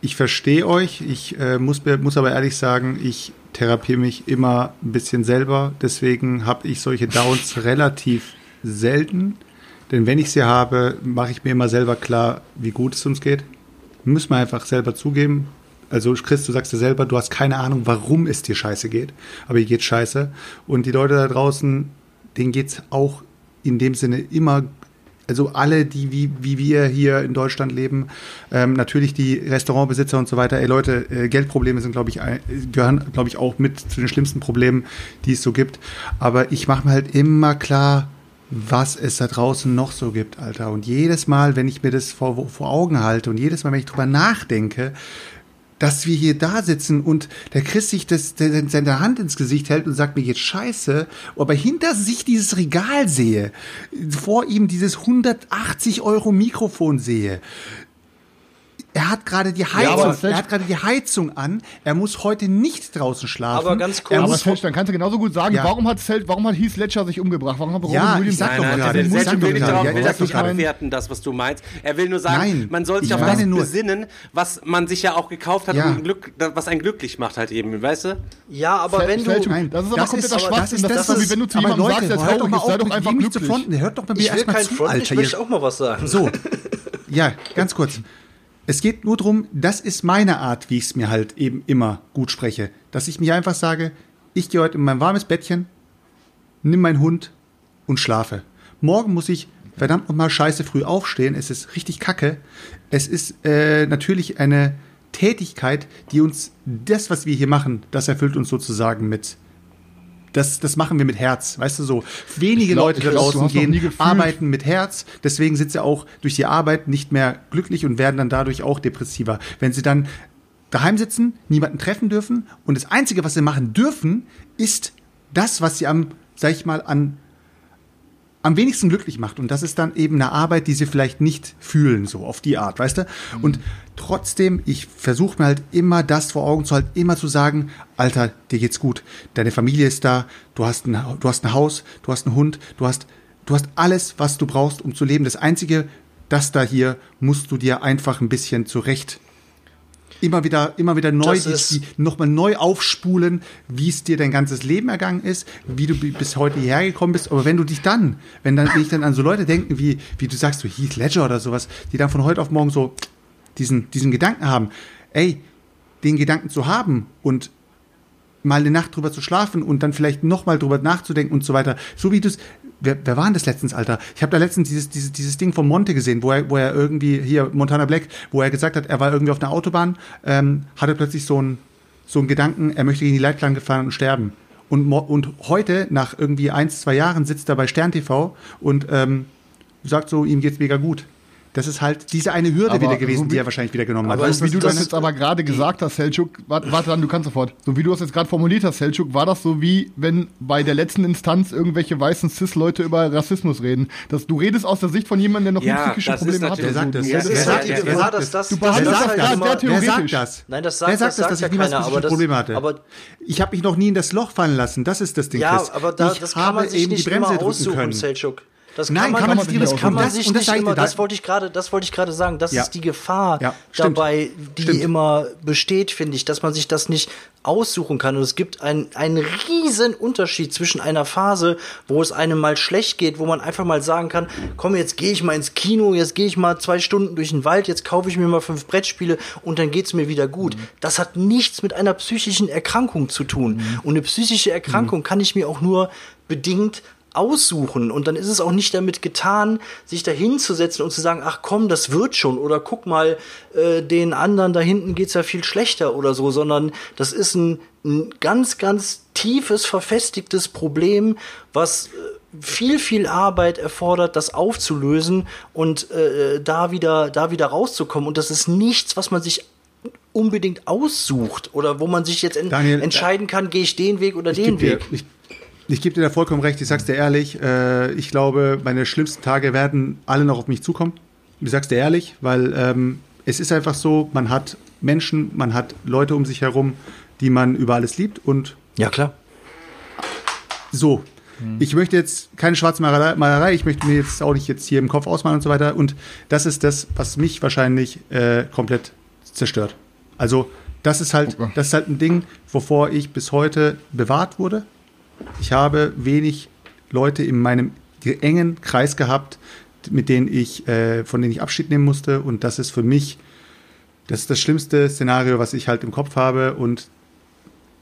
ich verstehe euch. Ich äh, muss, muss aber ehrlich sagen, ich therapiere mich immer ein bisschen selber. Deswegen habe ich solche Downs relativ selten. Denn wenn ich sie habe, mache ich mir immer selber klar, wie gut es uns geht. Müssen wir einfach selber zugeben. Also Chris, du sagst ja selber, du hast keine Ahnung, warum es dir scheiße geht, aber dir geht scheiße. Und die Leute da draußen, denen geht's auch in dem Sinne immer also alle, die wie, wie wir hier in Deutschland leben, ähm, natürlich die Restaurantbesitzer und so weiter, ey Leute, äh, Geldprobleme sind, glaube ich, ein, gehören, glaube ich, auch mit zu den schlimmsten Problemen, die es so gibt. Aber ich mache mir halt immer klar, was es da draußen noch so gibt, Alter. Und jedes Mal, wenn ich mir das vor, vor Augen halte und jedes Mal, wenn ich drüber nachdenke, dass wir hier da sitzen und der Chris sich das, der, seine Hand ins Gesicht hält und sagt, mir jetzt scheiße, aber hinter sich dieses Regal sehe, vor ihm dieses 180 Euro Mikrofon sehe, er hat gerade die Heizung, ja, er hat gerade die Heizung an. Er muss heute nicht draußen schlafen. Aber ganz kurz. Aber Selch, dann kannst du genauso gut sagen, ja. warum hat Selch, warum hat Heath Ledger sich umgebracht? Warum hat Robin ja, Williams sag doch gerade. Selch will, darauf, will das nicht abwerten, das, was du meinst. Er will nur sagen, Nein, man soll sich auf das nur. besinnen, was man sich ja auch gekauft hat, um Glück, was einen glücklich macht halt eben, weißt du? Ja, aber wenn du... Nein, das ist aber kompletter Schwachsinn. Das ist wie wenn du zu jemandem sagst, der traurig ist, sei doch einfach glücklich. Hört doch mal mir erstmal zu, Alter. Ich möchte auch mal was sagen. So, ja, ganz kurz. Es geht nur darum, das ist meine Art, wie ich es mir halt eben immer gut spreche. Dass ich mir einfach sage, ich gehe heute in mein warmes Bettchen, nimm meinen Hund und schlafe. Morgen muss ich verdammt nochmal scheiße früh aufstehen. Es ist richtig kacke. Es ist äh, natürlich eine Tätigkeit, die uns das, was wir hier machen, das erfüllt uns sozusagen mit das, das machen wir mit Herz, weißt du so. Wenige glaub, Leute da draußen gehen, arbeiten mit Herz, deswegen sind sie auch durch die Arbeit nicht mehr glücklich und werden dann dadurch auch depressiver. Wenn sie dann daheim sitzen, niemanden treffen dürfen und das Einzige, was sie machen dürfen, ist das, was sie am, sag ich mal, an am wenigsten glücklich macht. Und das ist dann eben eine Arbeit, die sie vielleicht nicht fühlen, so auf die Art, weißt du? Mhm. Und trotzdem, ich versuche mir halt immer das vor Augen zu halten, immer zu sagen, Alter, dir geht's gut. Deine Familie ist da, du hast ein, du hast ein Haus, du hast einen Hund, du hast, du hast alles, was du brauchst, um zu leben. Das Einzige, das da hier, musst du dir einfach ein bisschen zurecht immer wieder, immer wieder neu, nochmal neu aufspulen, wie es dir dein ganzes Leben ergangen ist, wie du bis heute hierher gekommen bist. Aber wenn du dich dann, wenn dann, wenn ich dann an so Leute denke, wie, wie du sagst, so Heath Ledger oder sowas, die dann von heute auf morgen so diesen, diesen Gedanken haben, ey, den Gedanken zu haben und mal eine Nacht drüber zu schlafen und dann vielleicht nochmal drüber nachzudenken und so weiter. So wie du es, wer, wer war denn das letztens, Alter? Ich habe da letztens dieses, dieses, dieses Ding von Monte gesehen, wo er, wo er irgendwie, hier, Montana Black, wo er gesagt hat, er war irgendwie auf einer Autobahn, ähm, hatte plötzlich so einen so Gedanken, er möchte gegen die Leitplanke fahren und sterben. Und, und heute, nach irgendwie ein, zwei Jahren, sitzt er bei Stern TV und ähm, sagt so, ihm geht's mega gut. Das ist halt diese eine Hürde aber wieder gewesen, so die er wahrscheinlich wieder genommen aber hat. Aber wie du das, das jetzt aber gerade gesagt hast, Selchuk, warte, warte dann, du kannst sofort. So wie du das jetzt gerade formuliert hast, Selchuk, war das so wie, wenn bei der letzten Instanz irgendwelche weißen Cis-Leute über Rassismus reden. Das, du redest aus der Sicht von jemandem, der noch ja, psychische Probleme hat. Wer sagt das? Wer sagt das? Wer sagt das? Du behandelst das gerade sehr theoretisch. Wer sagt das? Nein, das sagt, Wer sagt das, das, dass ich niemals psychische Probleme hatte? Aber ich habe mich noch nie in das Loch fallen lassen. Das ist das Ding, Ja, aber da, ich das kann habe man sich eben nicht die Bremse immer drücken aussuchen, können. Selchuk. Das Nein, kann man, kann man sich das nicht kann man aussuchen. sich das nicht immer, das da- wollte ich gerade, das wollte ich gerade sagen, das Ja. ist die Gefahr Ja, dabei, die Stimmt. immer besteht, finde ich, dass man sich das nicht aussuchen kann. Und es gibt einen, einen riesen Unterschied zwischen einer Phase, wo es einem mal schlecht geht, wo man einfach mal sagen kann, komm, jetzt gehe ich mal ins Kino, jetzt gehe ich mal zwei Stunden durch den Wald, jetzt kaufe ich mir mal fünf Brettspiele und dann geht's mir wieder gut. Das hat nichts mit einer psychischen Erkrankung zu tun. Und eine psychische Erkrankung kann ich mir auch nur bedingt aussuchen und dann ist es auch nicht damit getan, sich da hinzusetzen und zu sagen, ach komm, das wird schon oder guck mal, äh, den anderen da hinten geht's ja viel schlechter oder so, sondern das ist ein, ein ganz, ganz tiefes, verfestigtes Problem, was äh, viel, viel Arbeit erfordert, das aufzulösen und äh, da wieder, da wieder rauszukommen. Und das ist nichts, was man sich unbedingt aussucht oder wo man sich jetzt en Daniel, entscheiden kann, gehe ich den Weg oder Ich den geb dir- Weg. Ich, ich gebe dir da vollkommen recht. Ich sag's dir ehrlich. Äh, ich glaube, meine schlimmsten Tage werden alle noch auf mich zukommen. Ich sag's dir ehrlich, weil ähm, es ist einfach so, man hat Menschen, man hat Leute um sich herum, die man über alles liebt und Ja, klar. so. Ich möchte jetzt keine schwarze Malerei, ich möchte mir jetzt auch nicht jetzt hier im Kopf ausmalen und so weiter. Und das ist das, was mich wahrscheinlich äh, komplett zerstört. Also, das ist halt, das ist halt ein Ding, wovor ich bis heute bewahrt wurde. Ich habe wenig Leute in meinem engen Kreis gehabt, mit denen ich, äh, von denen ich Abschied nehmen musste. Und das ist für mich, das ist das schlimmste Szenario, was ich halt im Kopf habe. Und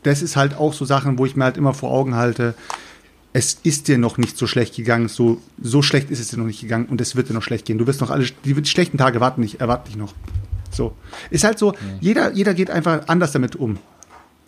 das ist halt auch so Sachen, wo ich mir halt immer vor Augen halte, es ist dir noch nicht so schlecht gegangen, so, so schlecht ist es dir noch nicht gegangen und es wird dir noch schlecht gehen. Du wirst noch alle, die, schlechten Tage warten nicht, erwarten dich noch. So. Ist halt so, jeder, jeder geht einfach anders damit um.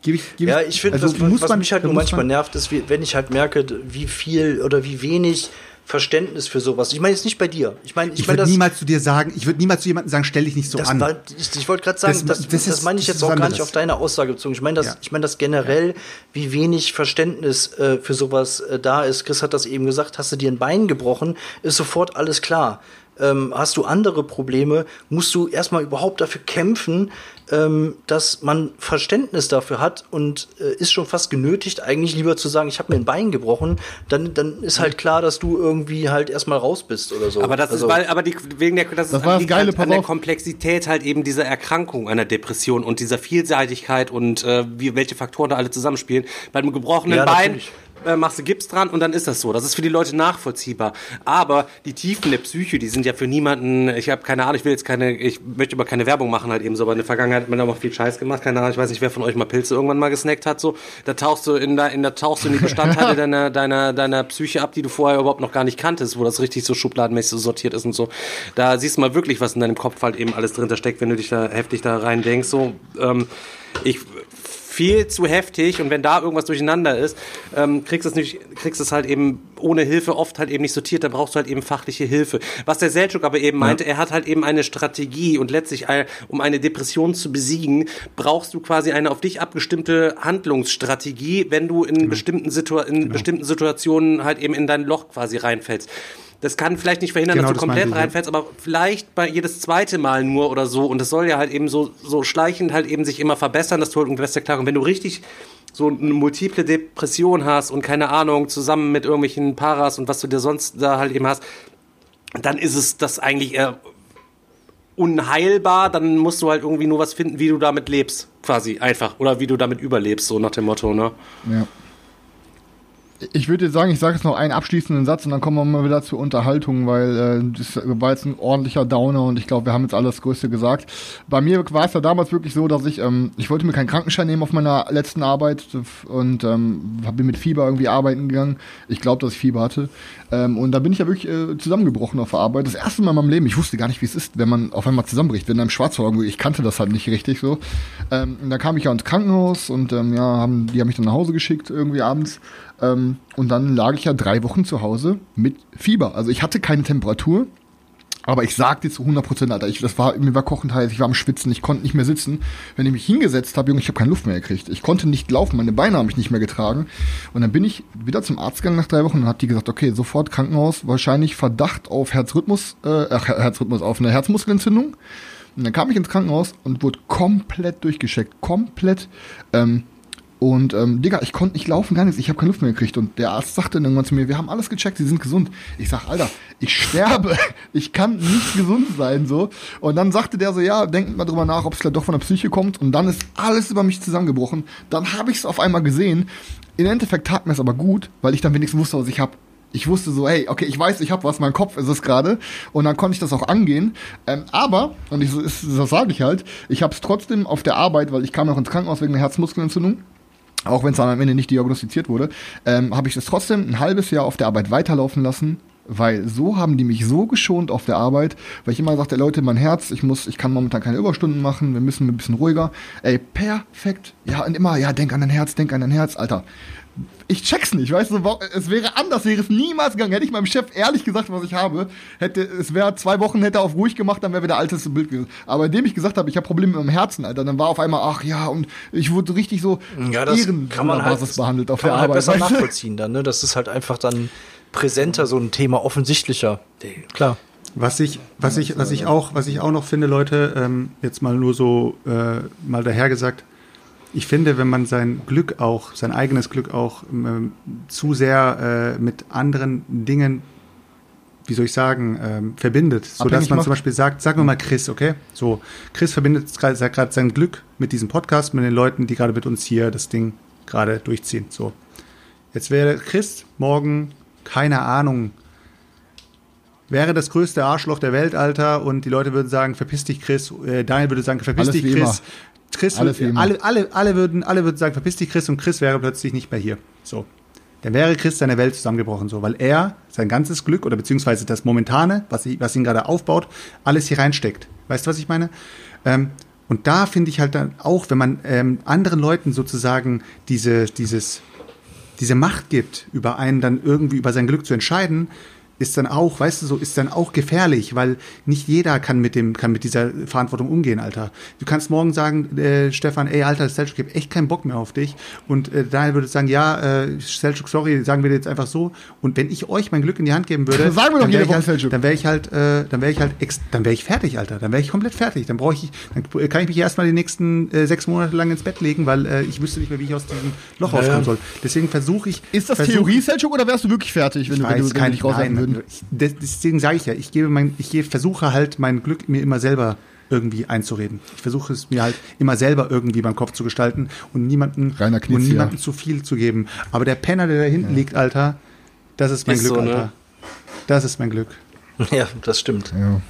Gebe ich, gebe Ja, ich finde, also was, was man- mich halt nur manchmal man- nervt, ist, wenn ich halt merke, wie viel oder wie wenig Verständnis für sowas. Ich meine jetzt nicht bei dir. Ich meine, ich, Ich würde niemals zu dir sagen, ich würde niemals zu jemandem sagen, stell dich nicht so an. war, ich, ich wollte gerade sagen, Das- das, das, das meine ich jetzt auch gar nicht auf deine Aussage bezogen. Ich meine das, Ja. ich meine das generell, wie wenig Verständnis äh, für sowas äh, da ist. Chris hat das eben gesagt, hast du dir ein Bein gebrochen, ist sofort alles klar. Ähm, hast du andere Probleme, musst du erstmal überhaupt dafür kämpfen, ähm, dass man Verständnis dafür hat und äh, ist schon fast genötigt, eigentlich lieber zu sagen, ich habe mir ein Bein gebrochen, dann, dann ist halt klar, dass du irgendwie halt erstmal raus bist oder so. Aber das Also- ist, weil, aber die, wegen der, das, Das ist, war das Geile, pass an der. Komplexität halt eben dieser Erkrankung einer Depression und dieser Vielseitigkeit und äh, wie, welche Faktoren da alle zusammenspielen. Bei einem gebrochenen Ja, Bein natürlich. Äh, machst du Gips dran und dann ist das so. Das ist für die Leute nachvollziehbar. Aber die Tiefen der Psyche, die sind ja für niemanden, ich habe keine Ahnung, ich will jetzt keine, ich möchte aber keine Werbung machen halt eben so, aber in der Vergangenheit hat man da auch viel Scheiß gemacht, keine Ahnung, ich weiß nicht, wer von euch mal Pilze irgendwann mal gesnackt hat, so, da tauchst du in der, in der tauchst du in die Bestandteile deiner, deiner, deiner Psyche ab, die du vorher überhaupt noch gar nicht kanntest, wo das richtig so schubladenmäßig so sortiert ist und so. Da siehst du mal wirklich, was in deinem Kopf halt eben alles drin steckt, wenn du dich da heftig da rein denkst, so, ähm, ich, viel zu heftig und wenn da irgendwas durcheinander ist, ähm, kriegst du es nicht, kriegst es halt eben ohne Hilfe oft halt eben nicht sortiert, dann brauchst du halt eben fachliche Hilfe. Was der Selchuk aber eben meinte, er hat halt eben eine Strategie und letztlich, ein- um eine Depression zu besiegen, brauchst du quasi eine auf dich abgestimmte Handlungsstrategie, wenn du in bestimmten Situa in bestimmten Situationen halt eben in dein Loch quasi reinfällst. Das kann vielleicht nicht verhindern, Genau, dass du das komplett reinfällst, aber vielleicht bei jedes zweite Mal nur oder so. Und das soll ja halt eben so, so schleichend halt eben sich immer verbessern, dass du halt irgendwie besser klar. Und wenn du richtig so eine multiple Depression hast und keine Ahnung, zusammen mit irgendwelchen Paras und was du dir sonst da halt eben hast, dann ist es das eigentlich eher unheilbar, dann musst du halt irgendwie nur was finden, wie du damit lebst, quasi einfach. Oder wie du damit überlebst, so nach dem Motto, ne? Ja. Ich würde sagen, ich sage jetzt noch einen abschließenden Satz und dann kommen wir mal wieder zur Unterhaltung, weil äh, das war jetzt ein ordentlicher Downer und ich glaube, wir haben jetzt alles Größte gesagt. Bei mir war es ja damals wirklich so, dass ich, ähm, ich wollte mir keinen Krankenschein nehmen auf meiner letzten Arbeit und ähm, bin mit Fieber irgendwie arbeiten gegangen. Ich glaube, dass ich Fieber hatte. Ähm, und da bin ich ja wirklich äh, zusammengebrochen auf der Arbeit. Das erste Mal in meinem Leben. Ich wusste gar nicht, wie es ist, wenn man auf einmal zusammenbricht, wenn einem Schwarzwald ich kannte das halt nicht richtig so. Ähm, und da kam ich ja ins Krankenhaus und ähm, ja, haben, die haben mich dann nach Hause geschickt irgendwie abends. Ähm, und dann lag ich ja drei Wochen zu Hause mit Fieber. Also ich hatte keine Temperatur. Aber ich sagte zu 100 Prozent, Alter, ich, das war, mir war kochend heiß, ich war am Schwitzen, ich konnte nicht mehr sitzen. Wenn ich mich hingesetzt habe, Junge, ich habe keine Luft mehr gekriegt. Ich konnte nicht laufen, meine Beine haben mich nicht mehr getragen. Und dann bin ich wieder zum Arzt gegangen nach drei Wochen und hat die gesagt, okay, sofort Krankenhaus, wahrscheinlich Verdacht auf Herzrhythmus, äh, Herzrhythmus, auf eine Herzmuskelentzündung. Und dann kam ich ins Krankenhaus und wurde komplett durchgescheckt, komplett. Ähm, und ähm, Digga, ich konnte nicht laufen, gar nichts. Ich habe keine Luft mehr gekriegt. Und der Arzt sagte dann irgendwann zu mir, wir haben alles gecheckt, sie sind gesund. Ich sag, Alter, ich sterbe. Ich kann nicht gesund sein. so. Und dann sagte der so, ja, denkt mal drüber nach, ob es vielleicht doch von der Psyche kommt. Und dann ist alles über mich zusammengebrochen. Dann habe ich es auf einmal gesehen. Im Endeffekt tat mir es aber gut, weil ich dann wenigstens wusste, was ich habe. Ich wusste so, hey, okay, ich weiß, ich habe was, mein Kopf ist es gerade. Und dann konnte ich das auch angehen. Ähm, aber, und ich, das sage ich halt, ich habe es trotzdem auf der Arbeit, weil ich kam noch ins Krankenhaus wegen einer Herzmuskelentzündung auch wenn es dann am Ende nicht diagnostiziert wurde, ähm, habe ich das trotzdem ein halbes Jahr auf der Arbeit weiterlaufen lassen, weil so haben die mich so geschont auf der Arbeit, weil ich immer sagte, Leute, mein Herz, ich muss, ich kann momentan keine Überstunden machen, wir müssen ein bisschen ruhiger. Ey, perfekt. Ja, und immer, ja, denk an dein Herz, denk an dein Herz, Alter ich check's nicht, weißt du, es wäre anders, wäre es niemals gegangen. Hätte ich meinem Chef ehrlich gesagt, was ich habe, hätte, es wäre zwei Wochen, hätte er auf ruhig gemacht, dann wäre wieder altes Bild gewesen. Aber indem ich gesagt habe, ich habe Probleme mit dem Herzen, Alter, dann war auf einmal, ach ja, und ich wurde richtig so ja, das kann man halt, Basis behandelt auf kann der man halt Arbeit. besser nachvollziehen dann, ne? Das ist halt einfach dann präsenter, so ein Thema offensichtlicher. Klar. Was ich, was ich, was ich auch, was ich auch noch finde, Leute, ähm, jetzt mal nur so äh, mal dahergesagt, ich finde, wenn man sein Glück auch, sein eigenes Glück auch ähm, zu sehr äh, mit anderen Dingen, wie soll ich sagen, ähm, verbindet, sodass man macht. zum Beispiel sagt, sagen wir mal Chris, okay? So, Chris verbindet gerade sein Glück mit diesem Podcast, mit den Leuten, die gerade mit uns hier das Ding gerade durchziehen. So, jetzt wäre Chris morgen, keine Ahnung, wäre das größte Arschloch der Welt, Alter, und die Leute würden sagen, verpiss dich, Chris. Äh, Daniel würde sagen, verpiss Alles dich, Chris. Chris, alle, alle, alle, würden, alle würden sagen, verpiss dich, Chris, und Chris wäre plötzlich nicht mehr hier. So. Dann wäre Chris seine Welt zusammengebrochen, so, weil er sein ganzes Glück oder beziehungsweise das Momentane, was, was ihn gerade aufbaut, alles hier reinsteckt. Weißt du, was ich meine? Ähm, und da finde ich halt dann auch, wenn man ähm, anderen Leuten sozusagen diese, dieses, diese Macht gibt, über einen dann irgendwie über sein Glück zu entscheiden, ist dann auch, weißt du, so ist dann auch gefährlich, weil nicht jeder kann mit dem, kann mit dieser Verantwortung umgehen, Alter. Du kannst morgen sagen, äh, Stefan, ey, Alter, Selchuk, ich hab echt keinen Bock mehr auf dich. Und äh, Daniel würde sagen, ja, äh, Selchuk, sorry, sagen wir jetzt einfach so. Und wenn ich euch mein Glück in die Hand geben würde, sagen wir doch jede Woche, halt, dann wäre ich halt, äh, dann wäre ich halt, ex dann wäre ich fertig, Alter. Dann wäre ich komplett fertig. Dann brauche ich, dann kann ich mich erstmal die nächsten äh, sechs Monate lang ins Bett legen, weil äh, ich wüsste nicht mehr, wie ich aus diesem Loch rauskommen soll. Deswegen versuche ich. Ist das versuch, Theorie, Selchuk, oder wärst du wirklich fertig, wenn du, wenn du, wenn du nicht raus würdest? Deswegen sage ich ja, ich gebe mein, ich versuche halt mein Glück mir immer selber irgendwie einzureden. Ich versuche es mir halt immer selber irgendwie beim Kopf zu gestalten und niemanden, Knitz, und niemanden ja. zu viel zu geben. Aber der Penner, der da hinten ja. liegt, Alter, das ist mein ist Glück, so, ne? Alter. Das ist mein Glück. Ja, das stimmt. Ja.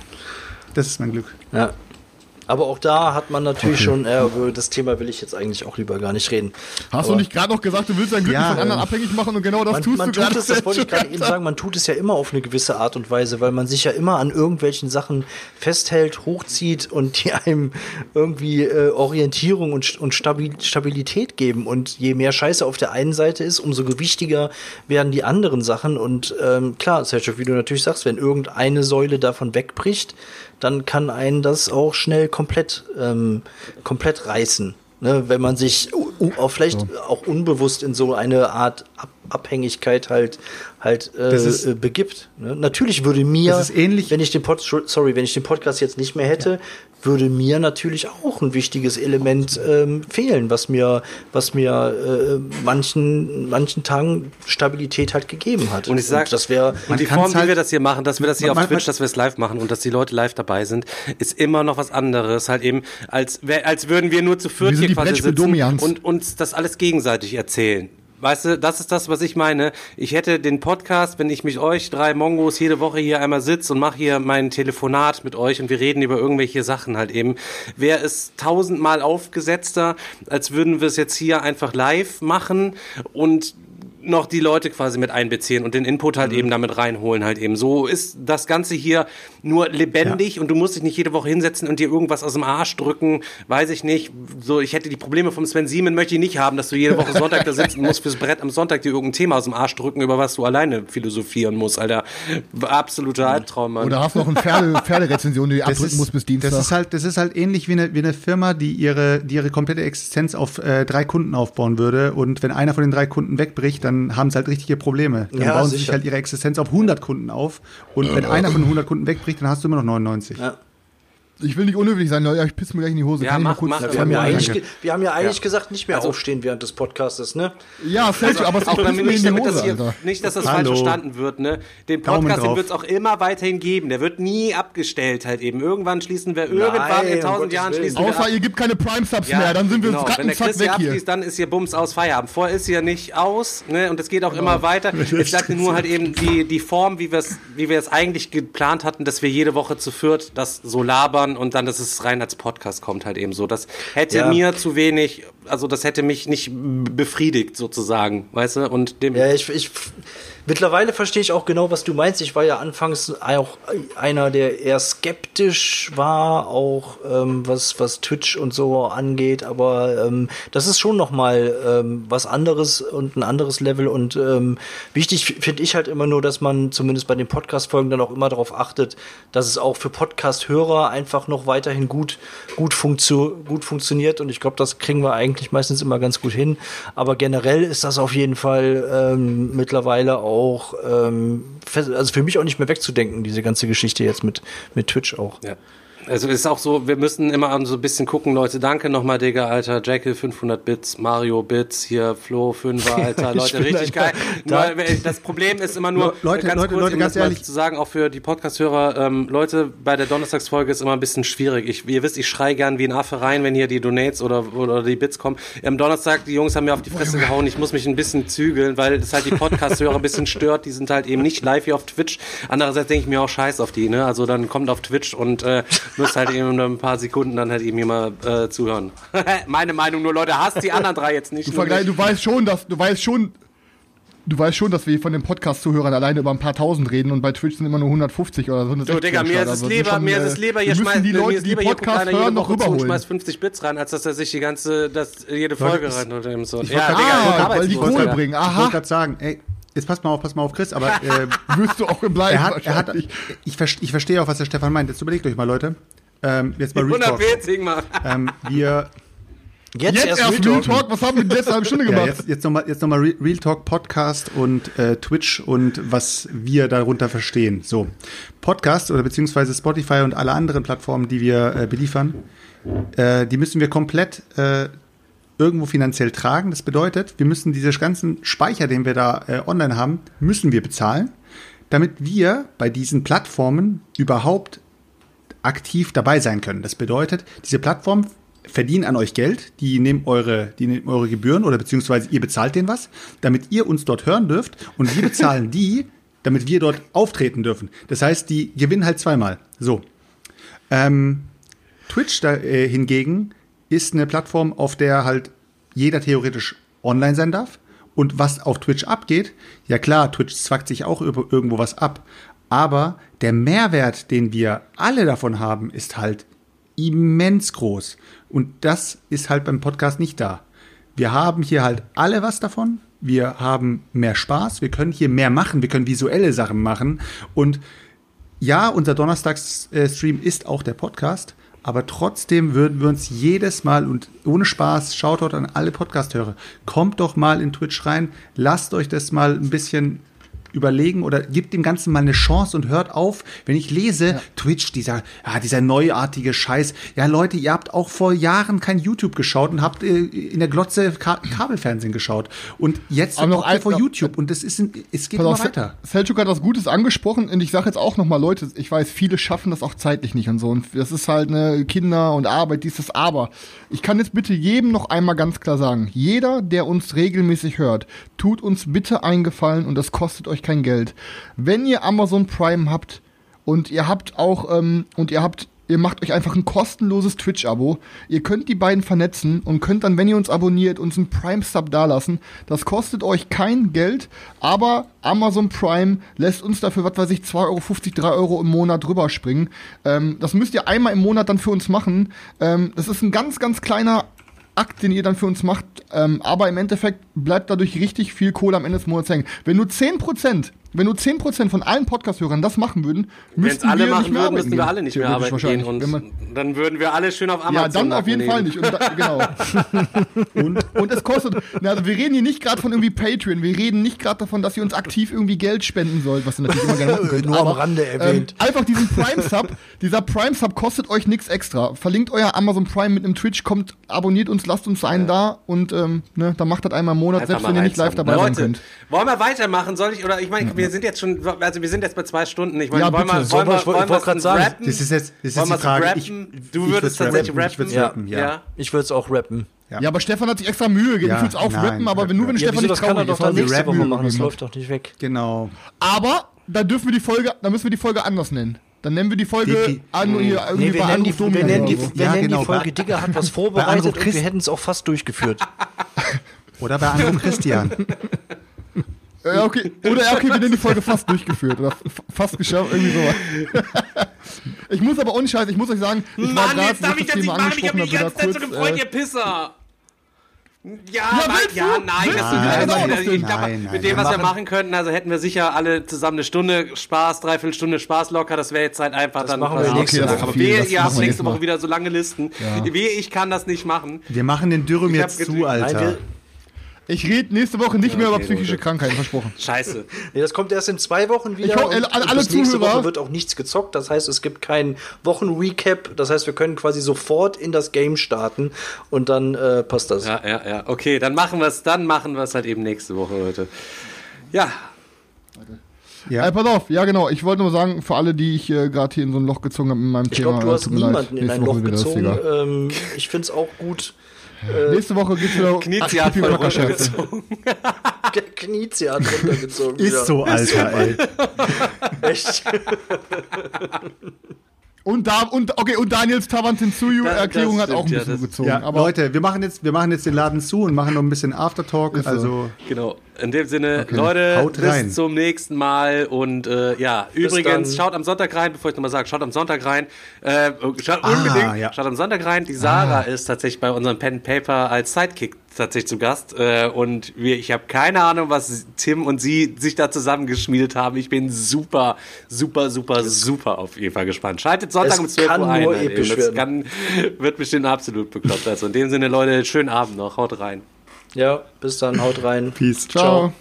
Das ist mein Glück. Ja. Aber auch da hat man natürlich okay. schon, äh, über das Thema will ich jetzt eigentlich auch lieber gar nicht reden. Hast Aber du nicht gerade noch gesagt, du willst dein Glück ja, von anderen äh, abhängig machen und genau das man, tust man du gerade. Das wollte ich gerade eben sagen, man tut es ja immer auf eine gewisse Art und Weise, weil man sich ja immer an irgendwelchen Sachen festhält, hochzieht und die einem irgendwie äh, Orientierung und, und Stabilität geben. Und je mehr Scheiße auf der einen Seite ist, umso gewichtiger werden die anderen Sachen. Und ähm, klar, Sergio, wie du natürlich sagst, wenn irgendeine Säule davon wegbricht, dann kann einen das auch schnell komplett, ähm, komplett reißen. Ne, wenn man sich auch vielleicht so. auch unbewusst in so eine Art Ab Abhängigkeit halt halt äh, ist, äh, begibt. Ne? Natürlich würde mir, ähnlich, wenn ich den Pod sorry, wenn ich den Podcast jetzt nicht mehr hätte, ja. würde mir natürlich auch ein wichtiges Element ähm, fehlen, was mir was mir äh, manchen manchen Tagen Stabilität halt gegeben hat. Und ich sag, und das wäre und die Form, halt, wie wir das hier machen, dass wir das hier man, auf Twitch, dass wir es live machen und dass die Leute live dabei sind, ist immer noch was anderes, halt eben als als würden wir nur zu viert hier quasi sitzen und uns das alles gegenseitig erzählen Weißt du, das ist das, was ich meine. Ich hätte den Podcast, wenn ich mit euch drei Mongos jede Woche hier einmal sitze und mache hier mein Telefonat mit euch und wir reden über irgendwelche Sachen halt eben, wäre es tausendmal aufgesetzter, als würden wir es jetzt hier einfach live machen und noch die Leute quasi mit einbeziehen und den Input halt mhm. eben damit reinholen halt eben. So ist das Ganze hier nur lebendig ja. und du musst dich nicht jede Woche hinsetzen und dir irgendwas aus dem Arsch drücken, weiß ich nicht. So, ich hätte die Probleme vom Sven Siemen möchte ich nicht haben, dass du jede Woche Sonntag da sitzt und musst fürs Brett am Sonntag dir irgendein Thema aus dem Arsch drücken, über was du alleine philosophieren musst, Alter. Absoluter Albtraum, Mann. Oder hast noch eine Pferde, Pferderezension, die du abdrücken musst bis Dienstag. Das ist halt, das ist halt ähnlich wie eine, wie eine Firma, die ihre, die ihre komplette Existenz auf äh, drei Kunden aufbauen würde und wenn einer von den drei Kunden wegbricht, dann haben sie halt richtige Probleme. Dann ja, bauen sie sich halt ihre Existenz auf 100 Kunden auf. Und wenn einer von 100 Kunden wegbricht, dann hast du immer noch 99. Ja. Ich will nicht unhöflich sein, Leute, ich pisse mir gleich in die Hose. Ja, mach, mach, wir, haben ja eigentlich, wir haben ja eigentlich ja. gesagt, nicht mehr also, aufstehen während des Podcasts, ne? Ja, fällt also, aber es auch damit nicht, damit Hose, das hier, nicht, dass das Hallo. falsch verstanden wird, ne? Den Podcast, den wird es auch immer weiterhin geben. Der wird nie abgestellt halt eben. Irgendwann schließen wir, irgendwann Nein, in tausend Jahren schließen wir Außer ihr gibt keine Prime-Subs ja, mehr, dann sind wir genau. Wenn der Chris weg abschließt, dann ist hier Bums aus Feierabend. Vorher ist hier nicht aus, ne? Und es geht auch genau. immer weiter. Ich sagte nur halt eben die, die Form, wie wir es wie wir es eigentlich geplant hatten, dass wir jede Woche zu viert das so labern und dann, dass es rein als Podcast kommt halt eben so. Das hätte ja. mir zu wenig, also das hätte mich nicht befriedigt sozusagen, weißt du? Und dem ja, ich, ich Mittlerweile verstehe ich auch genau, was du meinst. Ich war ja anfangs auch einer, der eher skeptisch war, auch ähm, was, was Twitch und so angeht. Aber ähm, das ist schon noch mal ähm, was anderes und ein anderes Level. Und ähm, wichtig finde ich halt immer nur, dass man zumindest bei den Podcast-Folgen dann auch immer darauf achtet, dass es auch für Podcast-Hörer einfach noch weiterhin gut, gut, funktio gut funktioniert. Und ich glaube, das kriegen wir eigentlich meistens immer ganz gut hin. Aber generell ist das auf jeden Fall ähm, mittlerweile auch auch, ähm, also für mich auch nicht mehr wegzudenken, diese ganze Geschichte jetzt mit, mit Twitch auch. Ja. Also ist auch so, wir müssen immer so ein bisschen gucken, Leute. Danke nochmal, Digga, Alter. Jekyll 500 Bits, Mario Bits, hier Flo 5er, Alter. Leute, richtig geil. Da das Problem ist immer nur, Leute, ganz Leute, kurz, Leute, ganz ehrlich zu sagen, auch für die Podcast-Hörer, ähm, Leute, bei der Donnerstagsfolge ist immer ein bisschen schwierig. Ich, ihr wisst, ich schrei gern wie ein Affe rein, wenn hier die Donates oder, oder die Bits kommen. Am Donnerstag, die Jungs haben mir auf die Fresse gehauen. Ich muss mich ein bisschen zügeln, weil das halt die Podcast-Hörer ein bisschen stört. Die sind halt eben nicht live hier auf Twitch. Andererseits denke ich mir auch scheiß auf die, ne? Also dann kommt auf Twitch und äh, müsst halt eben ein paar Sekunden dann halt eben hier mal äh, zuhören. Meine Meinung nur, Leute, hast die anderen drei jetzt nicht. Du, vergleich, du weißt schon, dass du weißt schon, du weißt schon, dass wir von den Podcast-Zuhörern alleine über ein paar tausend reden und bei Twitch sind immer nur 150 oder so. So, Digga, mir ist es lieber, mir ist es äh, lieber, hier schmeißt, die Leute, die Podcast hören, noch rüberholen. schmeißt 50 Bits rein, als dass er sich die ganze, das, jede Folge rein oder eben so. Ja, Digga, ah, weil die Kohle bringen, aha. Ich wollte gerade sagen, ey, Jetzt pass mal auf, pass mal auf, Chris, aber äh, wirst du auch im Bleiben. Er hat, er hat, ich, ich verstehe auch, was der Stefan meint. Jetzt überlegt euch mal, Leute. Ähm, jetzt mal Real Talk. Ähm, wir Jetzt, jetzt erst, erst Real, Talk. Was haben wir in letzter halben Stunde gemacht? Ja, jetzt, jetzt nochmal noch mal Real Talk Podcast und äh, Twitch und was wir darunter verstehen. So, Podcast oder beziehungsweise Spotify und alle anderen Plattformen, die wir äh, beliefern, äh, die müssen wir komplett äh, irgendwo finanziell tragen. Das bedeutet, wir müssen diese ganzen Speicher, den wir da äh, online haben, müssen wir bezahlen, damit wir bei diesen Plattformen überhaupt aktiv dabei sein können. Das bedeutet, diese Plattformen verdienen an euch Geld, die nehmen eure, die nehmen eure Gebühren oder beziehungsweise ihr bezahlt denen was, damit ihr uns dort hören dürft und wir bezahlen die, damit wir dort auftreten dürfen. Das heißt, die gewinnen halt zweimal. So. Ähm, Twitch da, äh, hingegen ist eine Plattform, auf der halt jeder theoretisch online sein darf. Und was auf Twitch abgeht, ja klar, Twitch zwackt sich auch irgendwo was ab, aber der Mehrwert, den wir alle davon haben, ist halt immens groß. Und das ist halt beim Podcast nicht da. Wir haben hier halt alle was davon. Wir haben mehr Spaß. Wir können hier mehr machen. Wir können visuelle Sachen machen. Und ja, unser Donnerstagsstream ist auch der Podcast. Aber trotzdem würden wir uns jedes Mal und ohne Spaß, Shoutout an alle Podcast-Hörer, kommt doch mal in Twitch rein, lasst euch das mal ein bisschen überlegen oder gebt dem Ganzen mal eine Chance und hört auf, wenn ich lese, ja. Twitch, dieser, ja, dieser neuartige Scheiß. Ja, Leute, ihr habt auch vor Jahren kein YouTube geschaut und habt äh, in der Glotze Ka Kabelfernsehen geschaut. Und jetzt Aber noch ihr vor YouTube und es, ist ein, es geht immer weiter. Selchuk hat was Gutes angesprochen und ich sage jetzt auch nochmal, Leute, ich weiß, viele schaffen das auch zeitlich nicht und so. Und das ist halt eine Kinder und Arbeit, dieses Aber. Ich kann jetzt bitte jedem noch einmal ganz klar sagen, jeder, der uns regelmäßig hört, tut uns bitte eingefallen und das kostet euch kein Geld. Wenn ihr Amazon Prime habt und ihr habt auch ähm, und ihr habt ihr macht euch einfach ein kostenloses Twitch-Abo. Ihr könnt die beiden vernetzen und könnt dann, wenn ihr uns abonniert, uns einen Prime-Sub dalassen. Das kostet euch kein Geld, aber Amazon Prime lässt uns dafür, was weiß ich, 2,50 Euro, 3 Euro im Monat drüber springen. Ähm, das müsst ihr einmal im Monat dann für uns machen. Ähm, das ist ein ganz, ganz kleiner Akt, den ihr dann für uns macht, ähm, aber im Endeffekt bleibt dadurch richtig viel Kohle am Ende des Monats hängen. Wenn nur 10% wenn nur 10% von allen Podcast-Hörern das machen würden, müssten alle wir machen nicht mehr würden, müssten wir alle nicht mehr arbeiten gehen und dann würden wir alle schön auf Amazon Ja, dann auf jeden Fall nicht. Und da, genau. und, und es kostet, na, also wir reden hier nicht gerade von irgendwie Patreon, wir reden nicht gerade davon, dass ihr uns aktiv irgendwie Geld spenden sollt, was ihr natürlich immer gerne machen könnt. Nur aber, am Rande erwähnt. Ähm, einfach diesen Prime-Sub, dieser Prime-Sub kostet euch nichts extra. Verlinkt euer Amazon Prime mit einem Twitch, kommt, abonniert uns, lasst uns einen ja. da und ähm, ne, dann macht das einmal im Monat, einfach selbst wenn ihr nicht live dabei sein könnt. Wollen wir weitermachen? Soll ich, oder ich meine, wir sind jetzt schon also wir sind jetzt bei zwei Stunden. Ich meine, ja, wollen wir, wollen wir, ich wollte gerade sagen, rappen? das ist jetzt, das ist die Frage. Ich, du würdest tatsächlich rappen. Ich rappen, ja. ja. Ich würde es auch rappen. Ja. ja. aber Stefan hat sich extra Mühe gegeben. Ja, ich würde es auch nein, rappen, aber wenn nur wenn ja, Stefan nicht das kann er doch dann nächste Woche machen. Das läuft doch nicht weg. Genau. Aber da dürfen wir die Folge, da müssen wir die Folge anders nennen. Dann nennen wir die Folge die, an nee, hier nee, wir nennen die, wir nennen die, wir ja, nennen genau. die Folge Digger hat was vorbereitet und wir hätten es auch fast durchgeführt. Oder bei Anruf Christian. Ja, okay. Oder ja, okay, wir nennen die Folge fast durchgeführt. Oder fast geschafft, irgendwie sowas. ich muss aber ohne Scheiß, ich muss euch sagen, ich Mann, war jetzt darf ich das nicht machen, ich hab mich die ganze Zeit so gefreut, äh, ihr Pisser. Ja, ja, nein, ja, nein, nein, das nein, nein, nein, ich glaube, mit dem, was wir machen könnten, also hätten wir sicher alle zusammen eine Stunde Spaß, dreiviertel Stunde Spaß locker, das wäre jetzt halt einfach das dann. Machen wir nächste Woche. Aber wehe, ihr habt nächste Woche wieder so lange Listen. Ja. Wehe, ich kann das nicht machen. Wir machen den Dürüm jetzt zu, Alter. Ich rede nächste Woche nicht mehr okay, über psychische Leute. Krankheiten, versprochen. Scheiße. Nee, das kommt erst in zwei Wochen wieder. Ich hoffe, alle, alle und nächste Zuhörer. Woche wird auch nichts gezockt. Das heißt, es gibt keinen Wochenrecap. Das heißt, wir können quasi sofort in das Game starten und dann äh, passt das. Ja, ja, ja. Okay, dann machen wir es, dann machen wir es halt eben nächste Woche, Leute. Ja. Ja. Äh, pass auf, ja genau. Ich wollte nur sagen, für alle, die ich äh, gerade hier in so ein Loch gezogen habe mit meinem ich Thema. Ich glaube, du hast niemanden in ein Loch gezogen. Ähm, ich finde es auch gut. Äh, Nächste Woche geht's wieder Knizia hat voll runtergezogen. Knizia hat runtergezogen. Ist so, Alter, ey. Echt? Und, da, und, okay, und Daniels Tawantinsuyu-Erklärung hat auch ein bisschen ja, gezogen. Ja, aber Leute, wir machen, jetzt, wir machen jetzt den Laden zu und machen noch ein bisschen Aftertalk. Also genau. In dem Sinne, okay. Leute, Haut bis rein. zum nächsten Mal. Und äh, ja, bis übrigens, dann. schaut am Sonntag rein, bevor ich nochmal sage, schaut am Sonntag rein. Äh, schaut ah, unbedingt, ja. schaut am Sonntag rein. Die Sarah ah. ist tatsächlich bei unserem Pen Paper als Sidekick tatsächlich zu Gast. Äh, und wir, ich habe keine Ahnung, was Tim und sie sich da zusammengeschmiedet haben. Ich bin super, super, super, super auf jeden Fall gespannt. Schaltet Sonntag es um 12 Uhr ein. Episch das kann, wird bestimmt absolut bekloppt. Also in dem Sinne, Leute, schönen Abend noch. Haut rein. Ja, bis dann, haut rein. Peace. Ciao. Ciao.